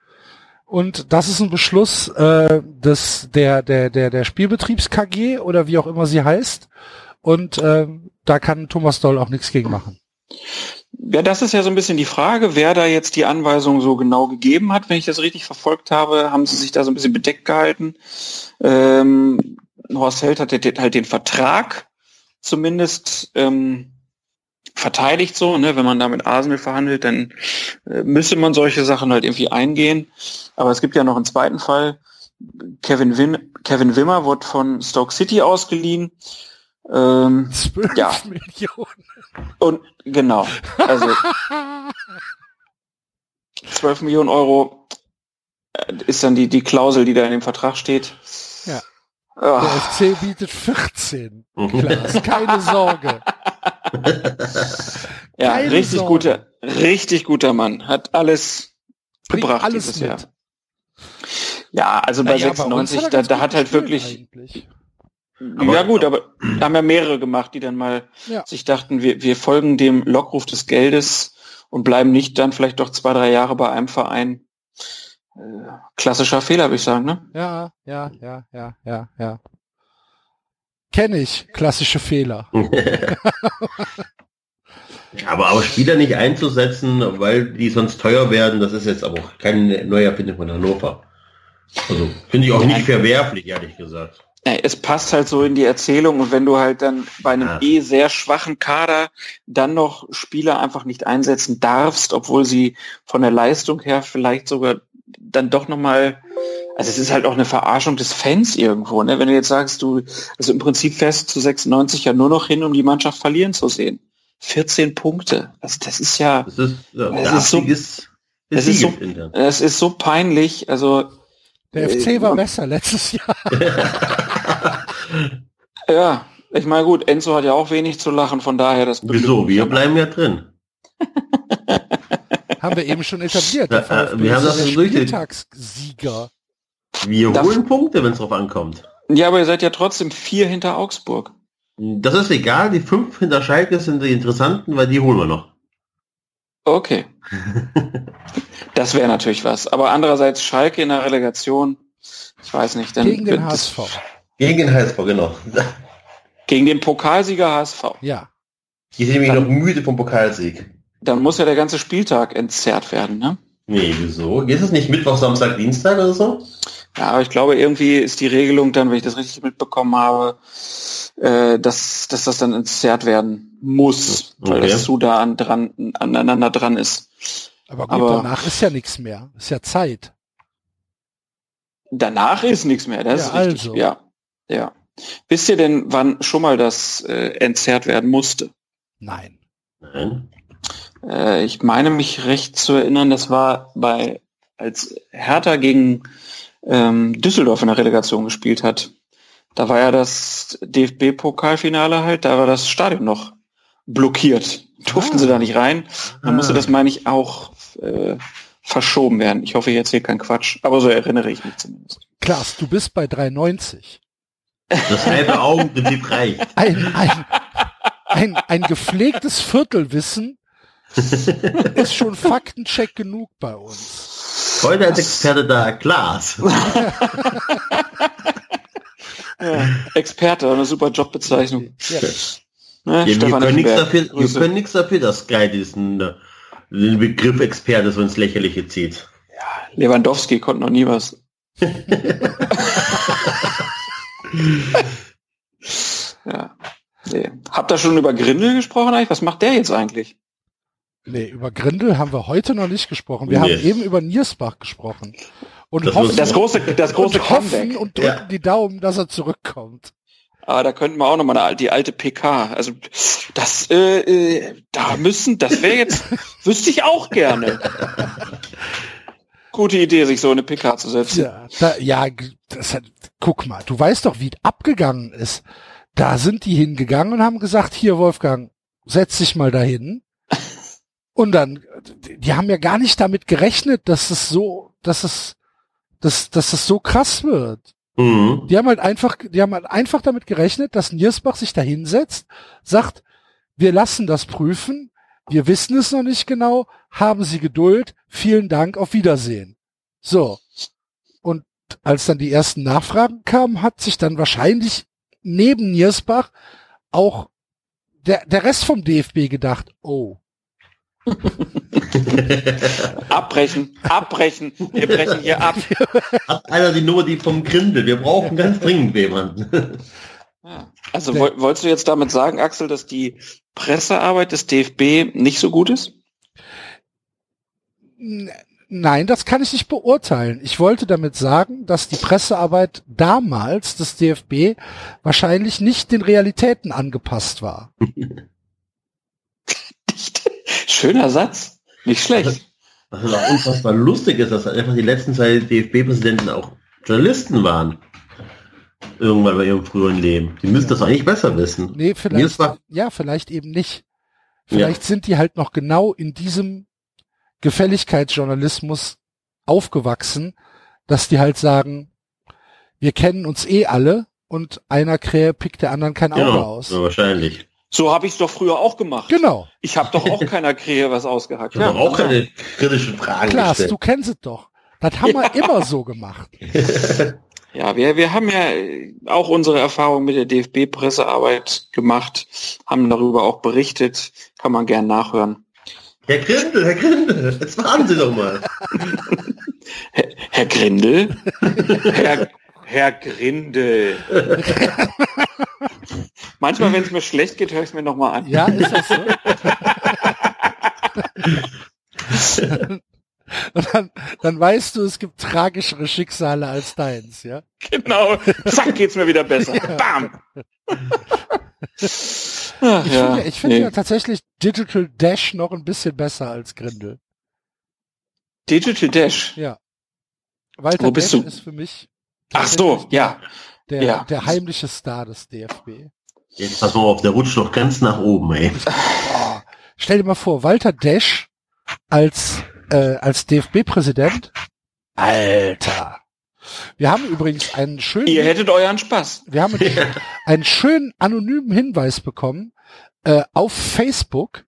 Und das ist ein Beschluss äh, des der der der der Spielbetriebs KG oder wie auch immer sie heißt. Und äh, da kann Thomas Doll auch nichts gegen machen. Ja, das ist ja so ein bisschen die Frage, wer da jetzt die Anweisung so genau gegeben hat. Wenn ich das richtig verfolgt habe, haben sie sich da so ein bisschen bedeckt gehalten. Ähm, Horst Held hat halt den Vertrag zumindest ähm, verteidigt so, ne? wenn man da mit Arsenal verhandelt, dann äh, müsste man solche Sachen halt irgendwie eingehen. Aber es gibt ja noch einen zweiten Fall. Kevin, Win Kevin Wimmer wurde von Stoke City ausgeliehen. Ähm, 12 ja. Millionen. Und genau, also 12 Millionen Euro äh, ist dann die, die Klausel, die da in dem Vertrag steht. Ja. Oh. Der FC bietet 14. Klaas, keine Sorge. ja, Keine richtig Sorge. guter, richtig guter Mann. Hat alles Bringt gebracht alles dieses mit. Jahr. Ja, also bei naja, 96, bei da, da hat halt wirklich. Aber, ja gut, aber da haben ja mehrere gemacht, die dann mal ja. sich dachten, wir, wir folgen dem Lockruf des Geldes und bleiben nicht dann vielleicht doch zwei, drei Jahre bei einem Verein. Äh, klassischer Fehler, würde ich sagen, ne? Ja, ja, ja, ja, ja, ja. Kenne ich, klassische Fehler. aber auch Spieler nicht einzusetzen, weil die sonst teuer werden, das ist jetzt aber auch keine neue Erfindung von Hannover. Also finde ich auch nicht verwerflich, ehrlich gesagt. Es passt halt so in die Erzählung und wenn du halt dann bei einem Ja. eh sehr schwachen Kader dann noch Spieler einfach nicht einsetzen darfst, obwohl sie von der Leistung her vielleicht sogar dann doch nochmal, also es ist halt auch eine Verarschung des Fans irgendwo, ne? Wenn du jetzt sagst, du, also im Prinzip fährst du zu 96 ja nur noch hin, um die Mannschaft verlieren zu sehen. 14 Punkte. Also das ist ja, Das ist, ja, Es der ist so- Abstieg ist, so- das ist so peinlich, also Der Äh, FC war man- besser letztes Jahr. ja, ich meine gut, Enzo hat ja auch wenig zu lachen, von daher das Wieso? Wir bleiben ja drin. Haben wir eben schon etabliert. Äh, wir haben das der durch- Spieltagssieger. Wir Darf- holen Punkte, wenn es drauf ankommt. Ja, aber ihr seid ja trotzdem vier hinter Augsburg. Das ist egal, die fünf hinter Schalke sind die interessanten, weil die holen wir noch. Okay. Das wäre natürlich was. Aber andererseits Schalke in der Relegation, ich weiß nicht, dann Gegen den das- HSV. Gegen den HSV, genau. gegen den Pokalsieger HSV. Ja. Die sind nämlich noch müde vom Pokalsieg. Dann muss ja der ganze Spieltag entzerrt werden, ne? Nee, wieso? Ist es nicht Mittwoch, Samstag, Dienstag oder so? Ja, aber ich glaube, irgendwie ist die Regelung dann, wenn ich das richtig mitbekommen habe, äh, dass, dass das dann entzerrt werden muss, weil Okay. das zu da an, dran, aneinander dran ist. Aber gut, Aber- danach ist ja nichts mehr. Ist ja Zeit. Danach ist nichts mehr, das Ja, ist richtig. also. Ja, ja. Wisst ihr denn, wann schon mal das äh, entzerrt werden musste? Nein. Nein. Äh, ich meine mich recht zu erinnern, das war bei, als Hertha gegen ähm, Düsseldorf in der Relegation gespielt hat. Da war ja das DFB-Pokalfinale halt, da war das Stadion noch blockiert. Durften Ah. sie da nicht rein. Dann musste Ah. das, meine ich, auch äh, verschoben werden. Ich hoffe, ich erzähle keinen Quatsch, aber so erinnere ich mich zumindest. Klaas, du bist bei 3,90. Das halbe Augenprinzip reicht. Ein, ein, ein, ein gepflegtes Viertelwissen ist schon Faktencheck genug bei uns. Heute als Experte da Klaas. Ja, Experte, eine super Jobbezeichnung. Ja. Ne, Ja, wir, können nichts dafür, wir können nichts dafür, dass Sky diesen äh, den Begriff Experte so ins Lächerliche zieht. Lewandowski konnte noch nie was. ja. Nee. Habt ihr schon über Grindel gesprochen eigentlich? Was macht der jetzt eigentlich? Nee, über Grindel haben wir heute noch nicht gesprochen. Wir Nee. haben eben über Niersbach gesprochen. Und Das hoffen, Das große, das große und, hoffen Comeback. und drücken Ja. die Daumen, dass er zurückkommt. Aber da könnten wir auch nochmal eine, die alte PK. Also das, äh, äh, da müssen, das wäre jetzt, wüsste ich auch gerne. Gute Idee, sich so eine PK zu setzen. Ja, da, ja das hat, guck mal, du weißt doch, wie es abgegangen ist. Da sind die hingegangen und haben gesagt, hier Wolfgang, setz dich mal dahin. Und dann, die haben ja gar nicht damit gerechnet, dass es so, dass es, dass, dass es so krass wird. Mhm. Die haben halt einfach, die haben halt einfach damit gerechnet, dass Niersbach sich da hinsetzt, sagt, wir lassen das prüfen, wir wissen es noch nicht genau, haben Sie Geduld, vielen Dank, auf Wiedersehen. So. Und als dann die ersten Nachfragen kamen, hat sich dann wahrscheinlich neben Niersbach auch der, der Rest vom DFB gedacht, oh, Abbrechen, abbrechen. Wir brechen hier ab. Hat einer die Nummer die vom Grindel? Wir brauchen ganz dringend jemanden. Also woll, wolltest du jetzt damit sagen, Axel, dass die Pressearbeit des DFB nicht so gut ist? Nein, das kann ich nicht beurteilen. Ich wollte damit sagen, dass die Pressearbeit damals des DFB wahrscheinlich nicht den Realitäten angepasst war. Schöner Satz. Nicht schlecht. Was halt auch unfassbar lustig ist, dass einfach die letzten zwei DFB-Präsidenten auch Journalisten waren. Irgendwann bei ihrem früheren Leben. Die müssen das eigentlich besser wissen. Nee, vielleicht, ja, vielleicht eben nicht. Vielleicht sind die halt noch genau in diesem Gefälligkeitsjournalismus aufgewachsen, dass die halt sagen, wir kennen uns eh alle und einer Krähe pickt der anderen kein Auge Genau, aus. ja, wahrscheinlich. So habe ich es doch früher auch gemacht. Genau. Ich habe doch auch keiner Krähe was ausgehackt. Ich habe auch keine kritischen Fragen Klaas, gestellt. du kennst es doch. Das haben wir immer so gemacht. Ja, wir, wir haben ja äh, auch unsere Erfahrung mit der DFB-Pressearbeit gemacht, haben darüber auch berichtet, kann man gern nachhören. Herr Grindel, Herr Grindel, jetzt warten Sie doch mal. Herr, Herr Grindel, Herr, Herr Grindel. Manchmal, wenn es mir schlecht geht, höre ich es mir nochmal an. Ja, ist das so? Dann, dann weißt du, es gibt tragischere Schicksale als deins, ja? Genau. Zack, geht's mir wieder besser. Bam. Ach, Ich ja, finde, ich finde nee. ja tatsächlich Digital Dash noch ein bisschen besser als Grindel. Digital Dash. Ja. Walter Wo bist Dash du? ist für mich Ach so, ja. Der, ja. der heimliche Star des DFB. Jetzt pass mal auf, der rutscht doch ganz nach oben, ey. Oh, stell dir mal vor, Walter Dash als, äh, als DFB-Präsident. Alter. Wir haben übrigens einen schönen, Ihr hättet euren Spaß. wir haben einen, einen schönen anonymen Hinweis bekommen äh, auf Facebook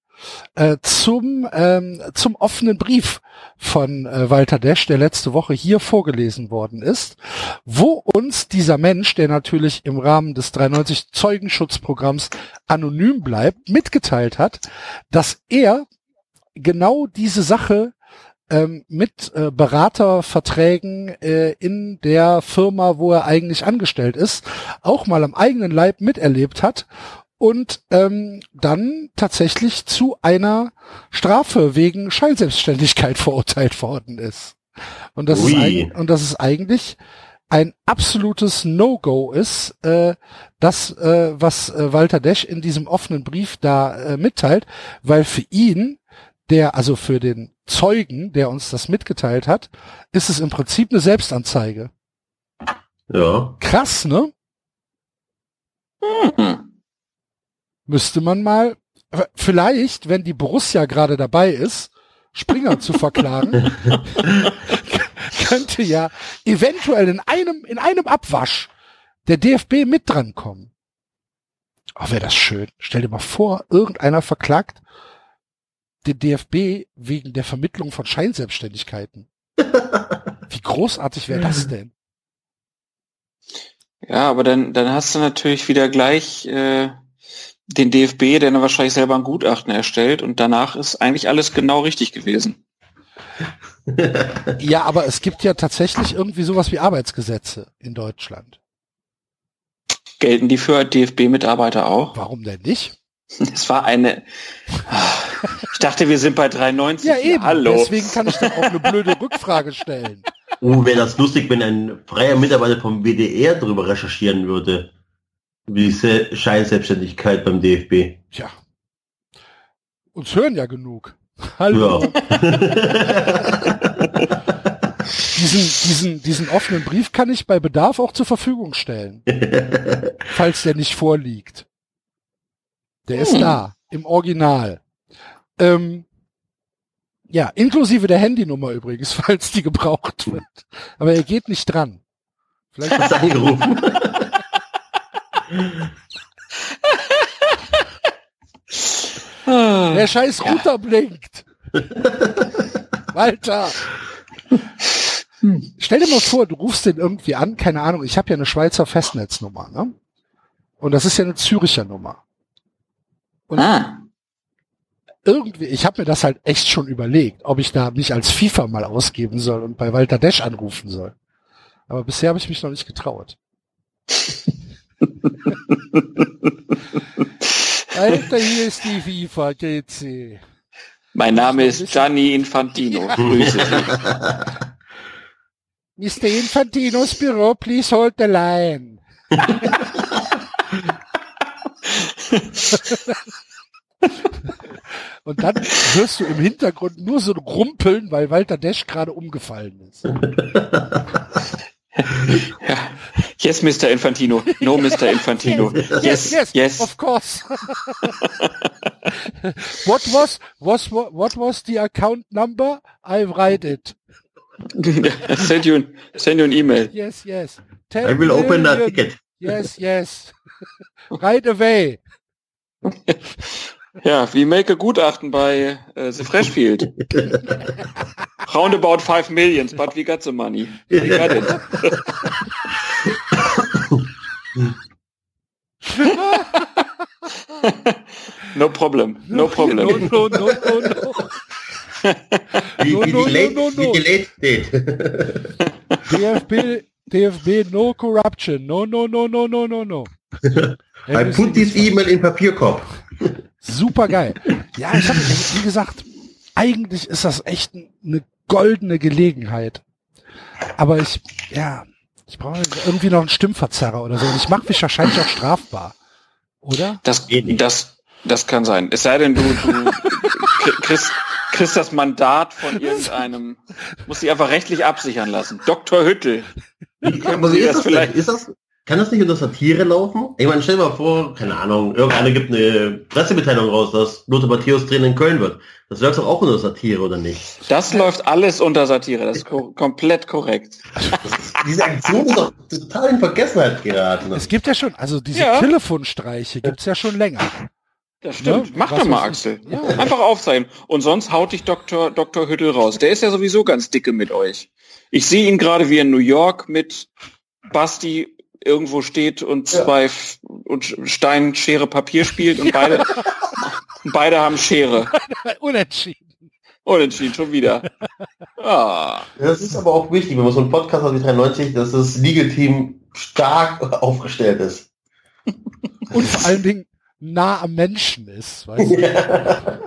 äh, zum ähm, zum offenen Brief von äh, Walter Desch, der letzte Woche hier vorgelesen worden ist, wo uns dieser Mensch, der natürlich im Rahmen des 93 Zeugenschutzprogramms anonym bleibt, mitgeteilt hat, dass er genau diese Sache ähm, mit äh, Beraterverträgen äh, in der Firma, wo er eigentlich angestellt ist, auch mal am eigenen Leib miterlebt hat und ähm, dann tatsächlich zu einer Strafe wegen Scheinselbstständigkeit verurteilt worden ist. Und das, ist, eig- und das ist eigentlich ein absolutes No-Go ist, äh, das, äh, was äh, Walter Desch in diesem offenen Brief da äh, mitteilt, weil für ihn, der, also für den Zeugen, der uns das mitgeteilt hat, ist es im Prinzip eine Selbstanzeige. Ja. Krass, ne? Hm. Müsste man mal, vielleicht, wenn die Borussia gerade dabei ist, Springer zu verklagen, könnte ja eventuell in einem, in einem Abwasch der DFB mit dran kommen. Oh, wäre das schön. Stell dir mal vor, irgendeiner verklagt den DFB wegen der Vermittlung von Scheinselbstständigkeiten. Wie großartig wäre das denn? Ja, aber dann, dann hast du natürlich wieder gleich äh, den DFB, der dann wahrscheinlich selber ein Gutachten erstellt und danach ist eigentlich alles genau richtig gewesen. Ja, aber es gibt ja tatsächlich irgendwie sowas wie Arbeitsgesetze in Deutschland. Gelten die für DFB-Mitarbeiter auch? Warum denn nicht? Es war eine. Ich dachte, wir sind bei 93. Ja, eben. Hallo. Deswegen kann ich doch auch eine blöde Rückfrage stellen. Oh, wäre das lustig, wenn ein freier Mitarbeiter vom WDR darüber recherchieren würde. Diese Scheinselbstständigkeit beim DFB. Tja. Uns hören ja genug. Hallo. Diesen, diesen, diesen offenen Brief kann ich bei Bedarf auch zur Verfügung stellen. falls der nicht vorliegt. Der ist Hm. da. Im Original. Ähm, ja, inklusive der Handynummer übrigens, falls die gebraucht wird. Aber er geht nicht dran. Vielleicht angerufen? Ah. Der scheiß Router blinkt. Walter. Stell dir mal vor, du rufst den irgendwie an, keine Ahnung, ich habe ja eine Schweizer Festnetznummer, ne? Und das ist ja eine Züricher Nummer. Ah. Irgendwie, ich habe mir das halt echt schon überlegt, ob ich da mich als FIFA mal ausgeben soll und bei Walter Desch anrufen soll. Aber bisher habe ich mich noch nicht getraut. Alter, hier ist die FIFA GC. Mein Name ist Gianni Infantino. Grüße Sie. Mr. Infantinos Büro, please hold the line. Und dann hörst du im Hintergrund nur so ein Rumpeln, weil Walter Desch gerade umgefallen ist. Ja. Yes, Mr. Infantino. No, Mr. Infantino. Yes, yes. of course. what was, was, what was the account number? I write it. send you, an- send you an email. Yes, yes. I will open that ticket. Yes, yes. right away. Ja, we make a Gutachten bei äh, The Freshfield. Round about five millions, but we got the money. We got it. no problem, no problem. No, no, no, no, no. Wie, No, wie, no, delayed, no, no, no. wie delayed steht. DFB, DFB, no corruption. No, no, no, no, no, no, no. I put this E-Mail in Papierkorb. Super geil. Ja, ich habe, wie gesagt, eigentlich ist das echt eine goldene Gelegenheit. Aber ich, ja, ich brauche irgendwie noch einen Stimmverzerrer oder so. Und ich mache mich wahrscheinlich auch strafbar. Oder? Das, das, das kann sein. Es sei denn, du, du kriegst, kriegst das Mandat von irgendeinem, musst dich einfach rechtlich absichern lassen. Dr. Hüttel. Wie ist das, vielleicht? Ist das, kann das nicht unter Satire laufen? Ich meine, stell dir mal vor, keine Ahnung, irgendeiner gibt eine Pressemitteilung raus, dass Lothar Matthäus Trainer in Köln wird. Das läuft doch auch unter Satire, oder nicht? Das läuft alles unter Satire, das ist ko komplett korrekt. Diese Aktion ist doch total in Vergessenheit geraten. Es gibt ja schon, also diese ja. Telefonstreiche gibt's ja schon länger. Das stimmt. Ja, Mach doch mal, Axel. Ja. Einfach aufzeigen. Und sonst haut dich Dr. Dr. Hüttel raus. Der ist ja sowieso ganz dicke mit euch. Ich sehe ihn gerade wie in New York mit Basti irgendwo steht und zwei ja. und Stein, Schere, Papier spielt und beide, beide haben Schere. Unentschieden. Unentschieden, schon wieder. Ah. Das ist aber auch wichtig, wenn man so einen Podcast hat wie 93, dass das Legal-Team stark aufgestellt ist. Und vor allen Dingen nah am Menschen ist. Weißt du? ja.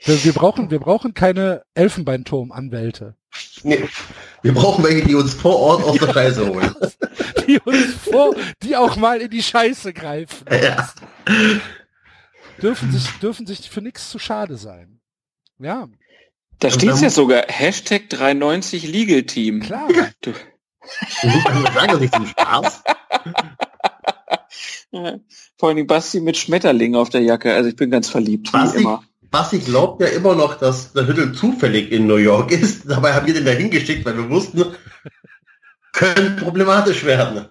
Wir brauchen, wir brauchen keine Elfenbeinturm-Anwälte. Nee, wir brauchen welche, die uns vor Ort aus der Scheiße holen. die uns vor, die auch mal in die Scheiße greifen. Ja. Dürfen sich, dürfen sich für nichts zu schade sein. Ja. Da steht ja sogar Hashtag 390 Legal Team. Klar. Du. sagen das nicht zum Spaß. Vor allem Basti mit Schmetterling auf der Jacke. Also ich bin ganz verliebt. Basti, wie immer. Basti glaubt ja immer noch, dass der Hüttel zufällig in New York ist. Dabei haben wir den da hingeschickt, weil wir wussten, könnte problematisch werden.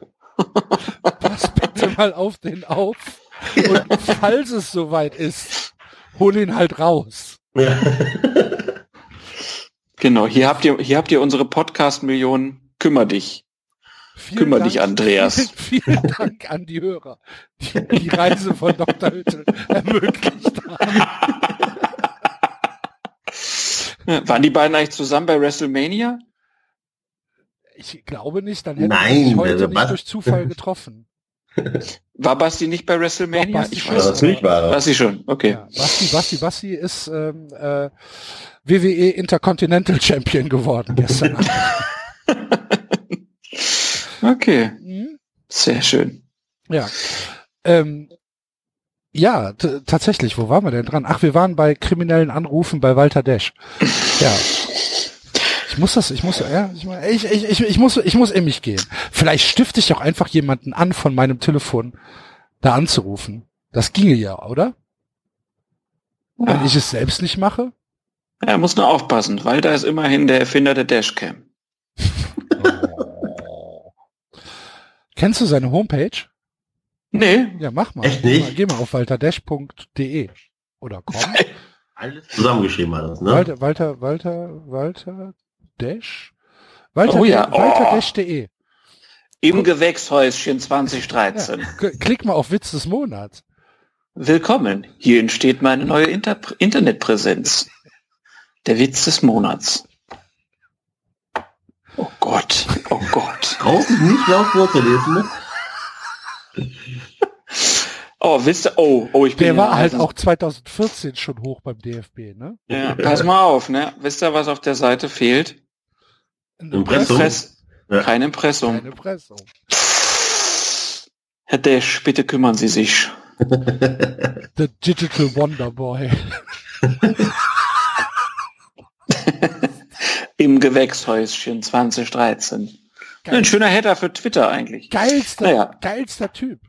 Pass bitte mal auf den auf. Und falls es soweit ist, hol ihn halt raus. Ja. Genau, hier habt ihr, hier habt ihr unsere Podcast-Millionen. Kümmer dich. Vielen Kümmer Dank, dich, Andreas. Vielen, vielen, Dank an die Hörer, die die Reise von Dr. Hüttel ermöglicht haben. Waren die beiden eigentlich zusammen bei WrestleMania? Ich glaube nicht, dann hätten Nein, wir heute nicht durch Zufall getroffen. War Basti nicht bei WrestleMania? Doch, ich weiß ja, natürlich war. Basti schon, okay. Ja, Basti, Basti, Basti ist ähm, äh, WWE Intercontinental Champion geworden gestern. Okay. Mhm. Sehr schön. Ja. Ähm, ja, tatsächlich, wo waren wir denn dran? Ach, wir waren bei kriminellen Anrufen bei Walter Desch. Ja. Ich muss das, ich muss, ja, ich, ich, ich, ich muss, ich muss in mich gehen. Vielleicht stifte ich auch einfach jemanden an, von meinem Telefon da anzurufen. Das ginge ja, oder? Ja. Wenn ich es selbst nicht mache? Er muss nur aufpassen. Walter ist immerhin der Erfinder der Dashcam. Oh. Kennst du seine Homepage? Nee. Ja, mach mal. Echt nicht? Geh mal, auf walterdash.de oder komm. Alles zusammengeschrieben alles, ne? Walter, Walter, Walter, Walter Dash? Walter, oh ja. Walterdash.de. Im Gewächshäuschen 2013. Ja, klick mal auf Witz des Monats. Willkommen. Hier entsteht meine neue Inter Internetpräsenz. Der Witz des Monats. Oh Gott, oh Gott. Draußen nicht laut vorzulesen, ne? Oh, wisst ihr, oh, oh, ich bin Der war halt auch 2014 schon hoch beim DFB, ne? Ja, pass mal auf, ne? Wisst ihr, was auf der Seite fehlt? Ein Impressum? Impress ja. Kein Impressum. Kein Impressum. Herr Dash, bitte kümmern Sie sich. The Digital Wonder Boy. Im Gewächshäuschen 2013. Geil. Ein schöner Header für Twitter eigentlich. Geilster, naja. geilster Typ.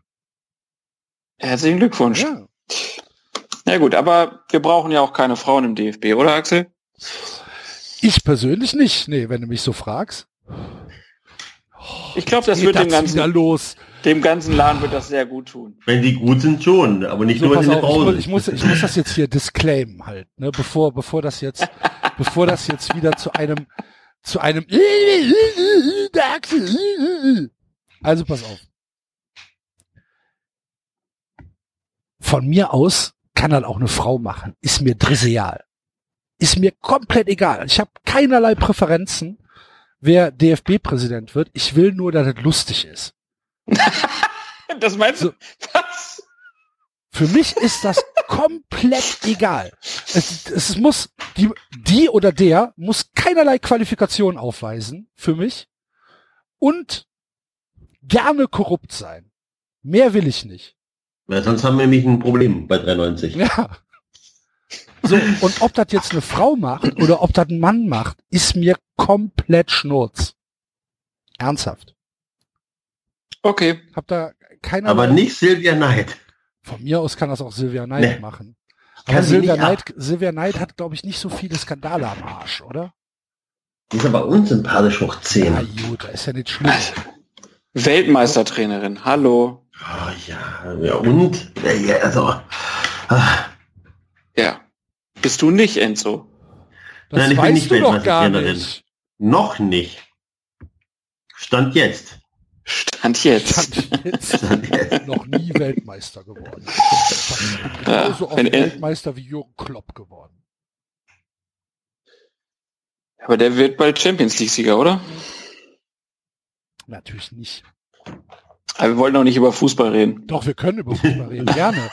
Herzlichen Glückwunsch. Ja. ja gut, aber wir brauchen ja auch keine Frauen im DFB, oder Axel? Ich persönlich nicht. Nee, wenn du mich so fragst. ich glaube, das wird dem ganzen, los. dem ganzen Laden wird das sehr gut tun. Wenn die gut sind schon, aber nicht so, nur wenn sie auf, ich, muss, ich muss das jetzt hier disclaimen halt, ne, bevor, bevor das jetzt, bevor das jetzt wieder zu einem, zu einem, also pass auf. Von mir aus kann dann auch eine Frau machen. Ist mir trivial. Ist mir komplett egal. Ich habe keinerlei Präferenzen, wer DFB-Präsident wird. Ich will nur, dass es lustig ist. das meinst du? Was? Für mich ist das komplett egal. Es, es muss, die, die oder der muss keinerlei Qualifikation aufweisen für mich und gerne korrupt sein. Mehr will ich nicht. Ja, sonst haben wir nämlich ein Problem bei 93. Ja. So, und ob das jetzt eine Frau macht oder ob das ein Mann macht, ist mir komplett Schnurz. Ernsthaft. Okay. Hab da keine Aber nicht Silvia Neid. Von mir aus kann das auch Silvia Neid nee. machen. Aber Silvia Neid, Silvia Neid hat, glaube ich, nicht so viele Skandale am Arsch, oder? Die ist aber unsympathisch hoch 10. Ja, gut, ist ja nicht schlimm. Weltmeistertrainerin, hallo. Oh, ja, ja, und? Ja, also. Ah. Ja. Bist du nicht, Enzo? Das Nein, ich bin nicht Weltmeistertrainerin. Nicht. Noch nicht. Stand jetzt. Stand jetzt. Stand jetzt. Stand jetzt. Noch nie Weltmeister geworden. Ja, genauso oft Weltmeister wie Jürgen Klopp geworden. Aber der wird bald Champions League-Sieger, oder? Natürlich nicht. Aber wir wollten auch nicht über Fußball reden. Doch, wir können über Fußball reden, gerne.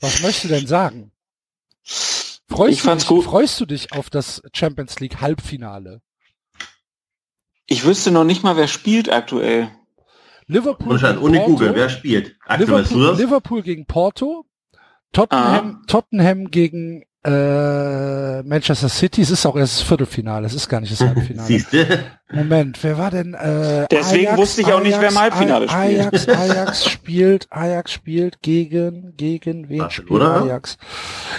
Was möchtest du denn sagen? Freust, ich du dich, gut. freust du dich auf das Champions League Halbfinale? Ich wüsste noch nicht mal, wer spielt aktuell. Liverpool. Gegen ohne Porto, Google, wer spielt? Aktuell Liverpool, Liverpool gegen Porto. Tottenham, ah. Tottenham gegen äh, Manchester City, es ist auch erst das Viertelfinale, es ist gar nicht das Halbfinale. Siehste? Moment, wer war denn? Äh, Deswegen Ajax, wusste ich auch Ajax, nicht, wer im Halbfinale spielt. Ajax, Ajax spielt, Ajax spielt gegen, gegen wen Ach, spielt oder? Ajax?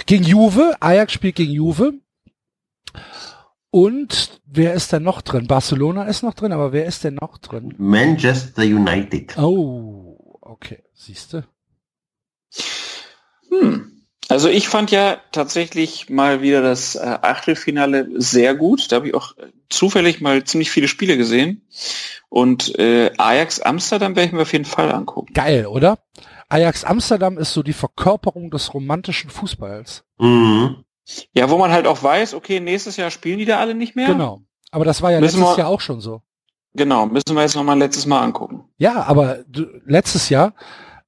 Gegen Juve, Ajax spielt gegen Juve. Und wer ist denn noch drin? Barcelona ist noch drin, aber wer ist denn noch drin? Manchester United. Oh, okay, siehste. Hm. Also ich fand ja tatsächlich mal wieder das äh, Achtelfinale sehr gut. Da habe ich auch zufällig mal ziemlich viele Spiele gesehen. Und äh, Ajax Amsterdam werde ich mir auf jeden Fall angucken. Geil, oder? Ajax Amsterdam ist so die Verkörperung des romantischen Fußballs. Mhm. Ja, wo man halt auch weiß, okay, nächstes Jahr spielen die da alle nicht mehr. Genau. Aber das war ja müssen letztes wir, Jahr auch schon so. Genau, müssen wir jetzt noch mal ein letztes Mal angucken. Ja, aber letztes Jahr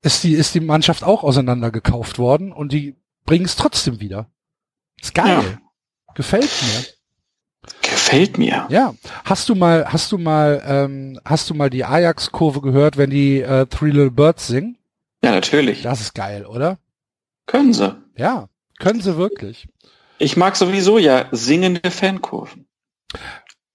ist die, ist die Mannschaft auch auseinandergekauft worden und die bringen es trotzdem wieder. Ist geil. Ja. Gefällt mir. Gefällt mir. Ja. Hast du mal, hast du mal, ähm, hast du mal die Ajax-Kurve gehört, wenn die äh, Three Little Birds singen? Ja, natürlich. Das ist geil, oder? Können sie. Ja, können sie wirklich. Ich mag sowieso ja singende Fankurven.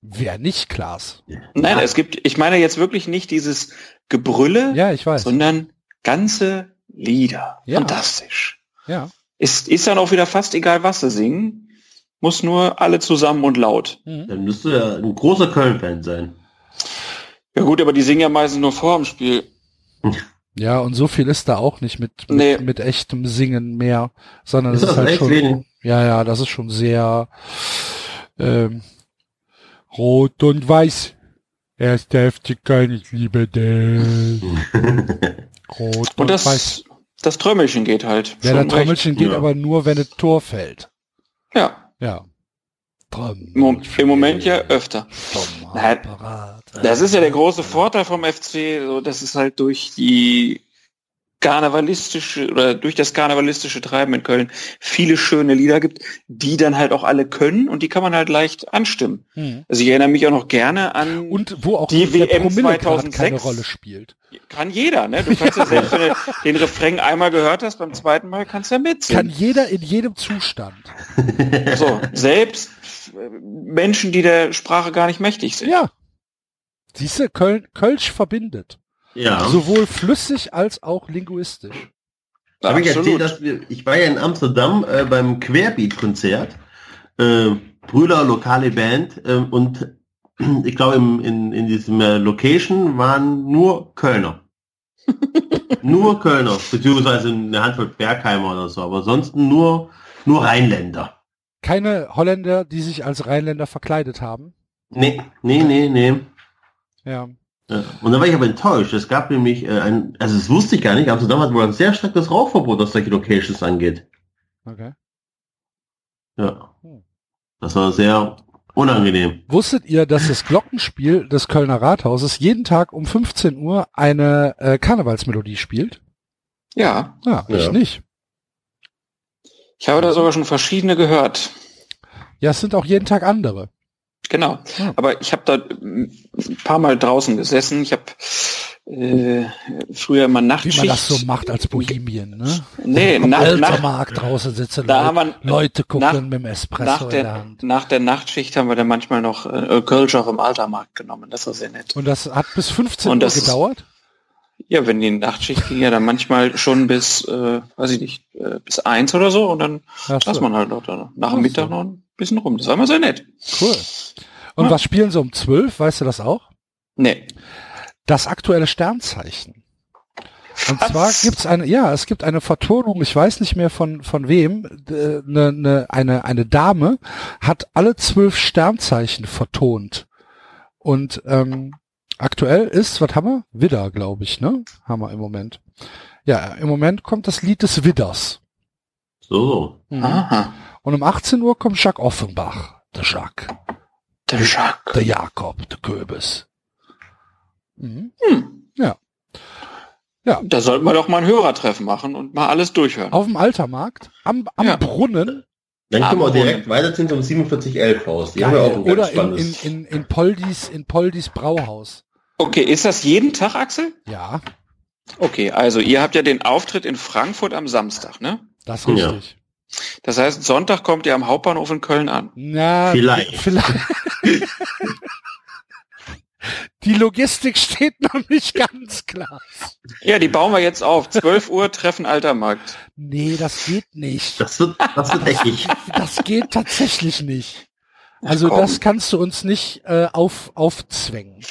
Wer nicht, Klaas? Nein, ja. es gibt, ich meine jetzt wirklich nicht dieses Gebrülle, ja, ich weiß. sondern ganze Lieder. Ja. Fantastisch. Ja. Ist, ist dann auch wieder fast egal, was sie singen. Muss nur alle zusammen und laut. Mhm. Dann müsste ja ein großer Köln-Fan sein. Ja gut, aber die singen ja meistens nur vor dem Spiel. Ja, und so viel ist da auch nicht mit, mit, nee. mit echtem Singen mehr, sondern es ist, ist halt schon, wenig? Ja, ja, das ist schon sehr, ähm, rot und weiß. Erste FC Köln, ich liebe dich. rot und, und das, weiß. Das Trömmelchen geht halt. Ja, das Trömmelchen geht ja. aber nur, wenn es Tor fällt. Ja. Ja. Im Moment ja öfter. Das ist ja der große Vorteil vom FC, so dass es halt durch die karnevalistische oder durch das karnevalistische Treiben in Köln viele schöne Lieder gibt, die dann halt auch alle können und die kann man halt leicht anstimmen. Hm. Also ich erinnere mich auch noch gerne an und wo auch die WM 2006 keine Rolle spielt. Kann jeder, ne? Du kannst ja selbst, wenn du den Refrain einmal gehört hast, beim zweiten Mal kannst du ja mitsingen. Kann jeder in jedem Zustand. So, selbst Menschen, die der Sprache gar nicht mächtig sind. Ja. Siehst du, Köln, Kölsch verbindet. Ja. Sowohl flüssig als auch linguistisch. Habe ich erzählt, dass wir, ich war ja in Amsterdam äh, beim Querbeat-Konzert, äh, Brüder, lokale Band, äh, und ich glaube, in, in diesem äh, Location waren nur Kölner. nur Kölner, beziehungsweise eine Handvoll Bergheimer oder so, aber sonst nur, nur Rheinländer. Keine Holländer, die sich als Rheinländer verkleidet haben? Nee, nee, nee, nee. Ja. Und da war ich aber enttäuscht. Es gab nämlich äh, ein, also das wusste ich gar nicht, Amsterdam hat wohl ein sehr starkes Rauchverbot, was solche Locations angeht. Okay. Ja. Hm. Das war sehr Unangenehm. Wusstet ihr, dass das Glockenspiel des Kölner Rathauses jeden Tag um 15 Uhr eine äh, Karnevalsmelodie spielt? Ja. Ja, ich Ja. nicht. Ich habe da sogar schon verschiedene gehört. Ja, es sind auch jeden Tag andere. Genau. Ja. Aber ich habe da ähm, ein paar Mal draußen gesessen. Ich habe äh, früher immer Wie Nachtschicht. man das so macht als Bohemien, ne? Nee, Am nach, nach, Markt draußen sitzen Da Leute, haben wir- Leute gucken nach- mit dem Espresso nach, in der der, Hand. nach der Nachtschicht haben wir dann manchmal noch äh, Kölsch auch im Altermarkt genommen. Das war sehr nett. Und das hat bis 15 Und Uhr gedauert? Ja, wenn die Nachtschicht ging ja dann manchmal schon bis, äh, weiß ich nicht, äh, bis eins oder so und dann Ach so. saß man halt dort nach Ach dem Mittag noch bisschen rum. Das war immer sehr nett. Cool. Und Ja. was spielen sie um 12? Weißt du das auch? Nee. Das aktuelle Sternzeichen. Und Was? zwar gibt's eine, ja, es gibt eine Vertonung, ich weiß nicht mehr von, von wem, äh, eine, eine, eine, eine Dame hat alle zwölf Sternzeichen vertont. Und ähm, aktuell ist, was haben wir? Widder, glaube ich, ne? Haben wir im Moment. Ja, im Moment kommt das Lied des Widders. So. Mhm. Aha. Und um 18 Uhr kommt Jacques Offenbach. Der Jacques. Der Jacques. Der Jakob, der Köbis. Mhm. Hm. Ja. Da sollten wir doch mal ein Hörertreffen machen und mal alles durchhören. Auf dem Altermarkt, am, am Ja. Brunnen Dann können wir direkt weiterziehen zum 4711 Haus. Die haben ja auch ein oder ganz in, in, in, in Poldis, in Poldis Brauhaus. Okay, ist das jeden Tag, Axel? Ja, Okay, also ihr habt ja den Auftritt in Frankfurt am Samstag, ne? das ist Ja. richtig. Das heißt, Sonntag kommt ihr am Hauptbahnhof in Köln an. Na, Vielleicht. vielleicht. Die Logistik steht noch nicht ganz klar. Ja, die bauen wir jetzt auf. 12 Uhr Treffen Altermarkt. Nee, das geht nicht. Das wird, das wird eckig. Das geht tatsächlich nicht. Also komm. das kannst du uns nicht äh, auf, aufzwängen.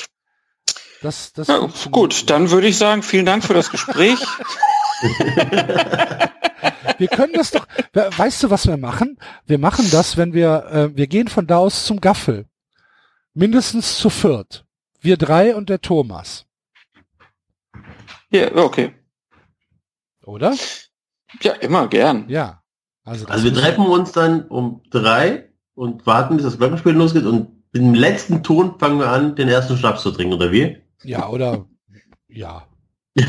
Das, das Na, gut, dann würde ich sagen, vielen Dank für das Gespräch. Wir können das doch, we- weißt du, was wir machen? Wir machen das, wenn wir, äh, wir gehen von da aus zum Gaffel. Mindestens zu viert. Wir drei und der Thomas. Ja, okay. Oder? Ja, immer gern. Ja. Also, Also wir treffen uns dann um drei und warten, bis das Glockenspiel losgeht und mit dem letzten Ton fangen wir an, den ersten Schnaps zu trinken, oder wie? Ja, oder, ja. Ja.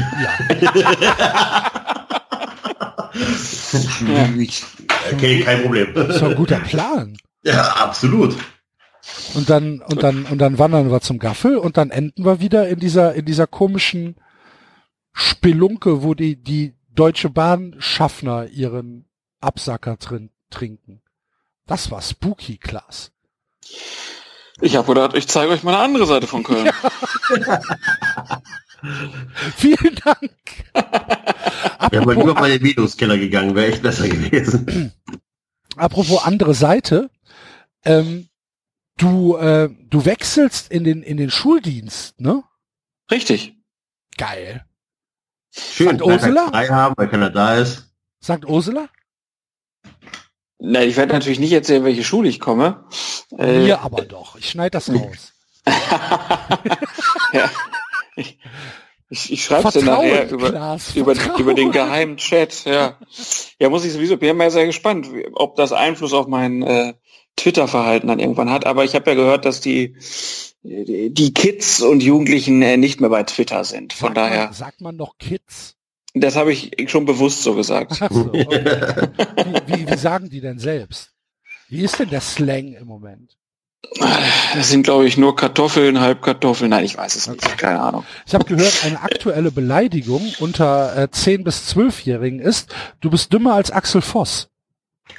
Okay, kein Problem. Das ist doch ein guter Plan. Ja, absolut. Und dann, und dann, und dann wandern wir zum Gaffel und dann enden wir wieder in dieser, in dieser komischen Spelunke, wo die, die Deutsche Bahn Schaffner ihren Absacker drin trinken. Das war spooky, Klaas. Ich habe gedacht, ich zeige euch mal eine andere Seite von Köln. Vielen Dank. Wäre mal lieber mal in den Videoskeller gegangen, wäre echt besser gewesen. apropos andere Seite. Ähm, du, äh, du wechselst in den, in den Schuldienst, ne? Richtig. Geil. Schön, Freitag Ursula? frei haben, weil keiner da ist. Sagt Ursula? Na, ich werde natürlich nicht erzählen, welche Schule ich komme. Äh, Mir aber doch. Ich schneide das raus. ja. Ich, ich, ich schreibe dir nachher über, Klaas, über, über den geheimen Chat. Ja, ja muss ich sowieso, bin mal sehr gespannt, ob das Einfluss auf mein äh, Twitter-Verhalten dann irgendwann hat. Aber ich habe ja gehört, dass die, die Kids und Jugendlichen äh, nicht mehr bei Twitter sind. Von Sagt daher, Man, sagt man doch Kids? Das habe ich schon bewusst so gesagt. So, okay. wie, wie, wie sagen die denn selbst? Wie ist denn der Slang im Moment? Das sind, glaube ich, nur Kartoffeln, Halbkartoffeln. Nein, ich weiß es nicht. Okay. Keine Ahnung. Ich habe gehört, eine aktuelle Beleidigung unter äh, 10- bis 12-Jährigen ist, du bist dümmer als Axel Voss.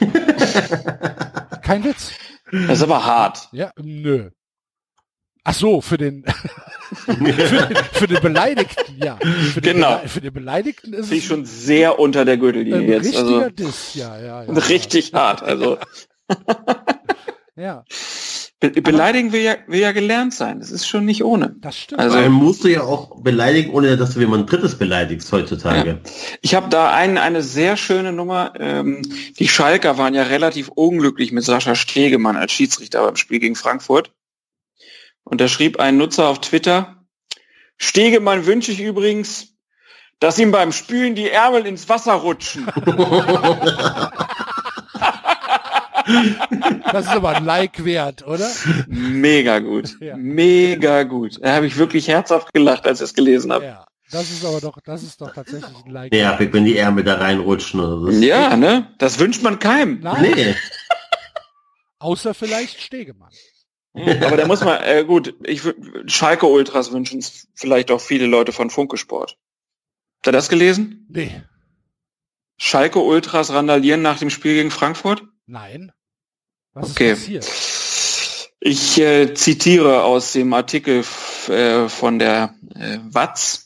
Kein Witz. Das ist aber hart. Ja, nö. Ach so, für den, für den, für den Beleidigten, ja. Für den, Genau. Bele- für den Beleidigten ist Finde ich es schon sehr unter der ein Gürtellinie jetzt. richtiger Also Diss, ja, ja, ja. richtig hart. Also Ja, be beleidigen will ja, will ja gelernt sein. Das ist schon nicht ohne. das stimmt. Also- allem musst du ja auch beleidigen, ohne dass du jemand Drittes beleidigst heutzutage. Ich habe da ein, eine sehr schöne Nummer. Ähm, die Schalker waren ja relativ unglücklich mit Sascha Stegemann als Schiedsrichter beim Spiel gegen Frankfurt. Und da schrieb ein Nutzer auf Twitter, Stegemann wünsche ich übrigens, dass ihm beim Spülen die Ärmel ins Wasser rutschen. Das ist aber ein Like wert, oder? Mega gut. Ja. Mega gut. Da habe ich wirklich herzhaft gelacht, als ich es gelesen habe. Ja. Das ist aber doch, das ist doch tatsächlich ein Like. Ja, wenn die Ärmel da reinrutschen oder so. Ja, ne? Das wünscht man keinem. Nein. Nee. Außer vielleicht Stegemann. Aber da muss man, äh, gut, ich Schalke Ultras wünschen es vielleicht auch viele Leute von Funkesport. Habt ihr das gelesen? Nee. Schalke Ultras randalieren nach dem Spiel gegen Frankfurt? Nein. Was okay. ist passiert? Ich äh, zitiere aus dem Artikel äh, von der äh, Watz.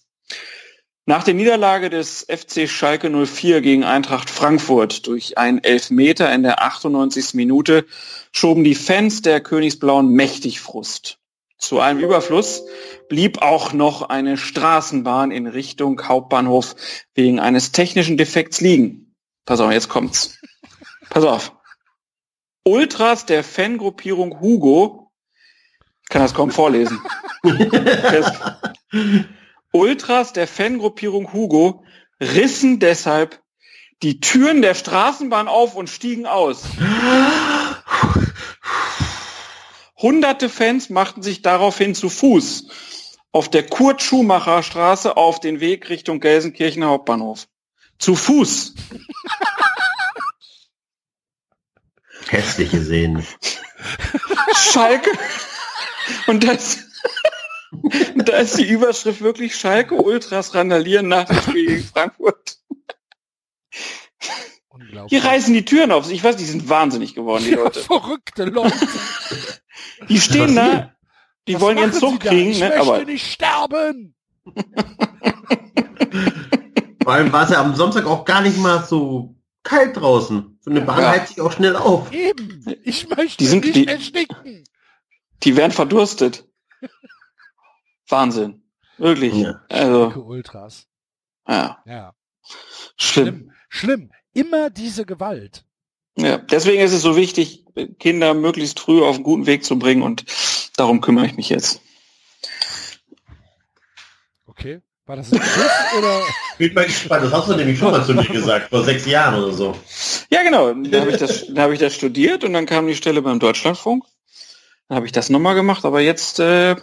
Nach der Niederlage des FC Schalke 04 gegen Eintracht Frankfurt durch einen Elfmeter in der 98. Minute schoben die Fans der Königsblauen mächtig Frust. Zu allem Überfluss blieb auch noch eine Straßenbahn in Richtung Hauptbahnhof wegen eines technischen Defekts liegen. Pass auf, jetzt kommt's. Pass auf. Ultras der Fangruppierung Hugo, ich kann das kaum vorlesen. Ultras der Fangruppierung Hugo rissen deshalb die Türen der Straßenbahn auf und stiegen aus. Hunderte Fans machten sich daraufhin zu Fuß auf der Kurt-Schumacher-Straße auf den Weg Richtung Gelsenkirchener Hauptbahnhof. Zu Fuß. Hässliche Szenen. Schalke. Und das, da ist die Überschrift wirklich Schalke Ultras randalieren nach dem Spiel gegen Frankfurt. Hier reißen die Türen auf. Ich weiß, die sind wahnsinnig geworden, die Leute. Ja, verrückte Leute. Die stehen da, die Was wollen ihren Zug kriegen, ich ne? möchte aber nicht sterben. Vor allem war es ja am Samstag auch gar nicht mal so kalt draußen. So eine Bahn ja. heizt sich auch schnell auf. Eben. Ich möchte die sind, nicht die, ersticken. Die werden verdurstet. Wahnsinn. Wirklich. Ja. Also. Ultras. Ja. Ja. Schlimm. Schlimm. Immer diese Gewalt. Ja, deswegen ist es so wichtig, Kinder möglichst früh auf einen guten Weg zu bringen und darum kümmere ich mich jetzt. Okay. War das ein Schuss oder? Bin mal gespannt. Das hast du nämlich schon mal zu mir gesagt, vor sechs Jahren oder so. Ja, genau. Da habe ich, das, da hab ich das studiert und dann kam die Stelle beim Deutschlandfunk. Dann habe ich das nochmal gemacht, aber jetzt äh,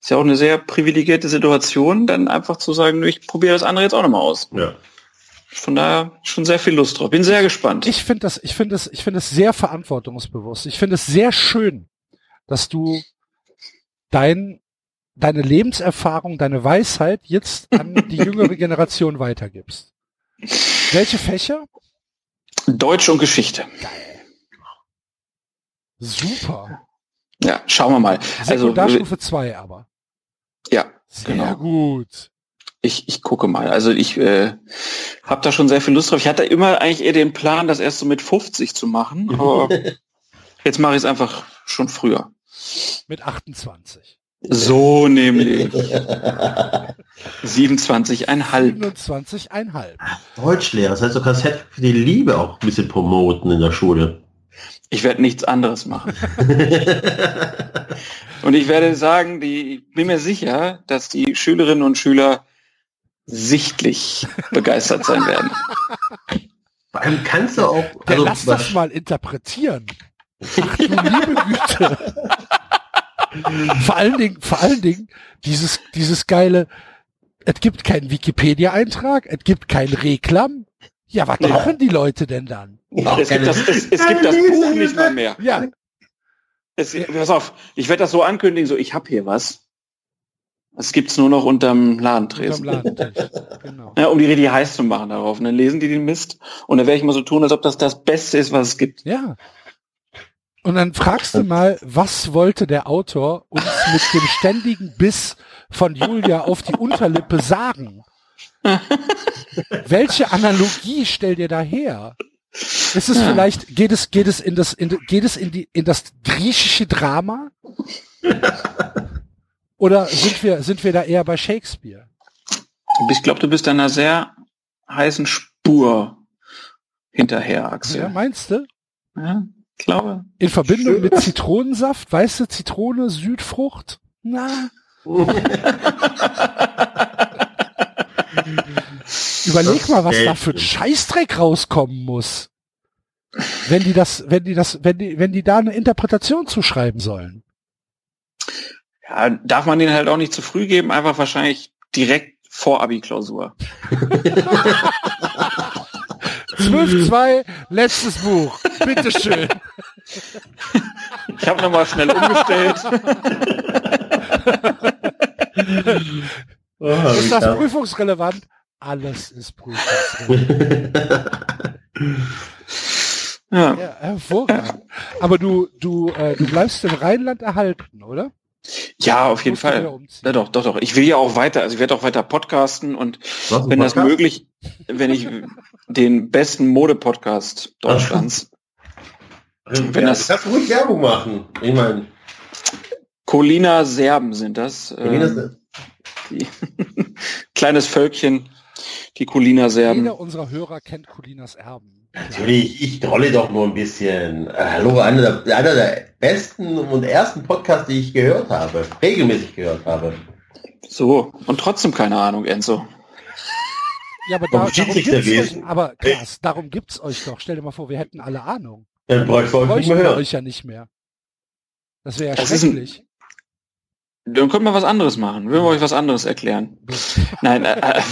ist ja auch eine sehr privilegierte Situation, dann einfach zu sagen, ich probiere das andere jetzt auch nochmal aus. Ja. Von daher schon sehr viel Lust drauf. Bin sehr gespannt. Ich finde das, ich finde das, ich finde es sehr verantwortungsbewusst. Ich finde es sehr schön, dass du dein, deine Lebenserfahrung, deine Weisheit jetzt an die jüngere Generation weitergibst. Welche Fächer? Deutsch und Geschichte. Geil. Super. Ja, schauen wir mal. Sekundarstufe 2 also, aber. Ja, sehr genau. gut. Ich, ich gucke mal. Also ich äh, habe da schon sehr viel Lust drauf. Ich hatte immer eigentlich eher den Plan, das erst so mit 50 zu machen, aber jetzt mache ich es einfach schon früher. Mit 28. So nämlich. 27,5. 27,5. Deutschlehrer, das heißt, du kannst für die Liebe auch ein bisschen promoten in der Schule. Ich werde nichts anderes machen. und ich werde sagen, die, ich bin mir sicher, dass die Schülerinnen und Schüler sichtlich begeistert sein werden. Vor allem kannst du auch. Also, lass das mal interpretieren. Ach du liebe Güte. vor allen Dingen, vor allen Dingen, dieses, dieses geile, es gibt keinen Wikipedia-Eintrag, es gibt kein Reklam. Ja, was machen die Leute denn dann? Es gibt, das, es, es gibt das Buch nicht mal mehr. Ja. Es, pass auf, ich werde das so ankündigen, so ich habe hier was. Es gibt's nur noch unterm Ladentresen. Unterm genau. Ja, um die richtig heiß zu machen darauf. Und dann lesen die den Mist und dann werde ich mal so tun, als ob das das Beste ist, was es gibt. Ja. Und dann fragst du mal, was wollte der Autor uns mit dem ständigen Biss von Julia auf die Unterlippe sagen? Welche Analogie stellt ihr da her? Ist es ja. vielleicht, geht es, geht es in das, in, geht es in die, in das griechische Drama? Oder sind wir, sind wir da eher bei Shakespeare? Ich glaube, du bist einer sehr heißen Spur hinterher, Axel. Ja, meinst du? Ja, glaube. In Verbindung Schön. mit Zitronensaft, weißt du, Zitrone, Südfrucht? Na. Überleg mal, was da für ein Scheißdreck rauskommen muss. wenn die das, wenn die das, wenn die, wenn die da eine Interpretation zuschreiben sollen. Ja, darf man den halt auch nicht zu früh geben, einfach wahrscheinlich direkt vor Abi-Klausur. 12.2, letztes Buch. Bitteschön. Ich habe nochmal schnell umgestellt. oh, ist das prüfungsrelevant? Alles ist prüfungsrelevant. ja. ja. hervorragend. Aber du, du, äh, du bleibst im Rheinland erhalten, oder? Ja, auf jeden Fall. Ja, doch, doch, doch. Ich will ja auch weiter, also ich werde auch weiter podcasten und wenn Podcast? das möglich, wenn ich den besten Mode-Podcast Deutschlands. wenn ja, das, kannst du ruhig Werbung machen. Ich meine. Colina Serben sind das. Ähm, die, kleines Völkchen, die Colina Serben. Jeder unserer Hörer kennt Colinas Erben. Natürlich, ich trolle doch nur ein bisschen. Äh, hallo, einer der, einer der besten und ersten Podcasts, die ich gehört habe, regelmäßig gehört habe. So, und trotzdem keine Ahnung, Enzo. Ja, aber, da, darum gibt's euch, aber krass, darum gibt's euch doch. Stell dir mal vor, wir hätten alle Ahnung. Dann bräuchten wir euch ja nicht mehr. Das wäre ja schrecklich. Dann könnten wir was anderes machen. Würden wir euch was anderes erklären. Nein. Äh, äh.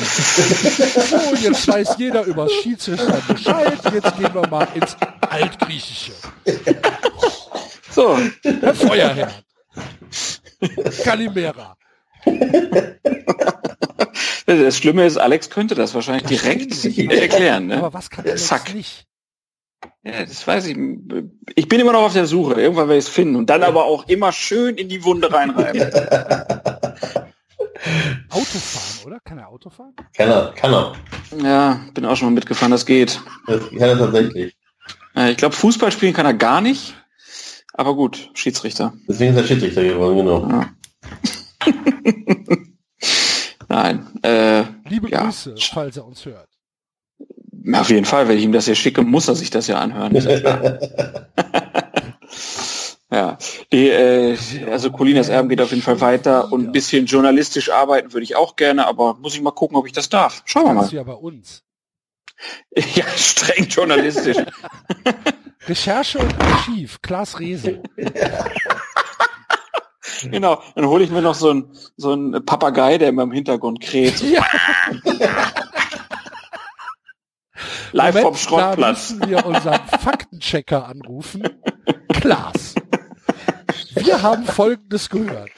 oh, jetzt weiß jeder über Schiedsrichter Bescheid. Jetzt gehen wir mal ins Altgriechische. So. Der Feuerherr. Kalimera. Das Schlimme ist, Alex könnte das wahrscheinlich direkt erklären. Ne? Aber was kann Zack. nicht? Ja, das weiß ich. Ich bin immer noch auf der Suche. Irgendwann werde ich es finden. Und dann aber auch immer schön in die Wunde reinreiben. Autofahren, oder? Kann er Auto fahren? Kann er, kann er. Ja, bin auch schon mal mitgefahren, das geht. Das kann er tatsächlich. Ich glaube, Fußball spielen kann er gar nicht. Aber gut, Schiedsrichter. Deswegen ist er Schiedsrichter geworden, genau. Ja. Nein. Äh, Liebe ja. Grüße, falls er uns hört. Auf jeden Fall, wenn ich ihm das hier schicke, muss er sich das ja anhören. ja, die, äh, also Colinas Erben geht auf jeden Fall weiter und ein bisschen journalistisch arbeiten würde ich auch gerne, aber muss ich mal gucken, ob ich das darf. Schauen wir mal. Das ja bei uns. Ja, streng journalistisch. Recherche und Archiv, Klaas Rehse. Genau, dann hole ich mir noch so einen so einen Papagei, der immer im Hintergrund kräht. Ja. Live Moment, vom Schrottplatz. Da müssen wir unseren Faktenchecker anrufen. Klaas. Wir haben Folgendes gehört.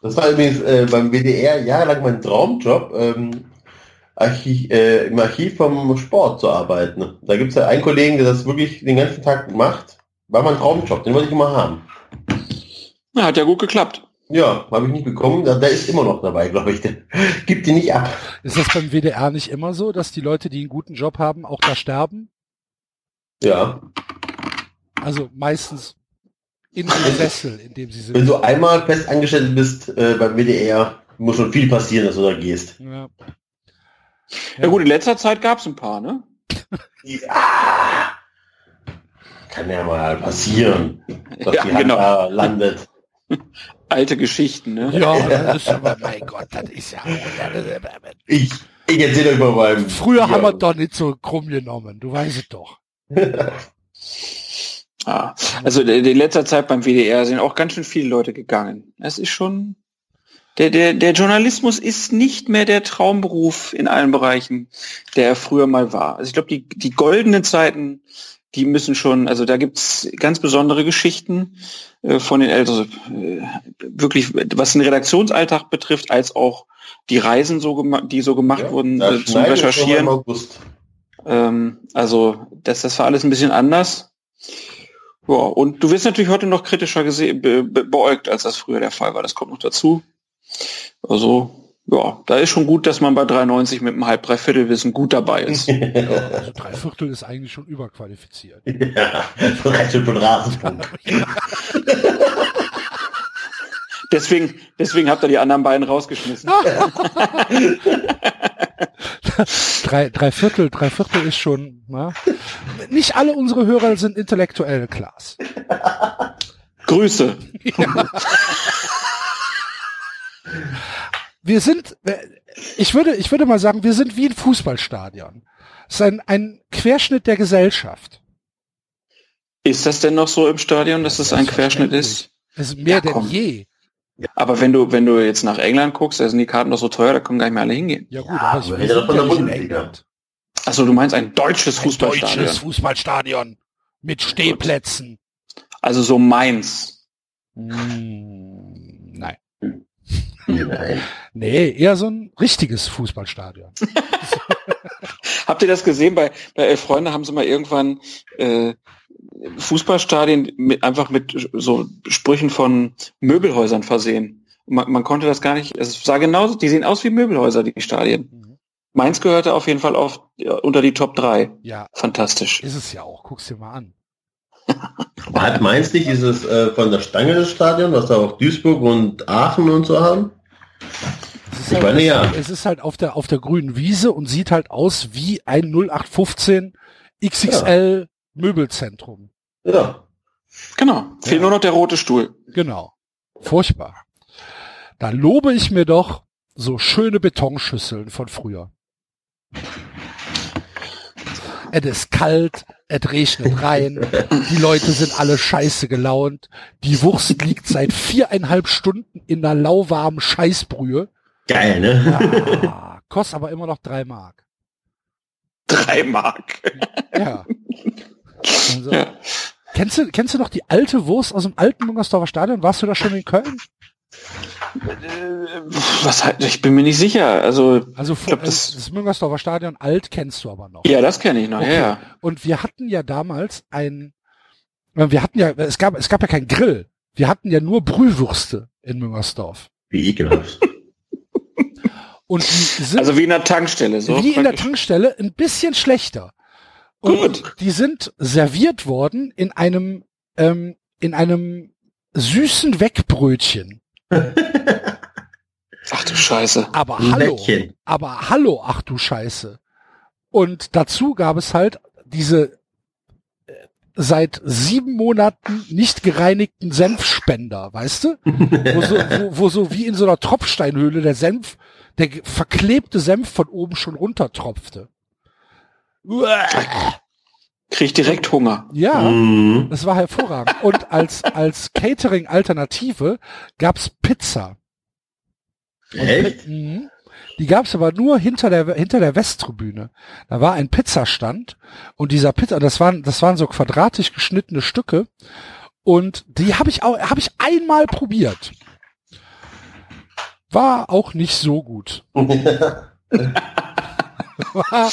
Das war übrigens äh, beim WDR jahrelang mein Traumjob, ähm, Archiv, äh, im Archiv vom Sport zu arbeiten. Da gibt es ja einen Kollegen, der das wirklich den ganzen Tag macht. War mein Traumjob, den wollte ich immer haben. Ja, hat ja gut geklappt. Ja, habe ich nicht bekommen. Der, der ist immer noch dabei, glaube ich. Der gibt die nicht ab. Ist das beim WDR nicht immer so, dass die Leute, die einen guten Job haben, auch da sterben? Ja. Also meistens in dem Sessel, in dem sie sind. Wenn du einmal fest angestellt bist äh, beim WDR, muss schon viel passieren, dass du da gehst. Ja, ja. ja gut, in letzter Zeit gab es ein paar, ne? ja. Kann ja mal passieren, dass ja, die genau. Hand landet. Alte Geschichten, ne? Ja, das ist aber, mein Gott, das ist ja... Ich, ich erzähle euch mal beim... Früher ja. haben wir doch nicht so krumm genommen, du weißt es doch. ah, also in letzter Zeit beim WDR sind auch ganz schön viele Leute gegangen. Es ist schon... Der, der, der Journalismus ist nicht mehr der Traumberuf in allen Bereichen, der er früher mal war. Also ich glaube, die, die goldenen Zeiten die müssen schon, also da gibt's ganz besondere Geschichten äh, von den Eltern, äh, wirklich was den Redaktionsalltag betrifft, als auch die Reisen, so die so gemacht ja, wurden äh, zum Recherchieren. Ähm, also das, das war alles ein bisschen anders. Ja, und du wirst natürlich heute noch kritischer gesehen, be, be, beäugt, als das früher der Fall war. Das kommt noch dazu. Also ja, da ist schon gut, dass man bei 93 mit einem halb dreiviertel Wissen gut dabei ist. ja, also drei Viertel ist eigentlich schon überqualifiziert. Ja, Viertel von Rasenfunk. deswegen, deswegen habt ihr die anderen beiden rausgeschmissen. drei, drei Viertel, drei Viertel ist schon, na? Nicht alle unsere Hörer sind intellektuell, Klaas. Grüße. Ja wir sind, ich würde, ich würde mal sagen, wir sind wie ein Fußballstadion. ist ein, ein Querschnitt der Gesellschaft. Ist das denn noch so im Stadion, dass es ein Querschnitt ist? Es ist mehr ja, denn komm. je. Aber wenn du, wenn du jetzt nach England guckst, da sind die Karten doch so teuer, da können gar nicht mehr alle hingehen. Ja gut, ja, aber ich will ja nicht in England. Achso, du meinst ein deutsches ein Fußballstadion? Deutsches Fußballstadion mit Stehplätzen. Also so Mainz. Hm, nein. Nein. Nee, eher so ein richtiges Fußballstadion. Habt ihr das gesehen? Bei, bei Elf Freunde haben sie mal irgendwann äh, Fußballstadien mit, einfach mit so Sprüchen von Möbelhäusern versehen. Man, man konnte das gar nicht, es sah genauso, die sehen aus wie Möbelhäuser, die Stadien. Mhm. Mainz gehörte auf jeden Fall auf, ja, unter die Top 3. Ja. Fantastisch. Ist es ja auch, guck's dir mal an. Hat Mainz nicht dieses äh, von der Stange des Stadion, was da auch Duisburg und Aachen und so haben? ich halt, meine, ja. Es ist halt auf der, auf der grünen Wiese und sieht halt aus wie ein 0815 XXL ja. Möbelzentrum. Ja. Genau. Fehlt ja. nur noch der rote Stuhl. Genau. Furchtbar. Da lobe ich mir doch so schöne Betonschüsseln von früher. Es ist kalt, es regnet rein, die Leute sind alle scheiße gelaunt, die Wurst liegt seit viereinhalb Stunden in einer lauwarmen Scheißbrühe. Geil, ne? Ja, kostet aber immer noch drei Mark. Drei Mark? Ja. Also, ja. Kennst du, kennst du noch die alte Wurst aus dem alten Müngersdorfer Stadion? Warst du da schon in Köln? Äh, was halt, ich bin mir nicht sicher. Also, also ich glaub, das, das Müngersdorfer Stadion alt kennst du aber noch. Ja, das kenne ich noch, okay. ja, Und wir hatten ja damals ein, wir hatten ja, es gab, es gab ja kein Grill. Wir hatten ja nur Brühwürste in Müngersdorf. Wie ekelhaft. Und die sind, also wie in der Tankstelle, so. Wie in der Tankstelle, ein bisschen schlechter. Und Gut. die sind serviert worden in einem, ähm, in einem süßen Wegbrötchen. ach du Scheiße. Aber hallo. Weckchen. Aber hallo, ach du Scheiße. Und dazu gab es halt diese äh, seit sieben Monaten nicht gereinigten Senfspender, weißt du? wo, so, wo, wo so wie in so einer Tropfsteinhöhle der Senf, der verklebte Senf von oben schon runtertropfte. Krieg direkt Hunger. Ja, mm. das war hervorragend. Und als, als Catering-Alternative gab's Pizza. Echt? Und, die gab's aber nur hinter der hinter der Westtribüne. Da war ein Pizzastand und dieser Pizza, das waren das waren so quadratisch geschnittene Stücke und die habe ich auch habe ich einmal probiert. War auch nicht so gut. war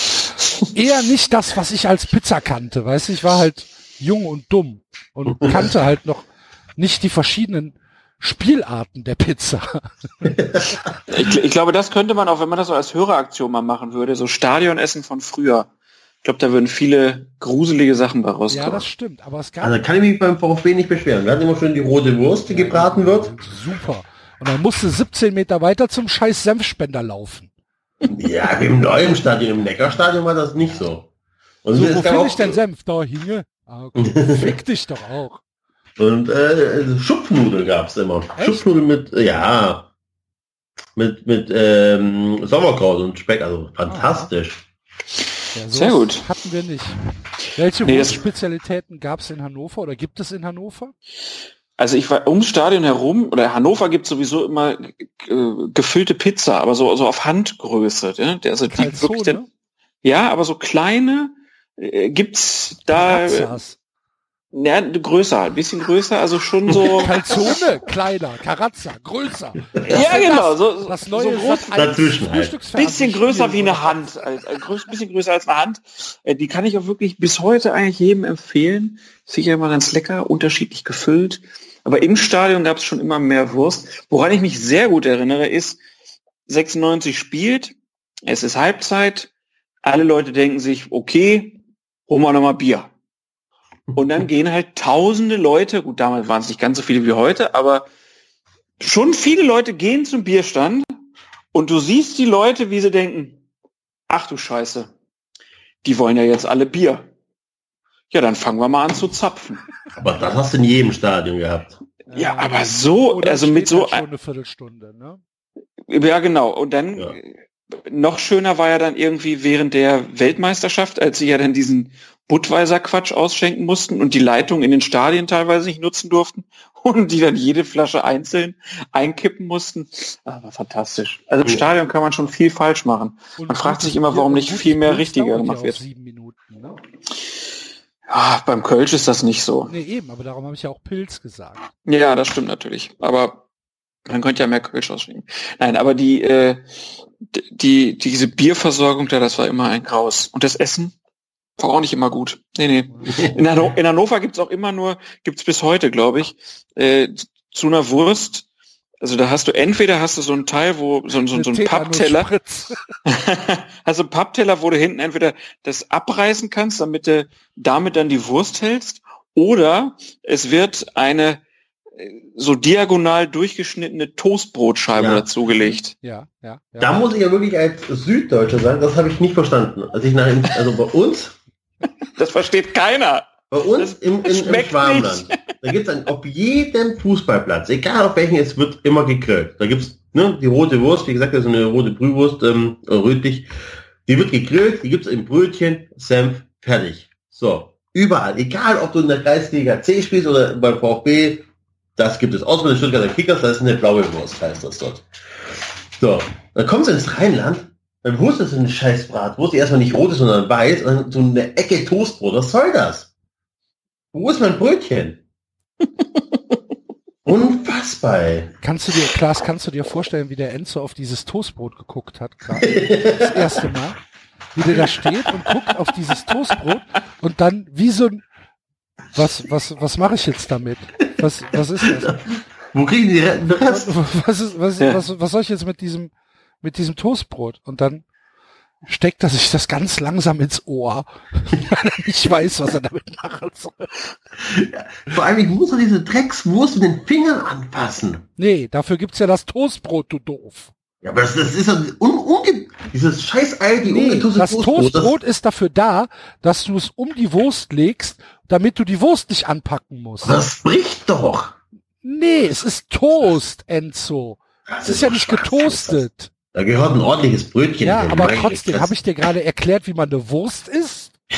eher nicht das, was ich als Pizza kannte. Weißt du, ich war halt jung und dumm und kannte halt noch nicht die verschiedenen Spielarten der Pizza. ich, ich, glaube, das könnte man auch, wenn man das so als Höreraktion mal machen würde, so Stadionessen von früher. Ich glaube, da würden viele gruselige Sachen bei rauskommen. Ja, das stimmt, aber es gab... Also kann ich mich beim VfB nicht beschweren. Wir hatten immer schön die rote Wurst, die gebraten wird. Super. Und dann musste 17 Meter weiter zum scheiß Senfspender laufen. Ja, im neuen Stadion, im Neckarstadion war das nicht so. Und so, wo finde ich denn Senf? Da hinge? Ah. Fick dich doch auch. Und äh, Schupfnudeln gab's immer. Echt? Schupfnudeln mit, ja, mit, mit ähm, Sauerkraut und Speck, also fantastisch. Ja, Sehr gut. Hatten wir nicht. Welche nee, Spezialitäten gab's in Hannover oder gibt es in Hannover? Also ich war ums Stadion herum, oder Hannover gibt sowieso immer äh, gefüllte Pizza, aber so, so auf Handgröße. Ja? Also die wirklich denn, ja, aber so kleine äh, gibt's da. Pizzas. Ja, größer, ein bisschen größer, also schon so. Calzone, kleiner, Carazza, größer. ja, genau, so, das neue so groß, dazwischen. Halt. Bisschen größer wie eine Hand, ein bisschen größer als eine Hand. Äh, die kann ich auch wirklich bis heute eigentlich jedem empfehlen. Sicher immer ganz lecker, unterschiedlich gefüllt. Aber im Stadion gab es schon immer mehr Wurst. Woran ich mich sehr gut erinnere, ist, 96 spielt, es ist Halbzeit, alle Leute denken sich, okay, holen wir nochmal Bier. Und dann gehen halt tausende Leute, gut, damals waren es nicht ganz so viele wie heute, aber schon viele Leute gehen zum Bierstand und du siehst die Leute, wie sie denken, ach du Scheiße, die wollen ja jetzt alle Bier. Ja, dann fangen wir mal an zu zapfen. Aber das hast du in jedem Stadion gehabt. Ja, aber so, Oder also mit so halt eine Viertelstunde, ne? Ja, genau. Und dann, ja. noch schöner war ja dann irgendwie während der Weltmeisterschaft, als sie ja dann diesen Budweiser-Quatsch ausschenken mussten und die Leitung in den Stadien teilweise nicht nutzen durften und die dann jede Flasche einzeln einkippen mussten. Aber fantastisch. Also im Stadion kann man schon viel falsch machen. Und man fragt sich immer, warum nicht viel mehr richtiger gemacht wird. Minuten, ne? Ja, beim Kölsch ist das nicht so. Nee, eben, aber darum habe ich ja auch Pilz gesagt. Ja, das stimmt natürlich. Aber man könnte ja mehr Kölsch ausschenken. Nein, aber die, äh, die, diese Bierversorgung da, das war immer ein Graus. Und das Essen war auch nicht immer gut. Nee, nee. In, Hanno in Hannover gibt's auch immer nur, gibt's bis heute, glaube ich, äh, zu einer Wurst. Also da hast du entweder hast du so ein Teil, wo so, so, so ein Pappteller, also ein Pappteller, wo du hinten entweder das abreißen kannst, damit du damit dann die Wurst hältst, oder es wird eine so diagonal durchgeschnittene Toastbrotscheibe ja. dazugelegt. Ja, ja, ja. Da muss ich ja wirklich als Süddeutscher sagen, das habe ich nicht verstanden. Also ich nach, also bei uns. Das versteht keiner. Bei uns im, im, im Schwarmland. Da gibt es auf jedem Fußballplatz, egal auf welchen, es wird immer gegrillt. Da gibt's ne, die rote Wurst, wie gesagt, das ist eine rote Brühwurst, ähm, rötlich. Die wird gegrillt, die gibt's im Brötchen, Senf, fertig. So, überall. Egal, ob du in der Kreisliga C spielst oder beim VfB, das gibt es. Außer bei den Stuttgarter Kickers, das ist eine blaue Wurst, heißt das dort. So, dann kommst du ins Rheinland, dann wusst du so eine scheiß Bratwurst, die erstmal nicht rot ist, sondern weiß, und dann so eine Ecke Toastbrot. Was soll das? Wo ist mein Brötchen? Unfassbar. Ey. Kannst du dir, Klaas, kannst du dir vorstellen, wie der Enzo auf dieses Toastbrot geguckt hat gerade? Das erste Mal. Wie der da steht und guckt auf dieses Toastbrot und dann wie so ein, was, was, was mache ich jetzt damit? Was, was ist das? Wo kriegen die Rest? Was, ist, was, was, was soll ich jetzt mit diesem, mit diesem Toastbrot? Und dann steckt er sich das ganz langsam ins Ohr, weil er nicht weiß, was er damit machen soll. Ja, vor allem, ich muss doch diese Dreckswurst mit den Fingern anfassen. Nee, dafür gibt's ja das Toastbrot, du doof. Ja, aber das, das ist ja un, unge, dieses scheiß Ei, die nee, Das Toastbrot, Toastbrot das ist dafür da, dass du es um die Wurst legst damit du die Wurst nicht anpacken musst. Das bricht doch. Nee, es ist Toast, Enzo. Es ist, ist ja nicht getoastet. Da gehört ein ordentliches Brötchen. Ja, hin. aber trotzdem habe ich dir gerade erklärt, wie man eine Wurst isst.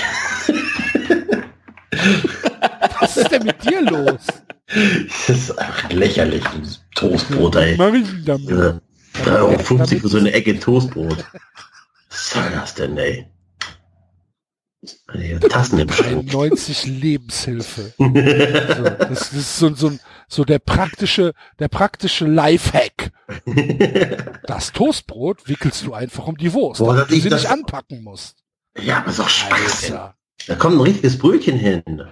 Was ist denn mit dir los? Das ist einfach lächerlich, dieses Toastbrot, ey. Mach ich damit? Ja, 3,50 für so eine Ecke Toastbrot. Was soll das denn, ey? Tassen im 90 Lebenshilfe. so, das, ist so, so, so der praktische, der praktische Lifehack. Das Toastbrot wickelst du einfach um die Wurst, Boah, damit du sie nicht anpacken musst. Ja, aber ist doch Schwachsinn. Da kommt ein richtiges Brötchen hin.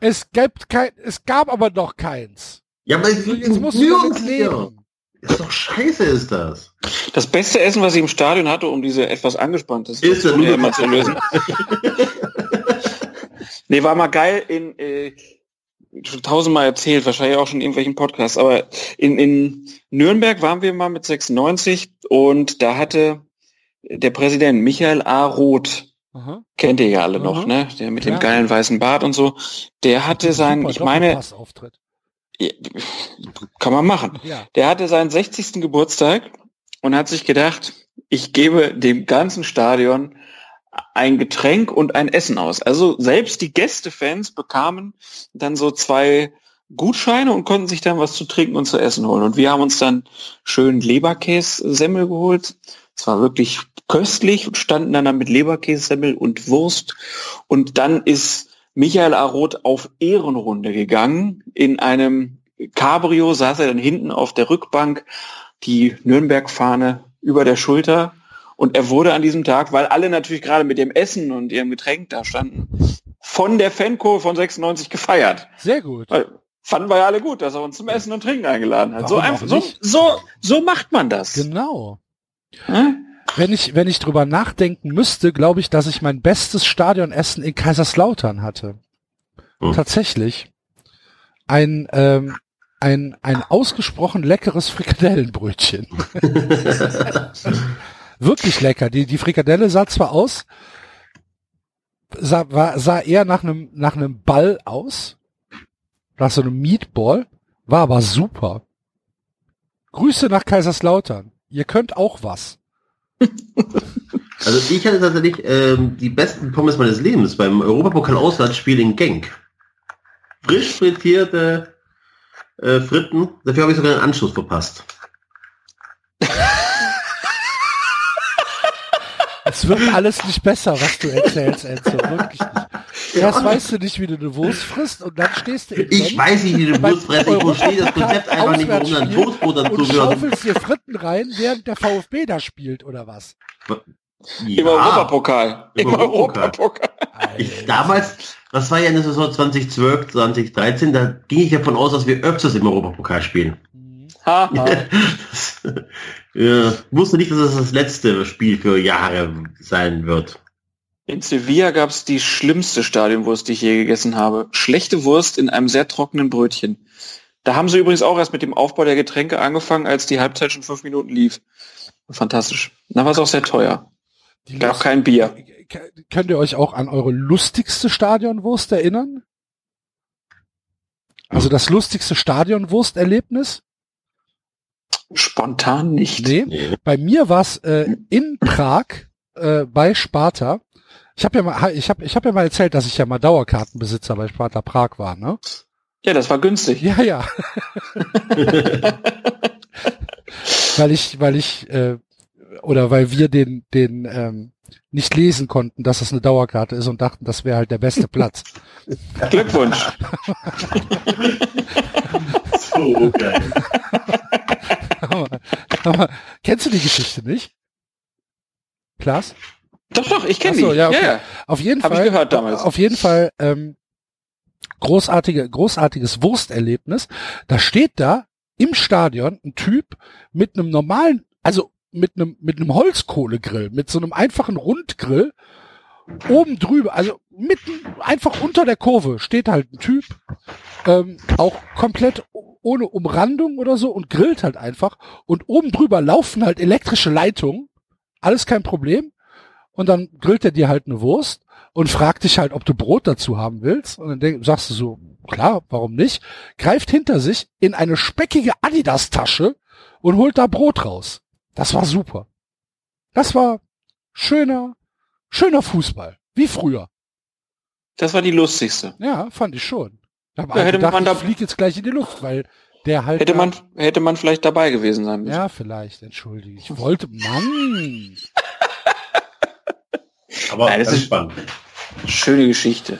Es gab kein, es gab aber noch keins. Ja, aber jetzt musst du damit leben. Ist doch scheiße, ist das. Das beste Essen, was ich im Stadion hatte, um diese etwas angespannte Situation immer zu lösen. nee, war mal geil in, äh, schon tausendmal erzählt, wahrscheinlich auch schon in irgendwelchen Podcasts, aber in, in Nürnberg waren wir mal mit 96 und da hatte der Präsident Michael A. Roth, Aha. kennt ihr ja alle Aha. noch, ne? Der mit ja. dem geilen weißen Bart und so, der hatte sein, ich meine, kann man machen. Ja. Der hatte seinen 60. Geburtstag und hat sich gedacht, ich gebe dem ganzen Stadion ein Getränk und ein Essen aus. Also selbst die Gästefans bekamen dann so zwei Gutscheine und konnten sich dann was zu trinken und zu essen holen. Und wir haben uns dann schön Leberkässemmel geholt. Es war wirklich köstlich und standen dann, dann mit Leberkässemmel und Wurst. Und dann ist Michael Aroth auf Ehrenrunde gegangen. In einem Cabrio saß er dann hinten auf der Rückbank, die Nürnberg-Fahne über der Schulter. Und er wurde an diesem Tag, weil alle natürlich gerade mit dem Essen und ihrem Getränk da standen, von der Fankurve von 96 gefeiert. Sehr gut. Weil, fanden wir ja alle gut, dass er uns zum Essen und Trinken eingeladen hat. Warum so einfach, so, so, so macht man das. Genau. Hm? Wenn ich, wenn ich drüber nachdenken müsste, glaube ich, dass ich mein bestes Stadionessen in Kaiserslautern hatte. Hm. Tatsächlich. Ein, ähm, ein, ein ausgesprochen leckeres Frikadellenbrötchen. Wirklich lecker. Die, die Frikadelle sah zwar aus, sah, war, sah eher nach einem, nach einem Ball aus. Nach so einem Meatball. War aber super. Grüße nach Kaiserslautern. Ihr könnt auch was. Also ich hatte tatsächlich ähm, die besten Pommes meines Lebens beim Europapokal-Auswärtsspiel in Genk. Frisch frittierte äh, Fritten. Dafür habe ich sogar einen Anschluss verpasst. Es wird alles nicht besser, was du erzählst, Enzo. Wirklich nicht. Erst weißt du nicht, wie du eine Wurst frisst und dann stehst du in Ich weiß nicht, wie du eine Wurst frisst. Ich verstehe das Konzept einfach nicht, warum dann Toastbrot dazu und schaufelst dir Fritten rein, während der VfB da spielt, oder was? Ja, Im Europapokal. Im Europapokal. Ich, damals, das war ja in der Saison 2012, 2013, da ging ich davon aus, dass wir öfters im Europapokal spielen. Ha, ha. ja, wusste nicht, dass es das letzte Spiel für Jahre sein wird. In Sevilla gab es die schlimmste Stadionwurst, die ich je gegessen habe. Schlechte Wurst in einem sehr trockenen Brötchen. Da haben sie übrigens auch erst mit dem Aufbau der Getränke angefangen, als die Halbzeit schon fünf Minuten lief. Fantastisch. Da war es auch sehr teuer. Die gab kein Bier. Könnt ihr euch auch an eure lustigste Stadionwurst erinnern? Also das lustigste Stadionwursterlebnis? Spontan nicht. Nee. nee. Bei mir war es äh, in Prag äh, bei Sparta. Ich habe ja mal, ich habe, ich habe ja mal erzählt, dass ich ja mal Dauerkartenbesitzer bei Sparta Prag war, ne? Ja, das war günstig. Ja, ja. weil ich, weil ich äh, oder weil wir den, den ähm, nicht lesen konnten, dass es eine Dauerkarte ist und dachten, das wäre halt der beste Platz. Glückwunsch. so geil. aber, aber, kennst du die Geschichte nicht? Klaas? Doch, doch, ich kenne die. Ja, okay. ja, Auf jeden Hab Fall. Ich gehört damals. Auf jeden Fall ähm, großartige, großartiges Wursterlebnis. Da steht da im Stadion ein Typ mit einem normalen, also mit einem mit einem Holzkohlegrill, mit so einem einfachen Rundgrill oben drüber, also mitten einfach unter der Kurve steht halt ein Typ, ähm, auch komplett ohne Umrandung oder so und grillt halt einfach und oben drüber laufen halt elektrische Leitungen, alles kein Problem und dann grillt er dir halt eine Wurst und fragt dich halt, ob du Brot dazu haben willst und dann denk, sagst du so, klar, warum nicht, greift hinter sich in eine speckige Adidas-Tasche und holt da Brot raus. Das war super. Das war schöner, schöner Fußball. Wie früher. Das war die lustigste. Ja, fand ich schon. Ich ja, hätte gedacht, man da fliegt jetzt gleich in die Luft, weil der halt. Hätte man, hätte man vielleicht dabei gewesen sein müssen. Ja, vielleicht, entschuldige. Ich wollte, Mann. Aber Nein, das ist spannend. Schöne Geschichte.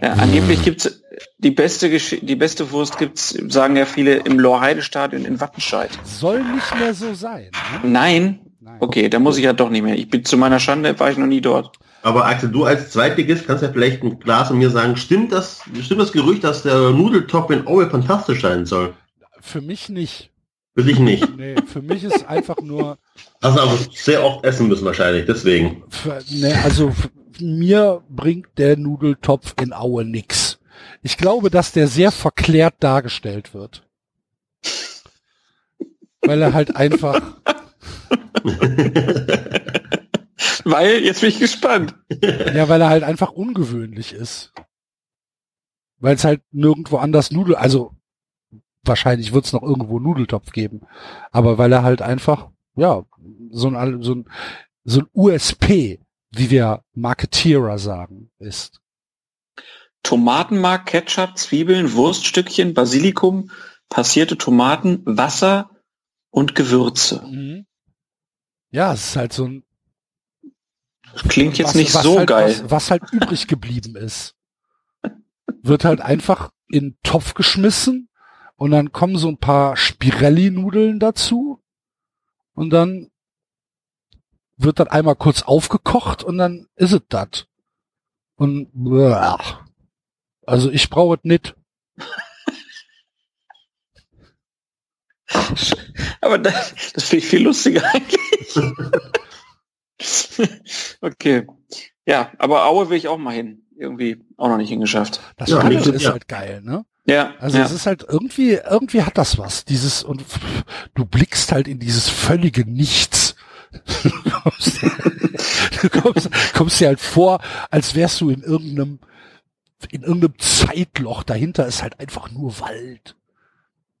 Ja, angeblich gibt's die beste Gesch die beste Wurst gibt's, sagen ja viele, im Lorheide-Stadion in Wattenscheid. Soll nicht mehr so sein. Ne? Nein? Nein. Okay, da muss ich ja doch nicht mehr. Ich bin zu meiner Schande, war ich noch nie dort. Aber Axel, du als Zweitligist kannst ja vielleicht ein Glas und mir sagen, stimmt das, stimmt das Gerücht, dass der Nudeltopf in Aue fantastisch sein soll? Für mich nicht. Für dich nicht? nee, für mich ist einfach nur... Also aber sehr oft essen müssen wahrscheinlich, deswegen. Für, nee, also mir bringt der Nudeltopf in Aue nix. Ich glaube, dass der sehr verklärt dargestellt wird. Weil er halt einfach. weil, jetzt bin ich gespannt. Ja, weil er halt einfach ungewöhnlich ist. Weil es halt nirgendwo anders Nudel, also wahrscheinlich wird es noch irgendwo Nudeltopf geben. Aber weil er halt einfach, ja, so ein, so ein, so ein USP, wie wir Marketierer sagen, ist. Tomatenmark, Ketchup, Zwiebeln, Wurststückchen, Basilikum, passierte Tomaten, Wasser und Gewürze. Mhm. Ja, es ist halt so ein. Klingt jetzt was, nicht was so halt, geil. Was, was, halt übrig geblieben ist. Wird halt einfach in den Topf geschmissen und dann kommen so ein paar Spirelli-Nudeln dazu und dann wird dann einmal kurz aufgekocht und dann ist es das. Und bleh. Also ich brauche es nicht. Aber das, das finde ich viel lustiger eigentlich. okay. Ja, aber Aue will ich auch mal hin. Irgendwie auch noch nicht hingeschafft. Das ja, ist ja. halt geil, ne? Ja. Also ja. es ist halt irgendwie, irgendwie hat das was. Dieses, und du blickst halt in dieses völlige Nichts. du kommst, kommst dir halt vor, als wärst du in irgendeinem, in irgendeinem Zeitloch. Dahinter ist halt einfach nur Wald.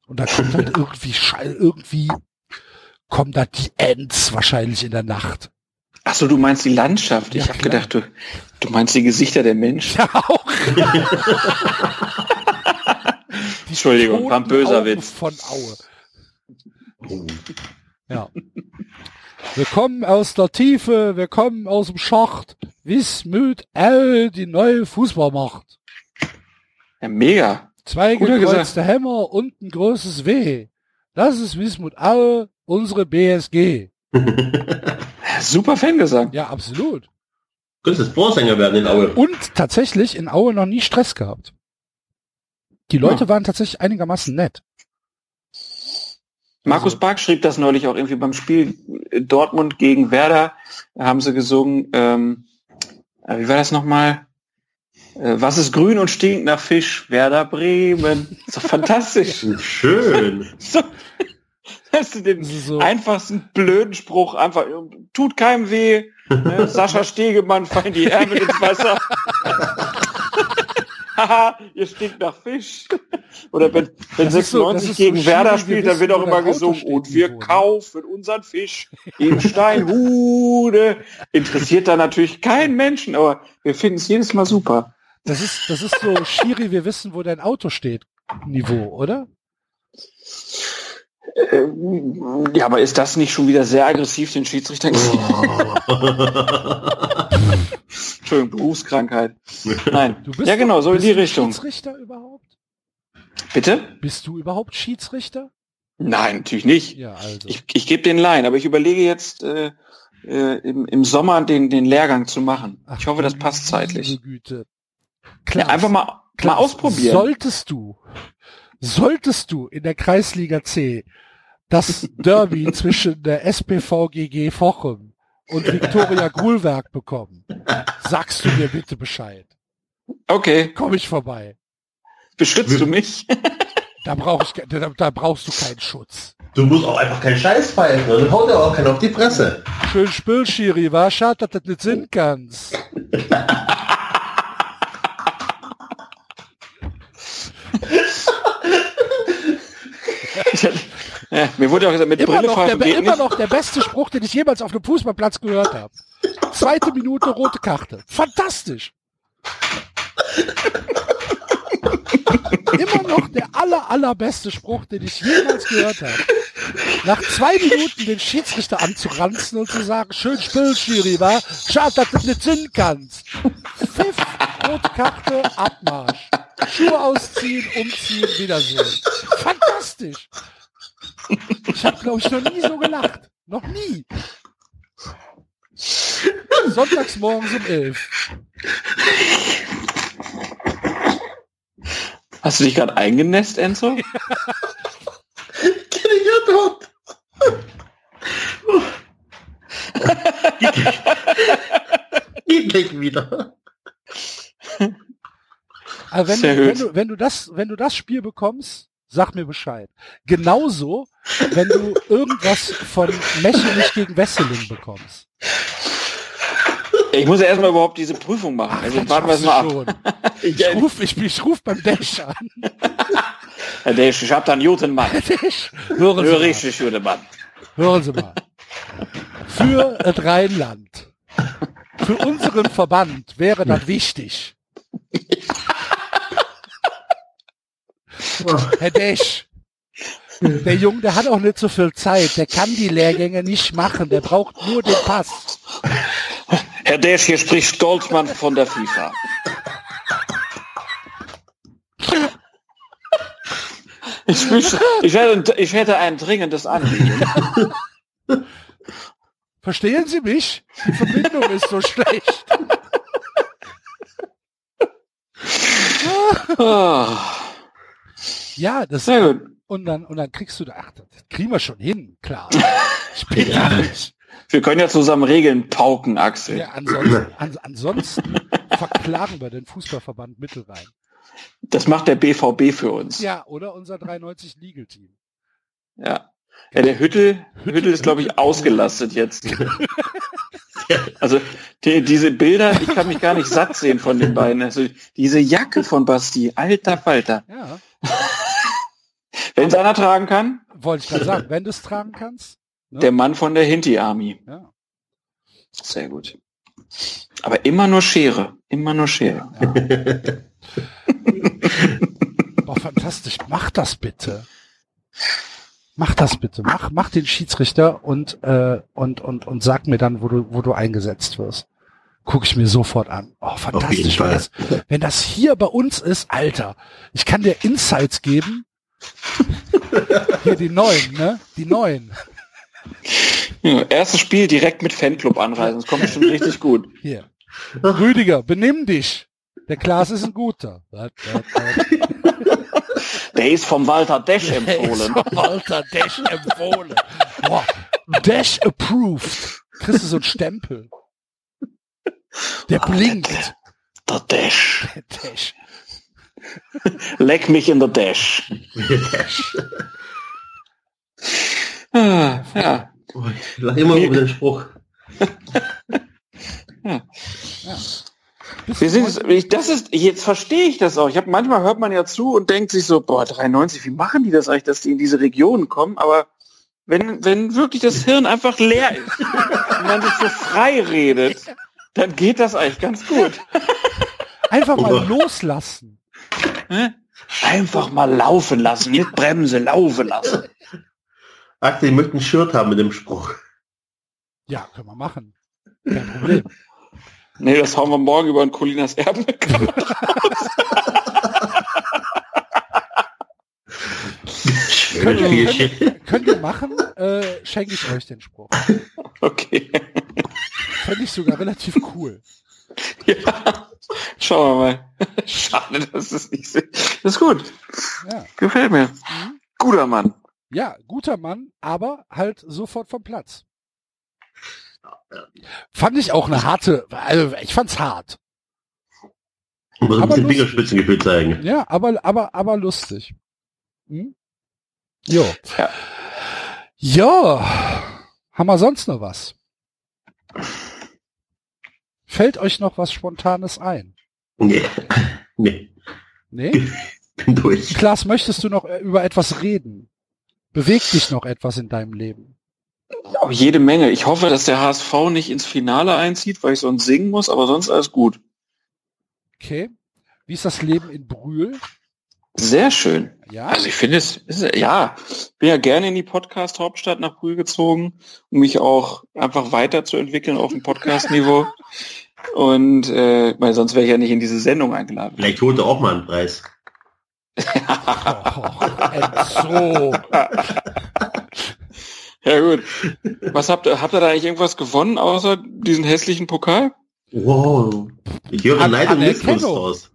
Und da kommt halt irgendwie, irgendwie kommen da die Ents wahrscheinlich in der Nacht. Ach so, du meinst die Landschaft. Ja, ich habe klar. gedacht, du, du meinst die Gesichter der Menschen. Ja, auch. Entschuldigung, war ein böser Augen Witz. Von Aue. Ja. Wir kommen aus der Tiefe, wir kommen aus dem Schacht. Wismut L, die neue Fußballmacht. Ja, mega. Zwei Guter gekreuzte Hämmer und ein großes W. Das ist Wismut Aue, unsere BSG. Super Fangesang. Ja, absolut. Könntest Vorsänger werden in Aue. Und tatsächlich in Aue noch nie Stress gehabt. Die Leute Ja. waren tatsächlich einigermaßen nett. Markus Bark schrieb das neulich auch irgendwie beim Spiel Dortmund gegen Werder. Da haben sie gesungen, ähm, äh, wie war das nochmal? Äh, was ist grün und stinkt nach Fisch? Werder Bremen. So fantastisch. Schön. so, hast du den Das ist so, einfachsten blöden Spruch einfach, tut keinem weh. Ne? Sascha Stegemann fallen die Ärmel ins Wasser. Haha, ihr stinkt nach Fisch. Oder wenn, wenn Das ist so- das 96 ist so gegen Werder schwierig, wir spielt, dann wird auch wo immer gesungen, und wir irgendwo, ne? kaufen unseren Fisch in Steinhude. Interessiert da natürlich keinen Menschen, aber wir finden es jedes Mal super. das ist, das ist so, Schiri, wir wissen, wo dein Auto steht. Niveau, oder? Äh, Ja, aber ist das nicht schon wieder sehr aggressiv den Schiedsrichtern gegenüber? Entschuldigung, Berufskrankheit. Nein. Du bist ja, genau, so in bist die du Richtung. Schiedsrichter überhaupt? Bitte? Bist du überhaupt Schiedsrichter? Nein, natürlich nicht. Ja, also. Ich, ich gebe den Laien, aber ich überlege jetzt äh, äh, im, im Sommer den, den Lehrgang zu machen. Ach, ich hoffe, das passt zeitlich. Güte. Ja, Klar, einfach mal, mal Klaas, ausprobieren. Solltest du, solltest du in der Kreisliga C das Derby zwischen der SPVGG Vochem und Viktoria Grulwerk bekommen, sagst du mir bitte Bescheid. Okay, Komm ich vorbei. beschützt du mich? Da brauch ich, da, da brauchst du keinen Schutz. Du musst auch einfach keinen Scheiß pfeifen, dann haut er auch keinen auf die Fresse. Schön Spül, Schiri, war schade, dass das nicht sind kannst. Ja, mir wurde auch gesagt, mit Immer Brille noch, der, geht immer nicht. noch der beste Spruch, den ich jemals auf einem Fußballplatz gehört habe. Zweite Minute rote Karte. Fantastisch. Immer noch der aller, allerbeste Spruch, den ich jemals gehört habe. Nach zwei Minuten den Schiedsrichter anzuranzen und zu sagen, schön Spiel, Schiri, war. Schade, dass du nicht sind kannst. Pfiff, rote Karte, Abmarsch. Schuhe ausziehen, umziehen, wiedersehen. Fantastisch. Ich habe, glaube ich, noch nie so gelacht. Noch nie. Sonntags morgens um elf. Hast du dich gerade eingenässt, Enzo? Geht gleich wieder. Aber wenn, Sehr du, wenn, du, wenn, du das, wenn du das Spiel bekommst, sag mir Bescheid. Genauso, wenn du irgendwas von Mechenich gegen Wesseling bekommst. Ich muss ja erstmal überhaupt diese Prüfung machen. Also Das warten wir es mal ab. schon. Ich, Ich ruf, ich, ich ruf beim Dash an. Herr Desch, ich hab da einen guten Mann. Dash, hören Sie Hör richtig, guten Mann. Hören Sie mal. Für das Rheinland, für unseren Verband wäre das wichtig. Herr Desch, der Junge, der hat auch nicht so viel Zeit. Der kann die Lehrgänge nicht machen. Der braucht nur den Pass. Herr Desch, hier spricht Stolzmann von der FIFA. Ich, ich, hätte, ich hätte ein dringendes Anliegen. Verstehen Sie mich? Die Verbindung ist so schlecht. Ja, das Sehr gut. und dann und dann kriegst du da, ach, das kriegen wir schon hin, klar. Ich bin ja. Wir können ja zusammen Regeln pauken, Axel. Ja, ansonsten, an, ansonsten verklagen wir den Fußballverband Mittelrhein. Das macht der BVB für uns. Ja, oder unser 93 Legal Team. Ja. Ja, der Hüttel, Hüttel ist, glaube ich, ausgelastet jetzt. Also die, diese Bilder, ich kann mich gar nicht satt sehen von den beiden. Also diese Jacke von Basti, alter Falter. Ja, Wenn es einer tragen kann, wollte ich gerade sagen, wenn du es tragen kannst. Ne? Der Mann von der Hinti Army. Ja. Sehr gut. Aber immer nur Schere. Immer nur Schere. Ja. Boah, fantastisch. Mach das bitte. Mach das bitte. Mach, mach den Schiedsrichter und, äh, und, und, und sag mir dann, wo du, wo du eingesetzt wirst. Guck ich mir sofort an. Oh, fantastisch. Wenn das, wenn das hier bei uns ist, Alter, ich kann dir Insights geben. hier die neuen, ne? Die neuen. Ja, erstes Spiel direkt mit Fanclub anreisen. Das kommt bestimmt richtig gut. Hier. Rüdiger, benimm dich. Der Klaas ist ein guter. Der ist vom Walter Desch empfohlen. Der ist vom Walter Desch empfohlen. Boah, Desch approved. Kriegst du so einen Stempel. Der oh, blinkt. Der, der Dash. Der Dash. Leck mich in der Dash. ah, ja. Ich immer über den Spruch. ja. ja. Wir sind, das ist, jetzt verstehe ich das auch. Ich habe manchmal hört man ja zu und denkt sich so, boah, 93, wie machen die das eigentlich, dass die in diese Regionen kommen? Aber wenn, wenn wirklich das Hirn einfach leer ist und man sich so frei redet, dann geht das eigentlich ganz gut. Einfach mal loslassen. Einfach mal laufen lassen, nicht Bremse, laufen lassen. Axel, ich möchte ein Shirt haben mit dem Spruch. Ja, können wir machen. Kein Problem. Nee, das hauen wir morgen über ein Colinas Erben. können, können, könnt ihr machen, äh, schenke ich euch den Spruch. Okay. Fände ich sogar relativ cool. Ja, schauen wir mal. Schade, dass es nicht so. Das ist gut. Ja. Gefällt mir. Mhm. Guter Mann. Ja, guter Mann, aber halt sofort vom Platz. Fand ich auch eine harte, also ich fand's hart. Muss ein bisschen Fingerspitzengefühl zeigen. Ja, aber, aber, aber lustig. Hm? Jo. Ja. Ja. Haben wir sonst noch was? Fällt euch noch was Spontanes ein? Nee. Nee. Nee? Bin durch. Klaas, möchtest du noch äh, über etwas reden? Bewegt dich noch etwas in deinem Leben? Auch jede Menge. Ich hoffe, dass der HSV nicht ins Finale einzieht, weil ich sonst singen muss, aber sonst alles gut. Okay. Wie ist das Leben in Brühl? Sehr schön. Ja. Also ich finde es, ja, bin ja gerne in die Podcast-Hauptstadt nach Brühl gezogen, um mich auch einfach weiterzuentwickeln auf dem Podcast-Niveau. Und äh, weil sonst wäre ich ja nicht in diese Sendung eingeladen. Vielleicht holt er auch mal einen Preis. oh, so. ja gut. Was habt ihr, habt ihr da eigentlich irgendwas gewonnen außer diesen hässlichen Pokal? Wow. Ich höre Neid und Missgunst aus.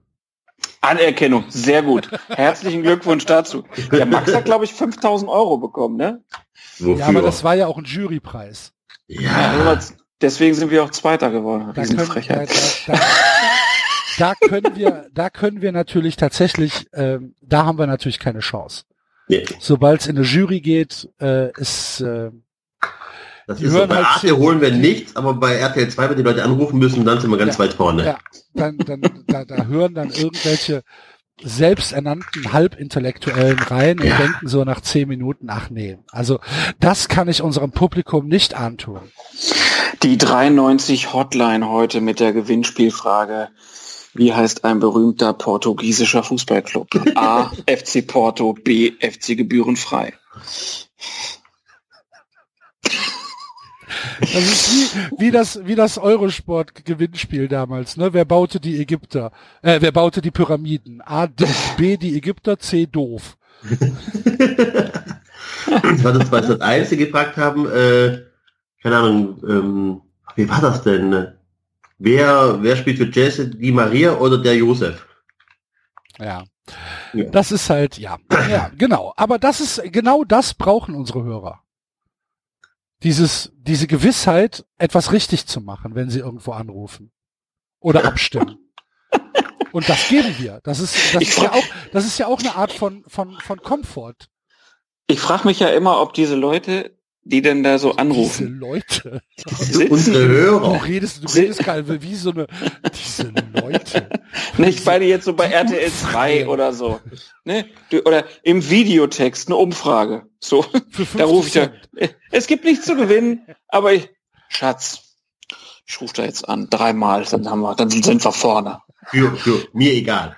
Anerkennung, sehr gut. Herzlichen Glückwunsch dazu. Der Max hat, glaube ich, 5000 Euro bekommen, ne? Wofür? Ja, aber das war ja auch ein Jurypreis. Ja. deswegen sind wir auch Zweiter geworden. Da können, da, da, da, können wir, da können wir natürlich tatsächlich, ähm, da haben wir natürlich keine Chance. Nee. Sobald es in eine Jury geht, äh, ist äh, das die ist so, bei halt Arte holen wir nichts, aber bei RTL 2, wenn die Leute anrufen müssen, dann sind wir ganz ja, weit vorne. Ja, dann, dann, da, da hören dann irgendwelche selbsternannten Halbintellektuellen rein und ja. denken so nach zehn Minuten, ach nee. Also das kann ich unserem Publikum nicht antun. Die 93 Hotline heute mit der Gewinnspielfrage. Wie heißt ein berühmter portugiesischer Fußballclub? A. FC Porto, B. FC Gebührenfrei. Das ist wie, wie das, wie das Eurosport-Gewinnspiel damals, ne? Wer baute die Ägypter? Äh, wer baute die Pyramiden? A, D, B, die Ägypter, C, doof. das war das, was das Einzige gefragt haben, äh, keine Ahnung, ähm, wie war das denn? Wer, wer spielt für Jesse, die Maria oder der Josef? Ja. ja. Das ist halt, ja, ja, genau. Aber das ist, genau das brauchen unsere Hörer dieses, diese Gewissheit, etwas richtig zu machen, wenn sie irgendwo anrufen oder abstimmen. Und das geben wir. Das ist, das ist ja auch, das ist ja auch eine Art von, von, von Komfort. Ich frage mich ja immer, ob diese Leute die denn da so anrufen? Diese Leute. Unsere Hörer. Du redest, du redest gerade wie so eine, diese Leute. Nicht beide jetzt so bei RTL 2 oder so. Ne? Du, oder im Videotext eine Umfrage. So, da rufe ich ja. Es gibt nichts zu gewinnen, aber ich, Schatz, ich rufe da jetzt an, dreimal, dann haben wir, dann sind wir vorne. Für, für mir egal.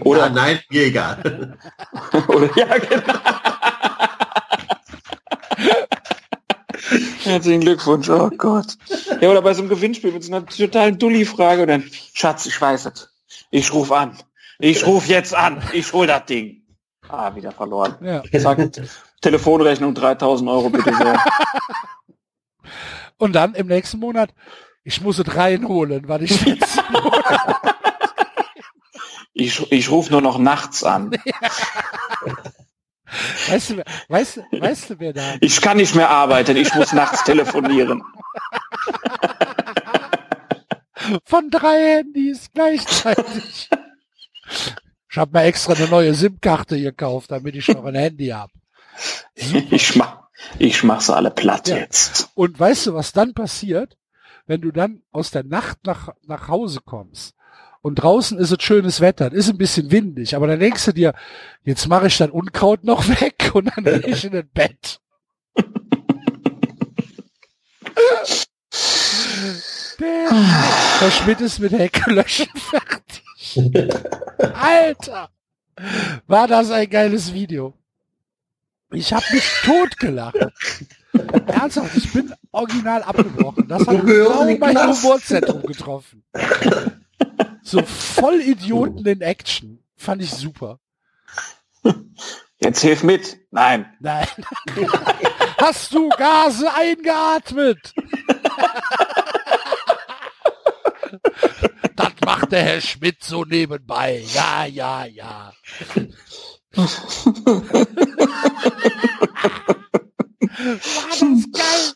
Oder- ja, nein, mir egal. Oder ja, genau. Herzlichen Glückwunsch, oh Gott. Ja, oder bei so einem Gewinnspiel mit so einer totalen Dulli-Frage und dann, Schatz, ich weiß es. Ich rufe an. Ich rufe jetzt an. Ich hol das Ding. Ah, wieder verloren. Ja. Zack. Telefonrechnung 3000 Euro bitte sehr. Und dann im nächsten Monat, ich muss es reinholen, weil ich jetzt, Ich, ich rufe nur noch nachts an. weißt du, wer- weißt, weißt du, wer da, Ich kann nicht mehr arbeiten. Ich muss nachts telefonieren. von drei Handys gleichzeitig. Ich habe mir extra eine neue SIM-Karte gekauft, damit ich noch ein Handy habe. Ich mach, ich mach sie alle platt Ja. jetzt. Und weißt du, was dann passiert, wenn du dann aus der Nacht nach, nach Hause kommst und draußen ist es schönes Wetter, es ist ein bisschen windig, aber dann denkst du dir, jetzt mache ich dann Unkraut noch weg und dann gehe ich in das Bett. Der, der Schmidt ist mit Heckelöschen fertig. Alter! War das ein geiles Video. Ich habe mich totgelacht. Ernsthaft, ich bin original abgebrochen. Das hat genau mein. Humorzentrum getroffen. So voll Idioten in Action. Fand ich super. Jetzt hilf mit. Nein. Nein. Hast du Gase eingeatmet? Das macht der Herr Schmidt so nebenbei. Ja, ja, ja. War das geil?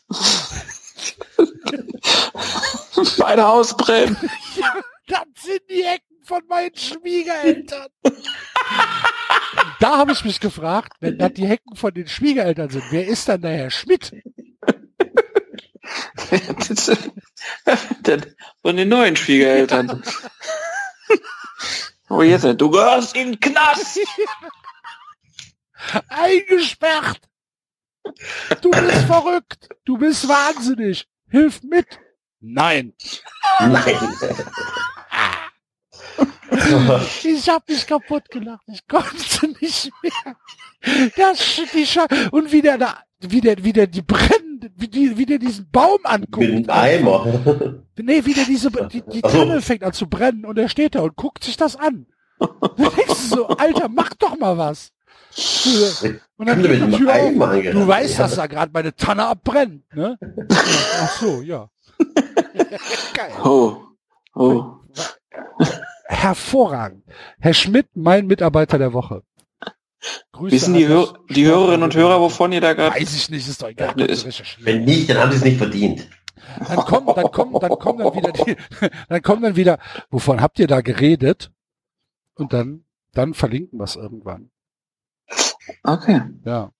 Beide ausbrennen. Das sind die Ecken von meinen Schwiegereltern. da habe ich mich gefragt, wenn das die Hecken von den Schwiegereltern sind, wer ist dann der Herr Schmidt? Von den neuen Schwiegereltern. Oh, jetzt, du gehörst in den Knast. Eingesperrt. Du bist verrückt. Du bist wahnsinnig. Hilf mit. Nein. Nein. Ich hab mich kaputt gelacht. Ich konnte nicht mehr. Das, die Scha und wie der da, wie der, wie der die brennen, wie, die, wie der diesen Baum anguckt. Mit Eimer. Nee, wie der diese, die, die. Tanne fängt an zu brennen und er steht da und guckt sich das an. Du so, Alter, mach doch mal was. Und dann geht die Tür auf. Du weißt, Ja. dass da gerade meine Tanne abbrennt, ne? Ach so, ja. Geil. Oh, oh. Hervorragend. Herr Schmidt, mein Mitarbeiter der Woche. Grüße Wissen die, Hör die Hörerinnen und Hörer, wovon ihr da gerade... Weiß ich nicht, ist doch egal. Recherchieren. Wenn nicht, dann haben sie es nicht verdient. Dann kommen, dann kommen, dann kommen dann wieder die, dann kommen dann wieder, wovon habt ihr da geredet? Und dann, dann verlinken wir es irgendwann. Okay. Ja.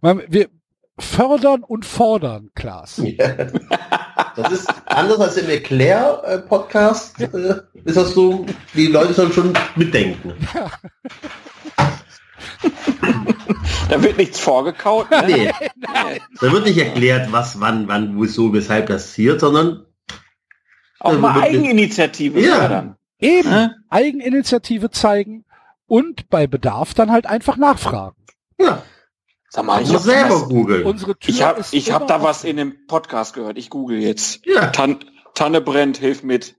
Wir fördern und fordern, Klaas. Ja. Das ist anders als im Erklär-Podcast. Äh, ist das so, die Leute sollen schon mitdenken. Da wird nichts vorgekaut. Ne? Nee. Da wird nicht erklärt, was, wann, wann, wieso, weshalb das passiert, sondern Auch mal Eigeninitiative Ja. fördern. Eben, Hä? Eigeninitiative zeigen und bei Bedarf dann halt einfach nachfragen. ja, Sag mal, ich muss hab, selber googeln. Ich hab, ist ich hab da was in dem Podcast gehört. Ich google jetzt. Ja, Tan Tanne brennt, hilf mit.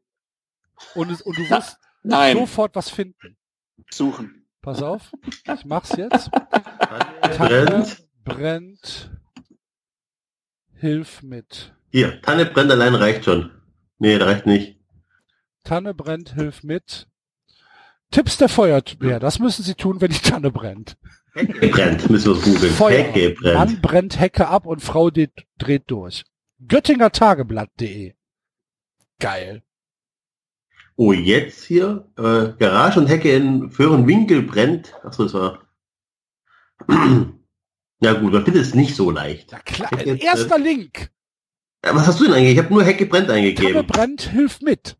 und, es, und du Na, wirst Nein, sofort was finden. suchen. Pass auf, ich mach's jetzt. Tanne Tanne brennt. brennt. Hilf mit. Hier, Tanne brennt allein reicht schon. Nee, das reicht nicht. Tanne brennt, hilf mit. Tipps der Feuerwehr, das müssen Sie tun, wenn die Tanne brennt. Hecke brennt, müssen wir es googeln. Feuer. Hecke brennt. Mann brennt Hecke ab und Frau dreht, dreht durch. Göttingertageblatt.de. Geil. Oh, jetzt hier, äh, Garage und Hecke in Föhrenwinkel brennt. Achso, das war. Ja gut, man findet es nicht so leicht. Ja klar, jetzt, erster äh, Link. Was hast du denn eigentlich? Ich habe nur Hecke brennt eingegeben. Hecke brennt, hilf mit.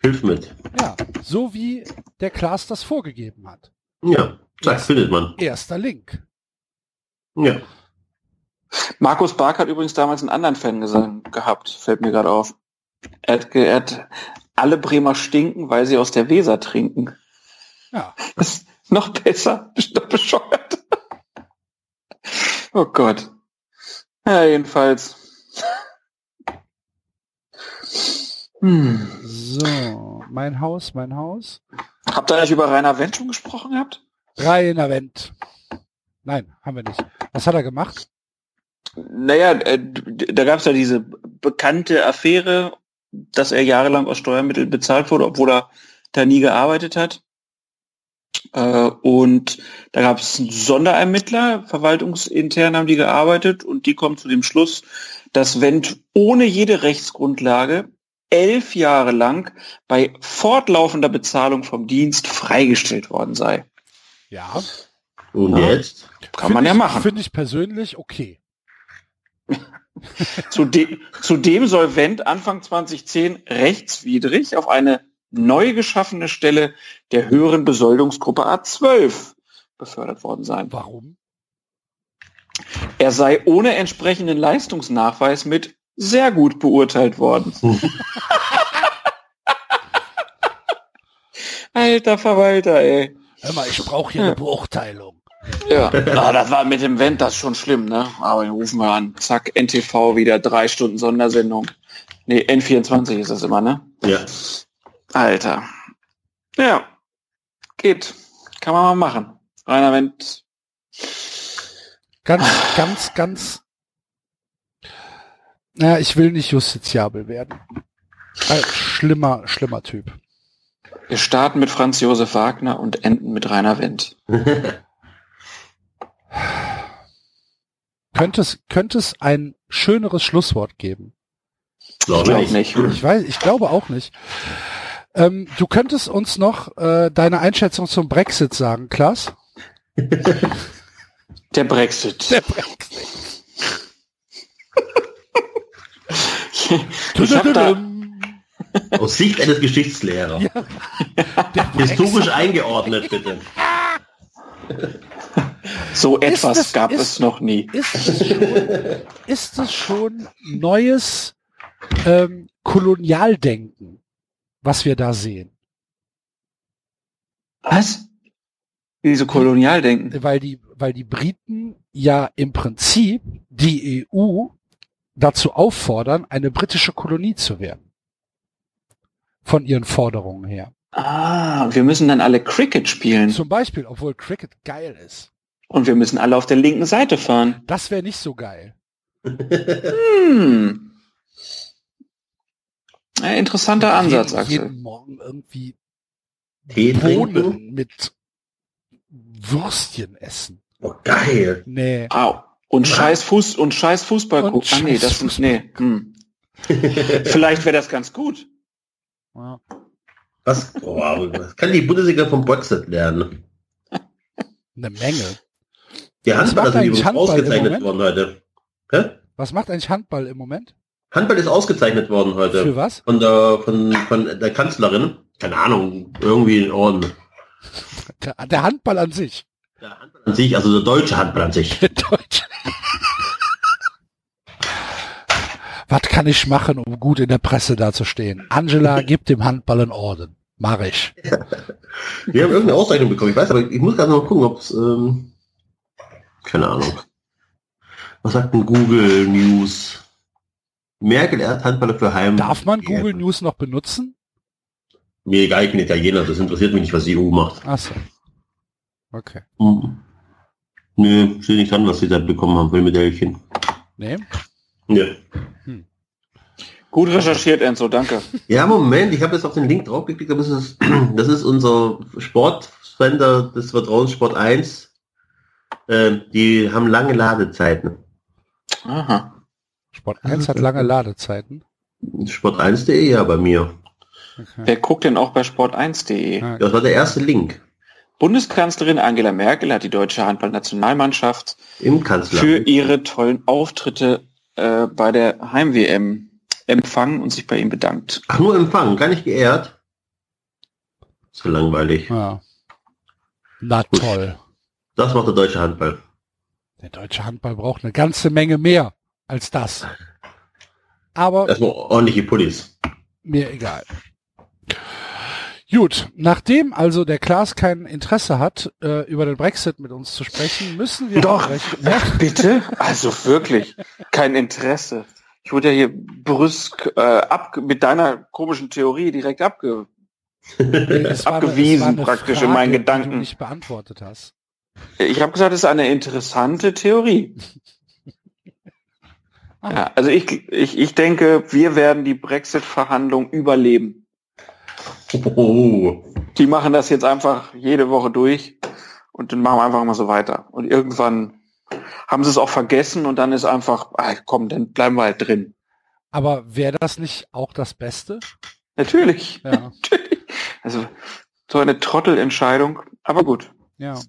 Hilf mit. Ja, so wie der Klaas das vorgegeben hat. Ja, zack, findet man. Erster Link. Ja. Markus Bark hat übrigens damals einen anderen Fan gehabt, fällt mir gerade auf. Er hat, er hat alle Bremer stinken, weil sie aus der Weser trinken. Ja. Das ist noch besser. Bist doch bescheuert. oh Gott. Ja, jedenfalls. Hm. So, mein Haus, mein Haus. Habt ihr eigentlich über Rainer Wendt schon gesprochen gehabt? Rainer Wendt. Nein, haben wir nicht. Was hat er gemacht? Naja, äh, da gab es ja diese bekannte Affäre, dass er jahrelang aus Steuermitteln bezahlt wurde, obwohl er da nie gearbeitet hat. Äh, und da gab es einen Sonderermittler, verwaltungsintern haben die gearbeitet und die kommen zu dem Schluss, dass Wendt ohne jede Rechtsgrundlage elf Jahre lang bei fortlaufender Bezahlung vom Dienst freigestellt worden sei. Ja. Und ja. jetzt? Kann find man ja ich, machen. Finde ich persönlich okay. Zudem, zudem soll Wendt Anfang 2010 rechtswidrig auf eine neu geschaffene Stelle der höheren Besoldungsgruppe A12 befördert worden sein. Warum? Er sei ohne entsprechenden Leistungsnachweis mit sehr gut beurteilt worden. Alter Verwalter, ey. Hör mal, ich brauche hier eine Beurteilung. Ja, ah, das war mit dem Vent das schon schlimm, ne? Aber den rufen wir an. Zack, NTV wieder drei Stunden Sondersendung. Nee, N24 ist das immer, ne? Ja. Alter. Ja. Geht. Kann man mal machen. Rainer Wendt. Ganz, ganz, ganz. Naja, ich will nicht justiziabel werden. Ein schlimmer, schlimmer Typ. Wir starten mit Franz Josef Wagner und enden mit Rainer Wendt. könnte es, könnte es ein schöneres Schlusswort geben? Glaube ich nicht. Ich weiß, ich glaube auch nicht. Ähm, du könntest uns noch äh, deine Einschätzung zum Brexit sagen, Klaas? Der Brexit. Der Brexit. ich hab da, aus Sicht eines Geschichtslehrers. Ja. Historisch eingeordnet, bitte. So etwas es, gab ist, es noch nie. Ist es schon, ist es schon neues ähm, Kolonialdenken, was wir da sehen? Was? Diese Kolonialdenken? Weil die, weil die Briten ja im Prinzip die EU dazu auffordern, eine britische Kolonie zu werden. Von ihren Forderungen her. Ah, wir müssen dann alle Cricket spielen. Zum Beispiel, obwohl Cricket geil ist. Und wir müssen alle auf der linken Seite fahren. Das wäre nicht so geil. hm. Ja, interessanter Ansatz, jeden, Axel. Jeden Morgen irgendwie Bohnen mit Würstchen essen. Oh, geil. Nee. Au. Und scheiß Fuß und scheiß Fußball gucken. Ah nee, das ist nee. Hm. Vielleicht wäre das ganz gut. Ja. Was, oh, was kann die Bundesliga vom Brexit lernen? Eine Menge. Die Handball ist übrigens ausgezeichnet worden heute. Hä? Was macht eigentlich Handball im Moment? Handball ist ausgezeichnet worden heute. Für was? Von der, von, von der Kanzlerin. Keine Ahnung, irgendwie in Orden. Der, der Handball an sich. Der Handball an sich, also der deutsche Handball an sich. Der deutsche. Was kann ich machen, um gut in der Presse dazustehen? Angela gibt dem Handball einen Orden. Mach ich. Wir haben irgendeine Auszeichnung bekommen. Ich weiß, aber ich muss gerade noch gucken, ob es ähm, keine Ahnung. Was sagt denn Google News? Merkel erst Handballer für Heim. Darf man Google ja. News noch benutzen? Mir egal, ich bin Italiener, das interessiert mich nicht, was die EU macht. Ach so. Okay. Hm. Nö, steht nicht an, was sie da bekommen haben für Medaillchen. Nee? Nö. Hm. Gut recherchiert, Enzo, danke. Ja, Moment, ich habe jetzt auf den Link draufgeklickt, das ist, das ist unser Sportsender des Vertrauens Sport 1 äh, die haben lange Ladezeiten. Aha. Sport 1 hat lange Ladezeiten. Sport1.de ja bei mir. Okay. Wer guckt denn auch bei sport1.de? Das war der erste Link. Bundeskanzlerin Angela Merkel hat die deutsche Handballnationalmannschaft Im Kanzler. für ihre tollen Auftritte äh, bei der Heim-WM empfangen und sich bei ihm bedankt. Ach, nur empfangen, gar nicht geehrt. So langweilig. Ja. Na toll. Das macht der deutsche Handball. Der deutsche Handball braucht eine ganze Menge mehr als das. Aber Erstmal ordentliche Pullis. mir egal. Gut, nachdem also der Klaas kein Interesse hat, äh, über den Brexit mit uns zu sprechen, müssen wir Doch. Ja, Bitte? Also wirklich, kein Interesse. Ich wurde ja hier brüsk äh, ab, mit deiner komischen Theorie direkt abge... Abgewiesen eine praktisch in meinen Die Gedanken. du nicht beantwortet hast. Ich habe gesagt, es ist eine interessante Theorie. Ah. Ja, also ich, ich, ich denke, wir werden die Brexit-Verhandlungen überleben. Oh. Die machen das jetzt einfach jede Woche durch und dann machen wir einfach mal so weiter. Und irgendwann haben sie es auch vergessen und dann ist einfach, ah, komm, dann bleiben wir halt drin. Aber wäre das nicht auch das Beste? Natürlich. Ja, Also so eine Trottelentscheidung. Aber gut. ja.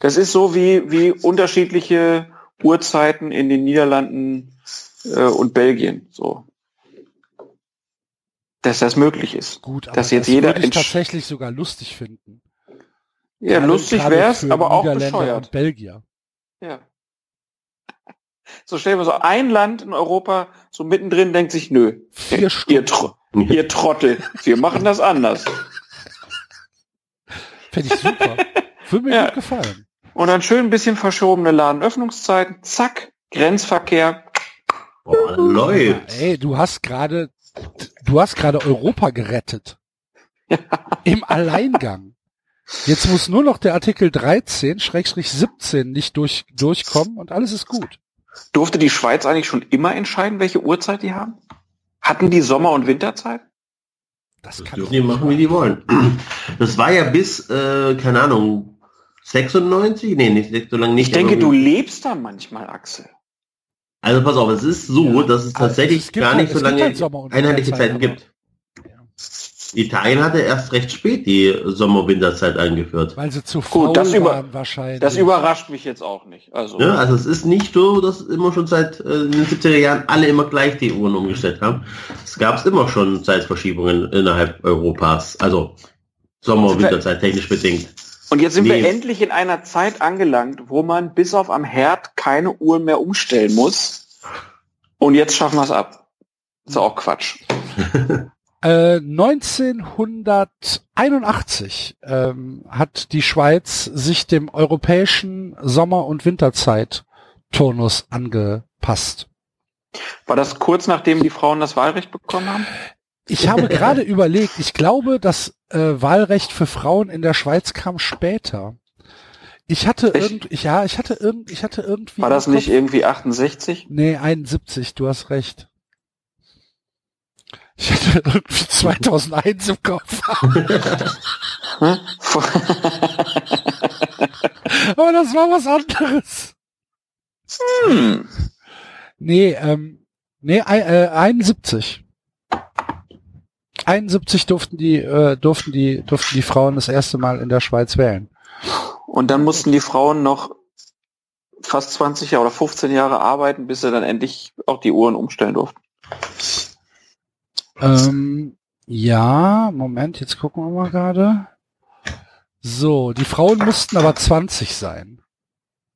Das ist so wie, wie unterschiedliche Uhrzeiten in den Niederlanden äh, und Belgien. So. Dass das möglich ist. Gut, aber Dass jetzt das jeder würde ich tatsächlich sogar lustig finden. Ja, Gerade- lustig wär's, für aber auch bescheuert. Und Belgier. Ja. So stell dir mal so ein Land in Europa so mittendrin denkt sich, nö, Vier ihr. Tro ihr Trottel, wir machen das anders. Fände ich super. Würde mir Ja. gut gefallen. Und dann schön ein bisschen verschobene Ladenöffnungszeiten, zack, Grenzverkehr. Boah, läuft. Ey, du hast gerade, du hast gerade Europa gerettet. Im Alleingang. Jetzt muss nur noch der Artikel 13, Schrägstrich 17 nicht durch, durchkommen und alles ist gut. Durfte die Schweiz eigentlich schon immer entscheiden, welche Uhrzeit die haben? Hatten die Sommer- und Winterzeit? Das Das kann dürfen die machen, wie die wollen. Das war ja bis, äh, keine Ahnung, 96? Nee, nicht so lange nicht. Ich denke, du lebst da manchmal, Axel. Also pass auf, es ist so, Ja. dass es Also tatsächlich es gibt gar halt- nicht so es gibt lange halt einheitliche Zeiten gibt. Italien hatte erst recht spät die Sommer-Winterzeit eingeführt. Weil sie zu Gut, faul das über- wahrscheinlich. Das überrascht mich jetzt auch nicht. Also, Ja, also es ist nicht so, dass immer schon seit äh, den 70er Jahren alle immer gleich die Uhren umgestellt haben. Es gab immer schon Zeitverschiebungen innerhalb Europas. Also Sommer- und Winterzeit technisch bedingt. Und jetzt sind Nee. wir endlich in einer Zeit angelangt, wo man bis auf am Herd keine Uhren mehr umstellen muss. Und jetzt schaffen wir es ab. Ist auch Quatsch. Äh, 1981 ähm, hat die Schweiz sich dem europäischen Sommer- und Winterzeit-Turnus angepasst. War das kurz nachdem die Frauen das Wahlrecht bekommen haben? Ich habe gerade überlegt, ich glaube, das äh, Wahlrecht für Frauen in der Schweiz kam später. Ich hatte irgend, ja, ich hatte irgend, ich hatte irgendwie. War das nicht irgendwie 68? Nee, 71, du hast recht. Ich hatte irgendwie 2001 im Kopf. Hm? Aber das war was anderes. hm. Nee, ähm, nee, äh, 71. 71 durften die, äh, durften die, durften die Frauen das erste Mal in der Schweiz wählen. Und dann mussten die Frauen noch fast 20 Jahre oder 15 Jahre arbeiten, bis sie dann endlich auch die Uhren umstellen durften. Ähm, ja, Moment, jetzt gucken wir mal gerade. So, die Frauen mussten aber 20 sein.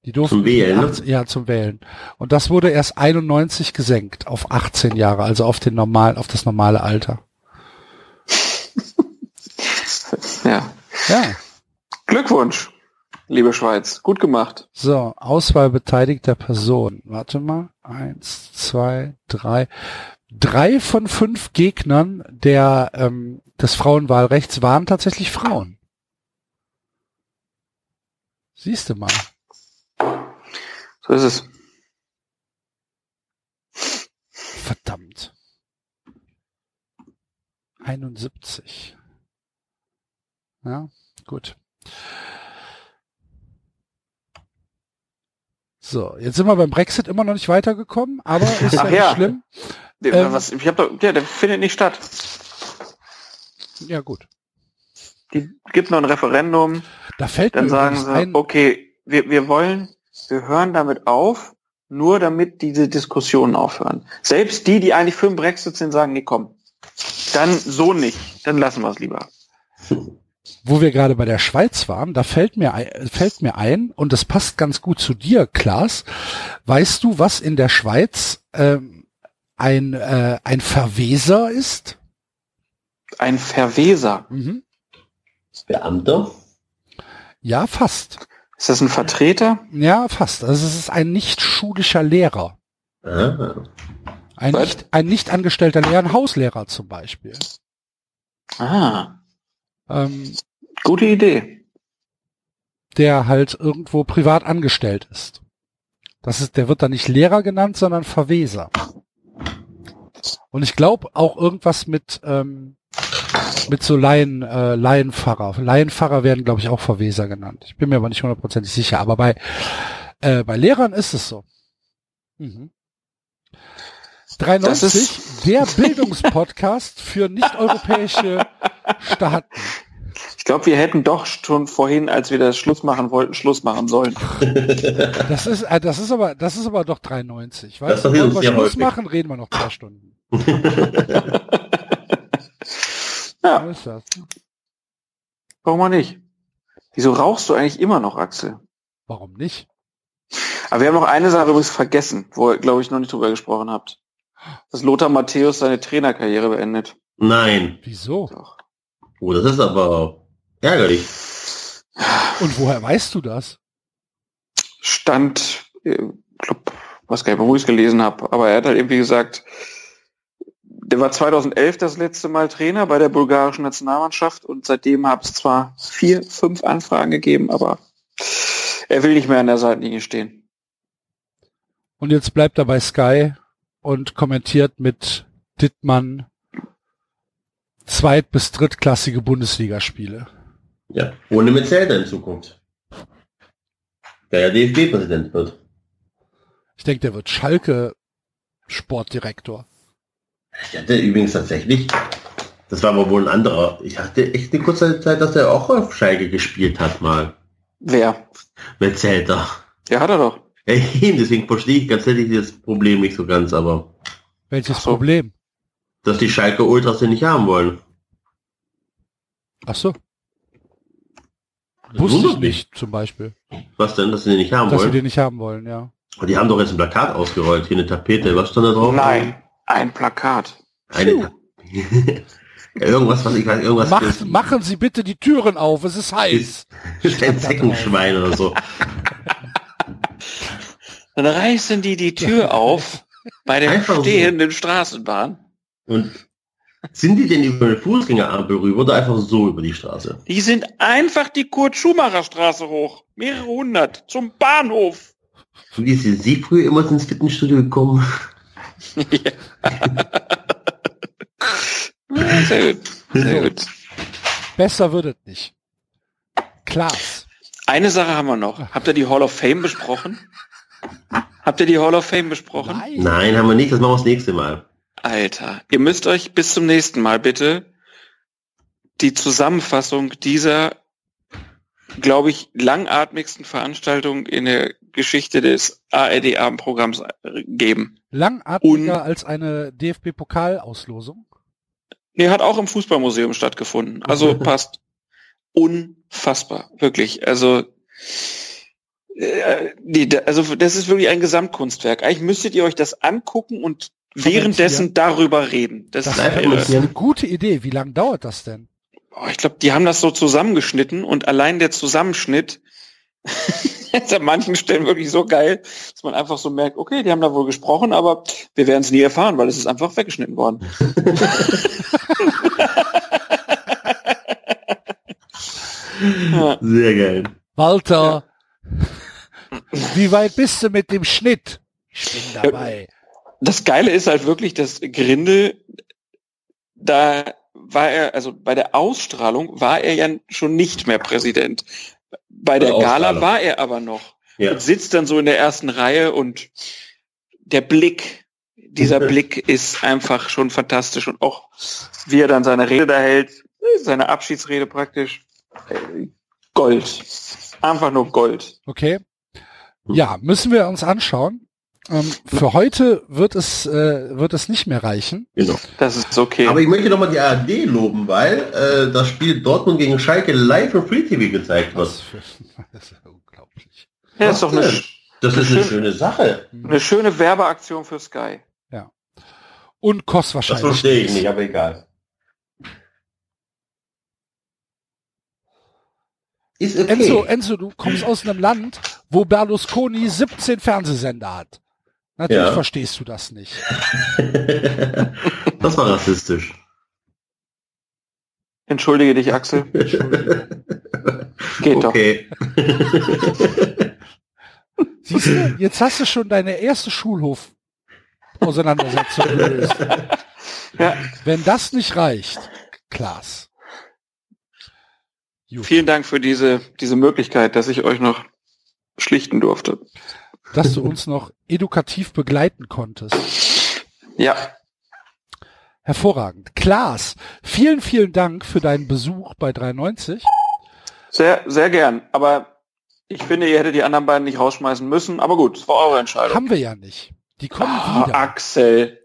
Die durften Zum Wählen, ne? 18 Ja, zum Wählen. Und das wurde erst 91 gesenkt auf 18 Jahre, also auf den normal, auf das normale Alter. Ja. Glückwunsch, liebe Schweiz. Gut gemacht. So, Auswahl beteiligter Personen. Warte mal. Eins, zwei, drei. Drei von fünf Gegnern der, ähm, des Frauenwahlrechts waren tatsächlich Frauen. Siehst du mal. So ist es. Verdammt. 71. Ja, gut. So, jetzt sind wir beim Brexit immer noch nicht weitergekommen, aber ist ja Ach nicht ja. schlimm. Der, Ähm. was, ich hab doch, ja, der findet nicht statt. Ja, gut. die gibt noch ein Referendum. Da fällt dann mir sagen sie, ein, okay, wir, wir wollen, wir hören damit auf, nur damit diese Diskussionen aufhören. Selbst die, die eigentlich für den Brexit sind, sagen, nee, komm, dann so nicht, dann lassen wir es lieber. Wo wir gerade bei der Schweiz waren, da fällt mir, ein, fällt mir ein, und das passt ganz gut zu dir, Klaas, weißt du, was in der Schweiz ähm, ein, äh, ein Verweser ist? Ein Verweser? Mhm. Beamter? Ja, fast. Ist das ein Vertreter? Ja, fast. Also es ist ein nicht schulischer Lehrer. Ah. Ein Was? nicht, ein nicht angestellter Lehrer, ein Hauslehrer zum Beispiel. Ah, Ähm, gute Idee. der halt irgendwo privat angestellt ist. Das ist, der wird dann nicht Lehrer genannt, sondern Verweser. Und ich glaube auch irgendwas mit ähm, mit so Laien, äh, Laienpfarrer. Laienpfarrer werden, glaube ich, auch Verweser genannt. Ich bin mir aber nicht hundertprozentig sicher. Aber bei äh, bei Lehrern ist es so. Mhm. 93, Das der Bildungspodcast für nicht-europäische Staaten. Ich glaube, wir hätten doch schon vorhin, als wir das Schluss machen wollten, Schluss machen sollen. Das ist, äh, das ist aber, das ist aber doch 93. Das Weißt du, wollen uns wir Schluss häufig. machen, reden wir noch zwei Stunden. Ja, So ist das. warum auch nicht? Wieso rauchst du eigentlich immer noch, Axel? Warum nicht? Aber wir haben noch eine Sache übrigens vergessen, wo ihr, glaube ich, noch nicht drüber gesprochen habt. Dass Lothar Matthäus seine Trainerkarriere beendet. Nein. Wieso? Doch. Oh, das ist aber ärgerlich. Und woher weißt du das? Stand, äh, glaub, weiß gar nicht wo ich es gelesen habe, aber er hat halt irgendwie gesagt, der war 2011 das letzte Mal Trainer bei der bulgarischen Nationalmannschaft und seitdem hat es zwar vier, fünf Anfragen gegeben, aber er will nicht mehr an der Seitenlinie stehen. Und jetzt bleibt er bei Sky und kommentiert mit Dittmann zweit- bis drittklassige Bundesligaspiele. Ja. Ohne Metzelder in Zukunft. Der ja DFB-Präsident wird. Ich denke, der wird Schalke Sportdirektor. Ich hatte übrigens tatsächlich, das war aber wohl ein anderer, ich hatte echt eine kurze Zeit, dass er auch auf Schalke gespielt hat mal. Wer? Metzelder. Ja, hat er doch. Eben, deswegen verstehe ich ganz ehrlich das Problem nicht so ganz, aber Welches so. Problem? Dass die Schalke Ultras den nicht haben wollen. Ach so, Das wusste ich nicht, zum Beispiel. Was denn, dass sie den nicht haben Dass sie wollen? den nicht haben wollen, ja. Aber die haben doch jetzt ein Plakat ausgerollt, hier eine Tapete. Was stand da drauf? Nein, ein Plakat. Eine irgendwas, was ich weiß, irgendwas Macht, machen Sie bitte die Türen auf, es ist heiß. ist ein Zeckenschwein oder so. Dann reißen die die Tür auf bei der Einfach so. stehenden Straßenbahn. Und sind die denn über eine Fußgängerampel rüber oder einfach so über die Straße? Die sind einfach die Kurt-Schumacher-Straße hoch. Mehrere hundert. Zum Bahnhof. Wie sind Sie früher immer ins Fitnessstudio gekommen? Ja, sehr gut. Sehr gut. Besser wird es nicht. Klaas. Eine Sache haben wir noch. Habt ihr die Hall of Fame besprochen? Habt ihr die Hall of Fame besprochen? Nein. Nein, haben wir nicht, das machen wir das nächste Mal. Alter, ihr müsst euch bis zum nächsten Mal bitte die Zusammenfassung dieser, glaube ich, langatmigsten Veranstaltung in der Geschichte des ARD-Abendprogramms geben. Langatmiger als eine DFB-Pokalauslosung. Nee, hat auch im Fußballmuseum stattgefunden. Also passt. Unfassbar, wirklich. Also, äh, die, also das ist wirklich ein Gesamtkunstwerk. Eigentlich müsstet ihr euch das angucken und währenddessen darüber reden. Das, Das ist, eine gute Idee. Wie lange dauert das denn? Oh, ich glaube, die haben das so zusammengeschnitten und allein der Zusammenschnitt ist an manchen Stellen wirklich so geil, dass man einfach so merkt, okay, die haben da wohl gesprochen, aber wir werden es nie erfahren, weil es ist einfach weggeschnitten worden. ja. Sehr geil. Walter, wie weit bist du mit dem Schnitt? Ich bin dabei. Das Geile ist halt wirklich, dass Grindel, da war er, also bei der Ausstrahlung war er ja schon nicht mehr Präsident. Bei der der Gala war er aber noch. Ja. und sitzt dann so in der ersten Reihe und der Blick, dieser Blick ist einfach schon fantastisch und auch wie er dann seine Rede da hält, Seine Abschiedsrede praktisch. Gold. Einfach nur Gold. Okay. Ja, müssen wir uns anschauen. Ähm, für heute wird es, äh, wird es nicht mehr reichen. Genau. Das ist okay. Aber ich möchte nochmal die ARD loben, weil äh, das Spiel Dortmund gegen Schalke live im Free TV gezeigt wird. Das, das ist ja unglaublich. Ja, ist doch eine, das ist eine schöne Sache. eine schöne Werbeaktion für Sky. Und kostet Das wahrscheinlich. verstehe ich nicht, aber egal. Ist okay. Enzo, Enzo, du kommst aus einem Land, wo Berlusconi 17 Fernsehsender hat. Natürlich Ja. verstehst du das nicht. das war rassistisch. Entschuldige dich, Axel. Geht doch. okay. Siehst du, jetzt hast du schon deine erste Schulhof-Auseinandersetzung gelöst. Ja, Wenn das nicht reicht, Klaas. Vielen Dank für diese, diese Möglichkeit, dass ich euch noch schlichten durfte. Dass du uns noch edukativ begleiten konntest. Ja, Hervorragend. Klaas, vielen, vielen Dank für deinen Besuch bei 390. sehr, sehr gern. Aber ich finde, ihr hättet die anderen beiden nicht rausschmeißen müssen. Aber gut, es war eure Entscheidung. Haben wir ja nicht. Die kommen Ah, wieder. Axel.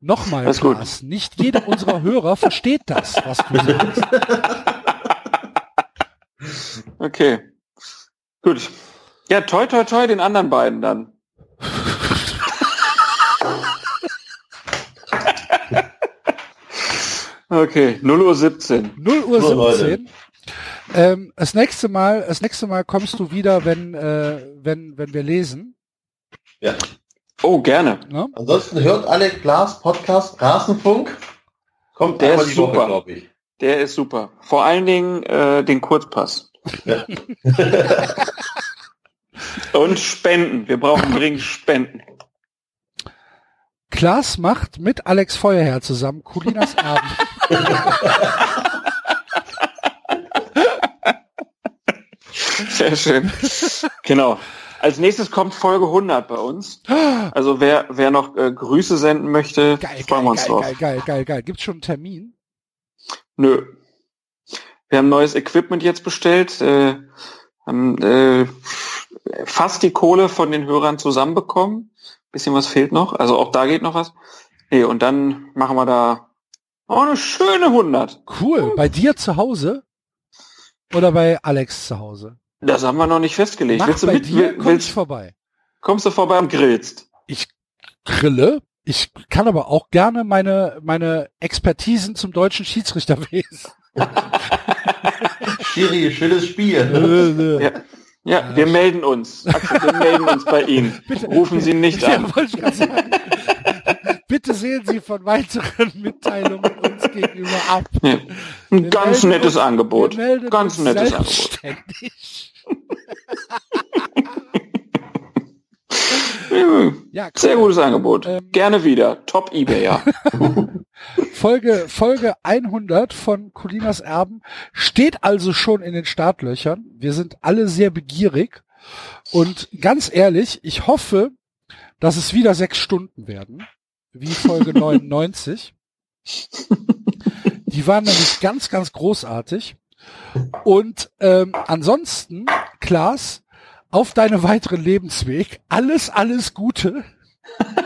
Nochmal, Alles gut. Klaas, nicht jeder unserer Hörer versteht das, was du sagst. Okay. Gut. Ja, toi, toi, toi, den anderen beiden dann. Okay, 0 Uhr 17. 0 Uhr So, Leute. 17. Ähm, das nächste Mal, das nächste Mal kommst du wieder, wenn, äh, wenn, wenn wir lesen. Ja. Oh, gerne. Ne? Ansonsten hört alle Glas Podcast Rasenfunk. Kommt Der ist super. glaube ich. Der ist super. Vor allen Dingen äh, den Kurzpass. Ja. Und Spenden. Wir brauchen dringend Spenden. Klaas macht mit Alex Feuerherr zusammen Colinas Abend. Sehr schön. Genau. Als nächstes kommt Folge 100 bei uns. Also wer, wer noch äh, Grüße senden möchte, Geil, freuen geil, wir uns geil, drauf. geil, geil, geil, geil. Gibt's schon einen Termin? Nö. Wir haben neues Equipment jetzt bestellt, äh, haben äh, fast die Kohle von den Hörern zusammenbekommen. Bisschen was fehlt noch, also auch da geht noch was. Nee, und dann machen wir da auch eine schöne 100. Cool. Bei dir zu Hause? Oder bei Alex zu Hause? Das haben wir noch nicht festgelegt. Mach willst du bei mit? dir, Will- komm ich willst, vorbei. kommst du vorbei und grillst? Grille. Ich kann aber auch gerne meine, meine Expertisen zum deutschen Schiedsrichterwesen. Schiri, schönes Spiel. Ja. Ja, wir melden uns. Axel, wir melden uns bei Ihnen. Rufen Sie nicht Ja, an. Bitte sehen Sie von weiteren Mitteilungen uns gegenüber ab. Ja. Ein ganz melden nettes uns- Angebot. Wir Ganz uns nettes Angebot. Ja, cool. Sehr gutes Angebot. Ähm, Gerne wieder. Top Ebayer. Folge, Folge 100 von Colinas Erben steht also schon in den Startlöchern. Wir sind alle sehr begierig. Und ganz ehrlich, ich hoffe, dass es wieder sechs Stunden werden, wie Folge 99. Die waren nämlich ganz, ganz großartig. Und ähm, ansonsten, Klaas, auf deinem weiteren Lebensweg, alles, alles Gute.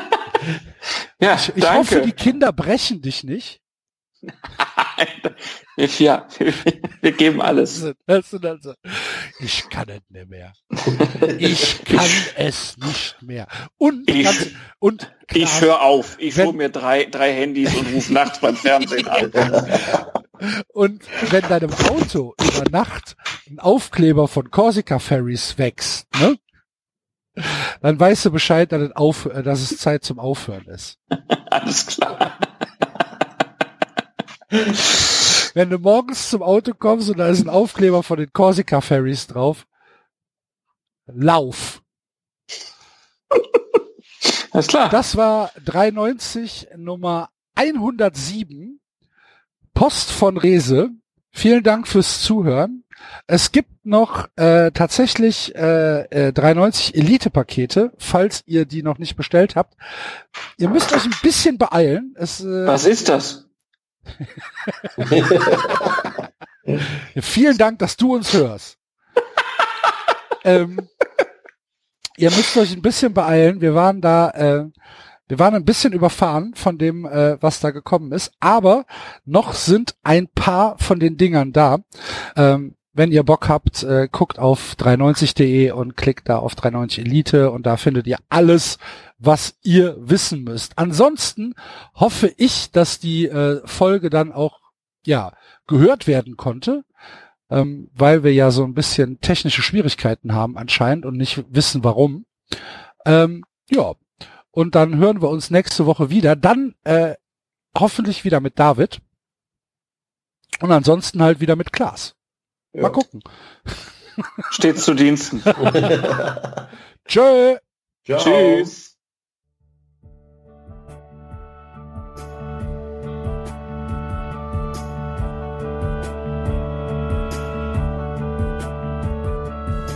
Ja, Ich, ich hoffe, die Kinder brechen dich nicht. ja, wir geben alles. Ich kann es nicht mehr. Ich kann es nicht mehr. Und, Ich- ganz, und Ich Klaas, höre auf. Ich hole mir drei, drei Handys und rufe nachts beim Fernsehen an. und wenn deinem Auto über Nacht ein Aufkleber von Corsica Ferries wächst, ne? Dann weißt du Bescheid, dass es, auf, äh, dass es Zeit zum Aufhören ist. Alles klar. Wenn du morgens zum Auto kommst und da ist ein Aufkleber von den Corsica Ferries drauf, lauf. Alles klar. Das war 93 Nummer 107. Post von Rese. Vielen Dank fürs Zuhören. Es gibt noch äh, tatsächlich äh, äh, 390 Elite-Pakete, falls ihr die noch nicht bestellt habt. Ihr müsst euch ein bisschen beeilen. Es, äh, Was ist das? Vielen Dank, dass du uns hörst. ähm, ihr müsst euch ein bisschen beeilen. Wir waren da, äh, wir waren ein bisschen überfahren von dem, äh, was da gekommen ist, aber noch sind ein paar von den Dingern da. Ähm, wenn ihr Bock habt, äh, guckt auf 390.de und klickt da auf 390 Elite und da findet ihr alles, was ihr wissen müsst. Ansonsten hoffe ich, dass die äh, Folge dann auch ja gehört werden konnte, ähm, weil wir ja so ein bisschen technische Schwierigkeiten haben anscheinend und nicht wissen warum. Ähm, ja, und dann hören wir uns nächste Woche wieder. Dann äh, hoffentlich wieder mit David und ansonsten halt wieder mit Klaas. Ja. Mal gucken. Steht zu Diensten. Tschö. Ciao. Tschüss.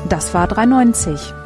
Das war 390.